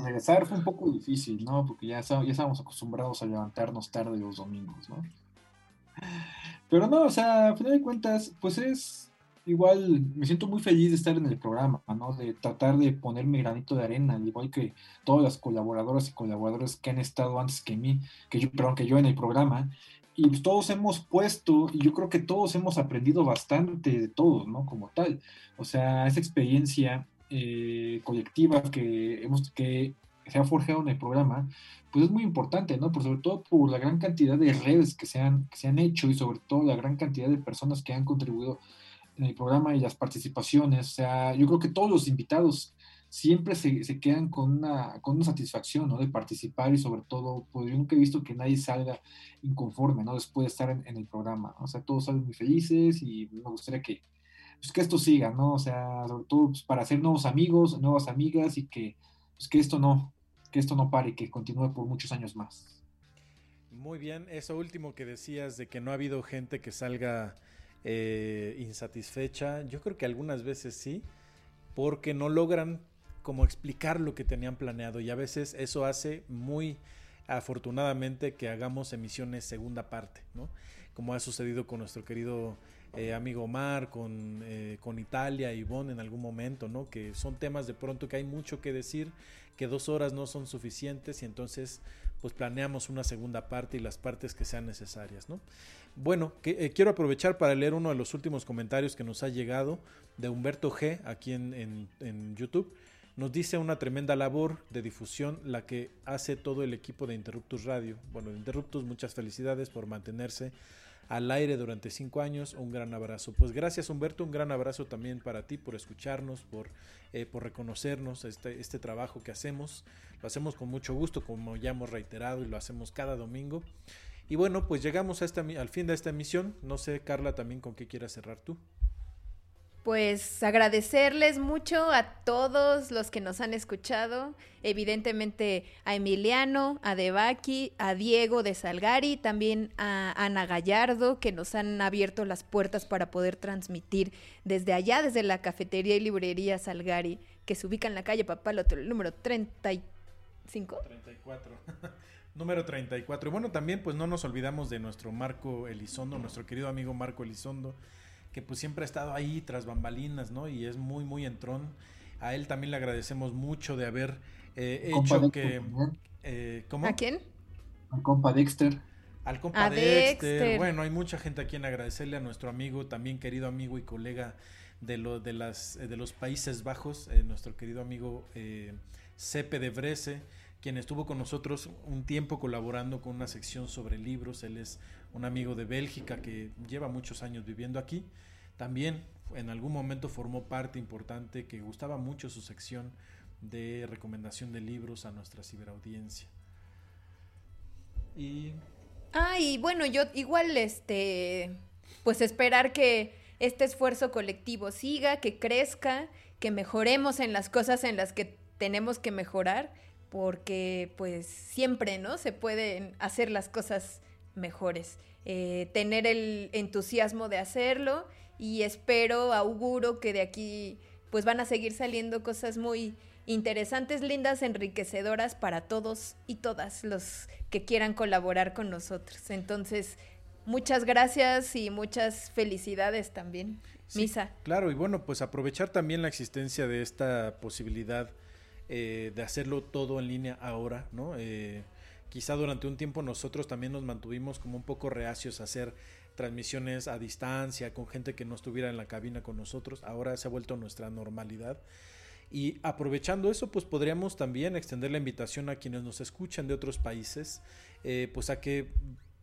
regresar fue un poco difícil, ¿no? Porque ya, ya estábamos acostumbrados a levantarnos tarde los domingos, ¿no? Pero no, o sea, a final de cuentas, pues es igual, me siento muy feliz de estar en el programa, ¿no? De tratar de poner mi granito de arena, al igual que todas las colaboradoras y colaboradores que han estado antes que mí, que yo, perdón, que yo en el programa, y todos hemos puesto, y yo creo que todos hemos aprendido bastante de todos, ¿no? Como tal. O sea, esa experiencia eh, colectiva que, hemos, que se ha forjado en el programa, pues es muy importante, ¿no? Por sobre todo por la gran cantidad de redes que se han, que se han hecho y sobre todo la gran cantidad de personas que han contribuido en el programa y las participaciones. O sea, yo creo que todos los invitados siempre se, quedan con una, con una satisfacción. De participar y sobre todo, pues yo nunca he visto que nadie salga inconforme. Después de estar en, el programa, O sea, todos salen muy felices y me gustaría que, pues, que esto siga, ¿no? O sea, sobre todo pues, para hacer nuevos amigos, nuevas amigas y que, pues, que esto no, que esto no pare, que continúe por muchos años más. Muy bien, eso último que decías de que no ha habido gente que salga eh, insatisfecha, yo creo que algunas veces sí, porque no logran como explicar lo que tenían planeado y a veces eso hace muy afortunadamente que hagamos emisiones segunda parte, ¿no? Como ha sucedido con nuestro querido eh, amigo Omar, con, eh, con Italia y Bon en algún momento, ¿no? Que son temas de pronto que hay mucho que decir, que dos horas no son suficientes y entonces pues planeamos una segunda parte y las partes que sean necesarias, ¿no? Bueno, eh, quiero aprovechar para leer uno de los últimos comentarios que nos ha llegado de Humberto G aquí en, en YouTube. Nos dice una tremenda labor de difusión la que hace todo el equipo de Interruptus Radio. Bueno, Interruptus, muchas felicidades por mantenerse al aire durante cinco años. Un gran abrazo. Pues gracias Humberto, un gran abrazo también para ti por escucharnos, por, eh, por reconocernos este, este trabajo que hacemos. Lo hacemos con mucho gusto, como ya hemos reiterado, y lo hacemos cada domingo. Y bueno, pues llegamos al fin de esta emisión. No sé, Carla, también con qué quieras cerrar tú pues agradecerles mucho a todos los que nos han escuchado, evidentemente a Emiliano, a Debaki, a Diego de Salgari, también a Ana Gallardo, que nos han abierto las puertas para poder transmitir desde allá, desde la cafetería y librería Salgari, que se ubica en la calle Papalote, número 35. 34. Número 34. Y bueno, también pues no nos olvidamos de nuestro Marco Elizondo, nuestro querido amigo Marco Elizondo, que pues siempre ha estado ahí tras bambalinas, ¿no? Y es muy, muy entrón. A él también le agradecemos mucho de haber eh, hecho que... Eh, ¿Cómo? ¿A quién? Al compa Dexter. Al compa Dexter. Bueno, hay mucha gente a quien agradecerle a nuestro amigo, también querido amigo y colega de, lo, de, las, de los Países Bajos, eh, nuestro querido amigo eh, Cepe de Brese, quien estuvo con nosotros un tiempo colaborando con una sección sobre libros. Él es un amigo de Bélgica que lleva muchos años viviendo aquí. También en algún momento formó parte importante que gustaba mucho su sección de recomendación de libros a nuestra ciberaudiencia. Y Ah, y bueno, yo igual este pues esperar que este esfuerzo colectivo siga, que crezca, que mejoremos en las cosas en las que tenemos que mejorar porque pues siempre, ¿no? Se pueden hacer las cosas mejores. Eh, tener el entusiasmo de hacerlo y espero, auguro que de aquí pues van a seguir saliendo cosas muy interesantes, lindas, enriquecedoras para todos y todas los que quieran colaborar con nosotros. Entonces, muchas gracias y muchas felicidades también, Misa. Claro, y bueno, pues aprovechar también la existencia de esta posibilidad eh, de hacerlo todo en línea ahora, ¿no? Eh, quizá durante un tiempo nosotros también nos mantuvimos como un poco reacios a hacer transmisiones a distancia con gente que no estuviera en la cabina con nosotros. Ahora se ha vuelto nuestra normalidad. Y aprovechando eso, pues podríamos también extender la invitación a quienes nos escuchan de otros países, eh, pues a que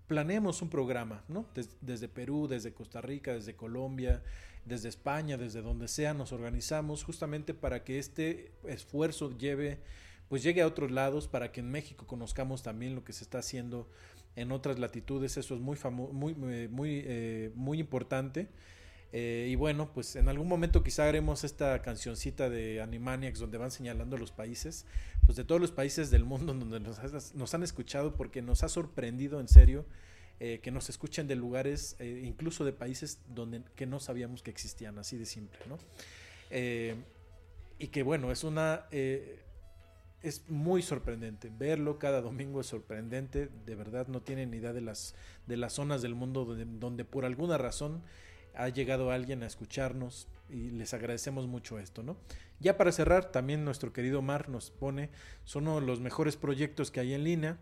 planeemos un programa, ¿no? desde Perú, desde Costa Rica, desde Colombia, desde España, desde donde sea, nos organizamos justamente para que este esfuerzo lleve, pues llegue a otros lados, para que en México conozcamos también lo que se está haciendo en otras latitudes. Eso es muy muy, eh, muy, eh, muy importante. Eh, y bueno, pues en algún momento quizá haremos esta cancioncita de Animaniacs donde van señalando los países, pues de todos los países del mundo donde nos, han escuchado porque nos ha sorprendido en serio que nos escuchen de lugares, incluso de países donde que no sabíamos que existían, así de simple, ¿no? y que bueno, es una... es muy sorprendente verlo cada domingo es sorprendente de verdad no tienen ni idea de las de las zonas del mundo donde, donde por alguna razón ha llegado alguien a escucharnos y les agradecemos mucho esto, ¿no? Ya para cerrar, también nuestro querido Mar nos pone, son uno de los mejores proyectos que hay en línea,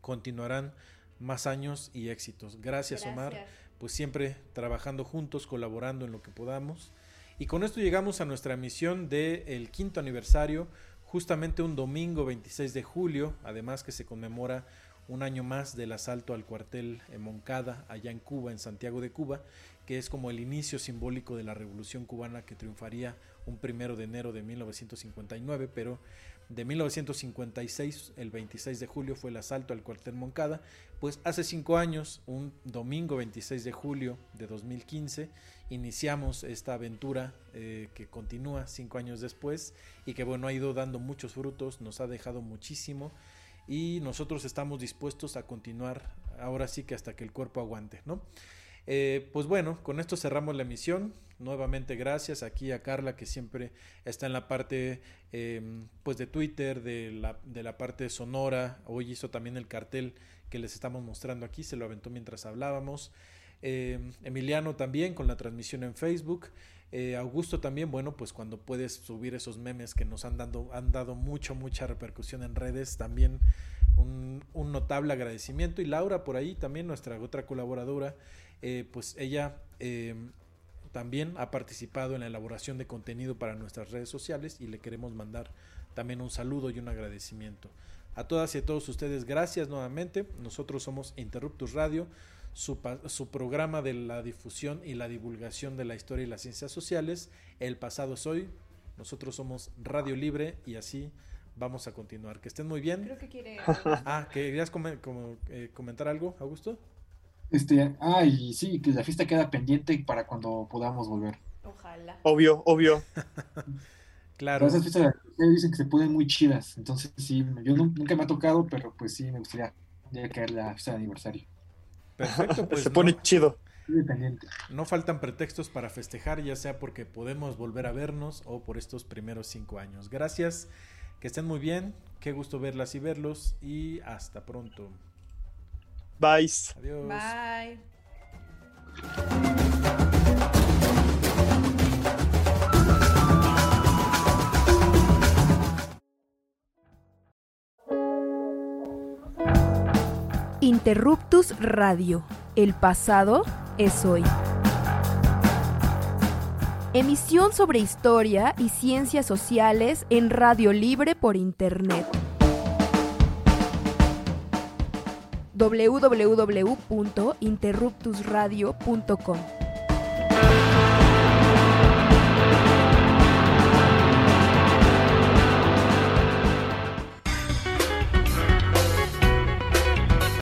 continuarán más años y éxitos. Gracias, Omar, pues siempre trabajando juntos, colaborando en lo que podamos. Y con esto llegamos a nuestra misión del quinto aniversario, justamente un domingo 26 de julio, además que se conmemora un año más del asalto al cuartel en Moncada, allá en Cuba, en Santiago de Cuba, que es como el inicio simbólico de la revolución cubana que triunfaría un primero de enero de 1959, pero de 1956, el 26 de julio, fue el asalto al cuartel Moncada. Pues hace cinco años, un domingo 26 de julio de 2015, iniciamos esta aventura eh, que continúa cinco años después y que bueno, ha ido dando muchos frutos, nos ha dejado muchísimo y nosotros estamos dispuestos a continuar ahora sí que hasta que el cuerpo aguante, ¿no? Eh, pues bueno, con esto cerramos la emisión. Nuevamente gracias aquí a Carla que siempre está en la parte em, pues de Twitter, de la, de la parte sonora. Hoy hizo también el cartel que les estamos mostrando aquí, se lo aventó mientras hablábamos. Em, Emiliano también con la transmisión en Facebook. Eh, Augusto también, bueno, pues cuando puedes subir esos memes que nos han, dado, han dado mucho, mucha repercusión en redes, también un notable agradecimiento. Y Laura por ahí también, nuestra otra colaboradora, eh, pues ella em, también ha participado en la elaboración de contenido para nuestras redes sociales y le queremos mandar también un saludo y un agradecimiento. A todas y a todos ustedes, gracias nuevamente. Nosotros somos Interruptus Radio, su, su, programa de la difusión y la divulgación de la historia y las ciencias sociales. El pasado es hoy. Nosotros somos Radio Libre y así vamos a continuar. Que estén muy bien. Creo que quiere. Ah, ¿querías como, eh, comentar algo, Augusto? Este, ah, y sí, que la fiesta queda pendiente para cuando podamos volver. Ojalá. Obvio, obvio. claro. esas fiestas dicen que se ponen muy chidas, entonces sí, yo nunca me ha tocado, pero pues sí, me gustaría caer la fiesta de aniversario. Perfecto, pues. se pone chido. No faltan pretextos para festejar, ya sea porque podemos volver a vernos o por estos primeros cinco años. Gracias, Que estén muy bien, qué gusto verlas y verlos y hasta pronto. Bye. Adiós. Bye. Interruptus Radio. El pasado es hoy. Emisión sobre historia y ciencias sociales en Radio Libre por Internet. www.interruptusradio.com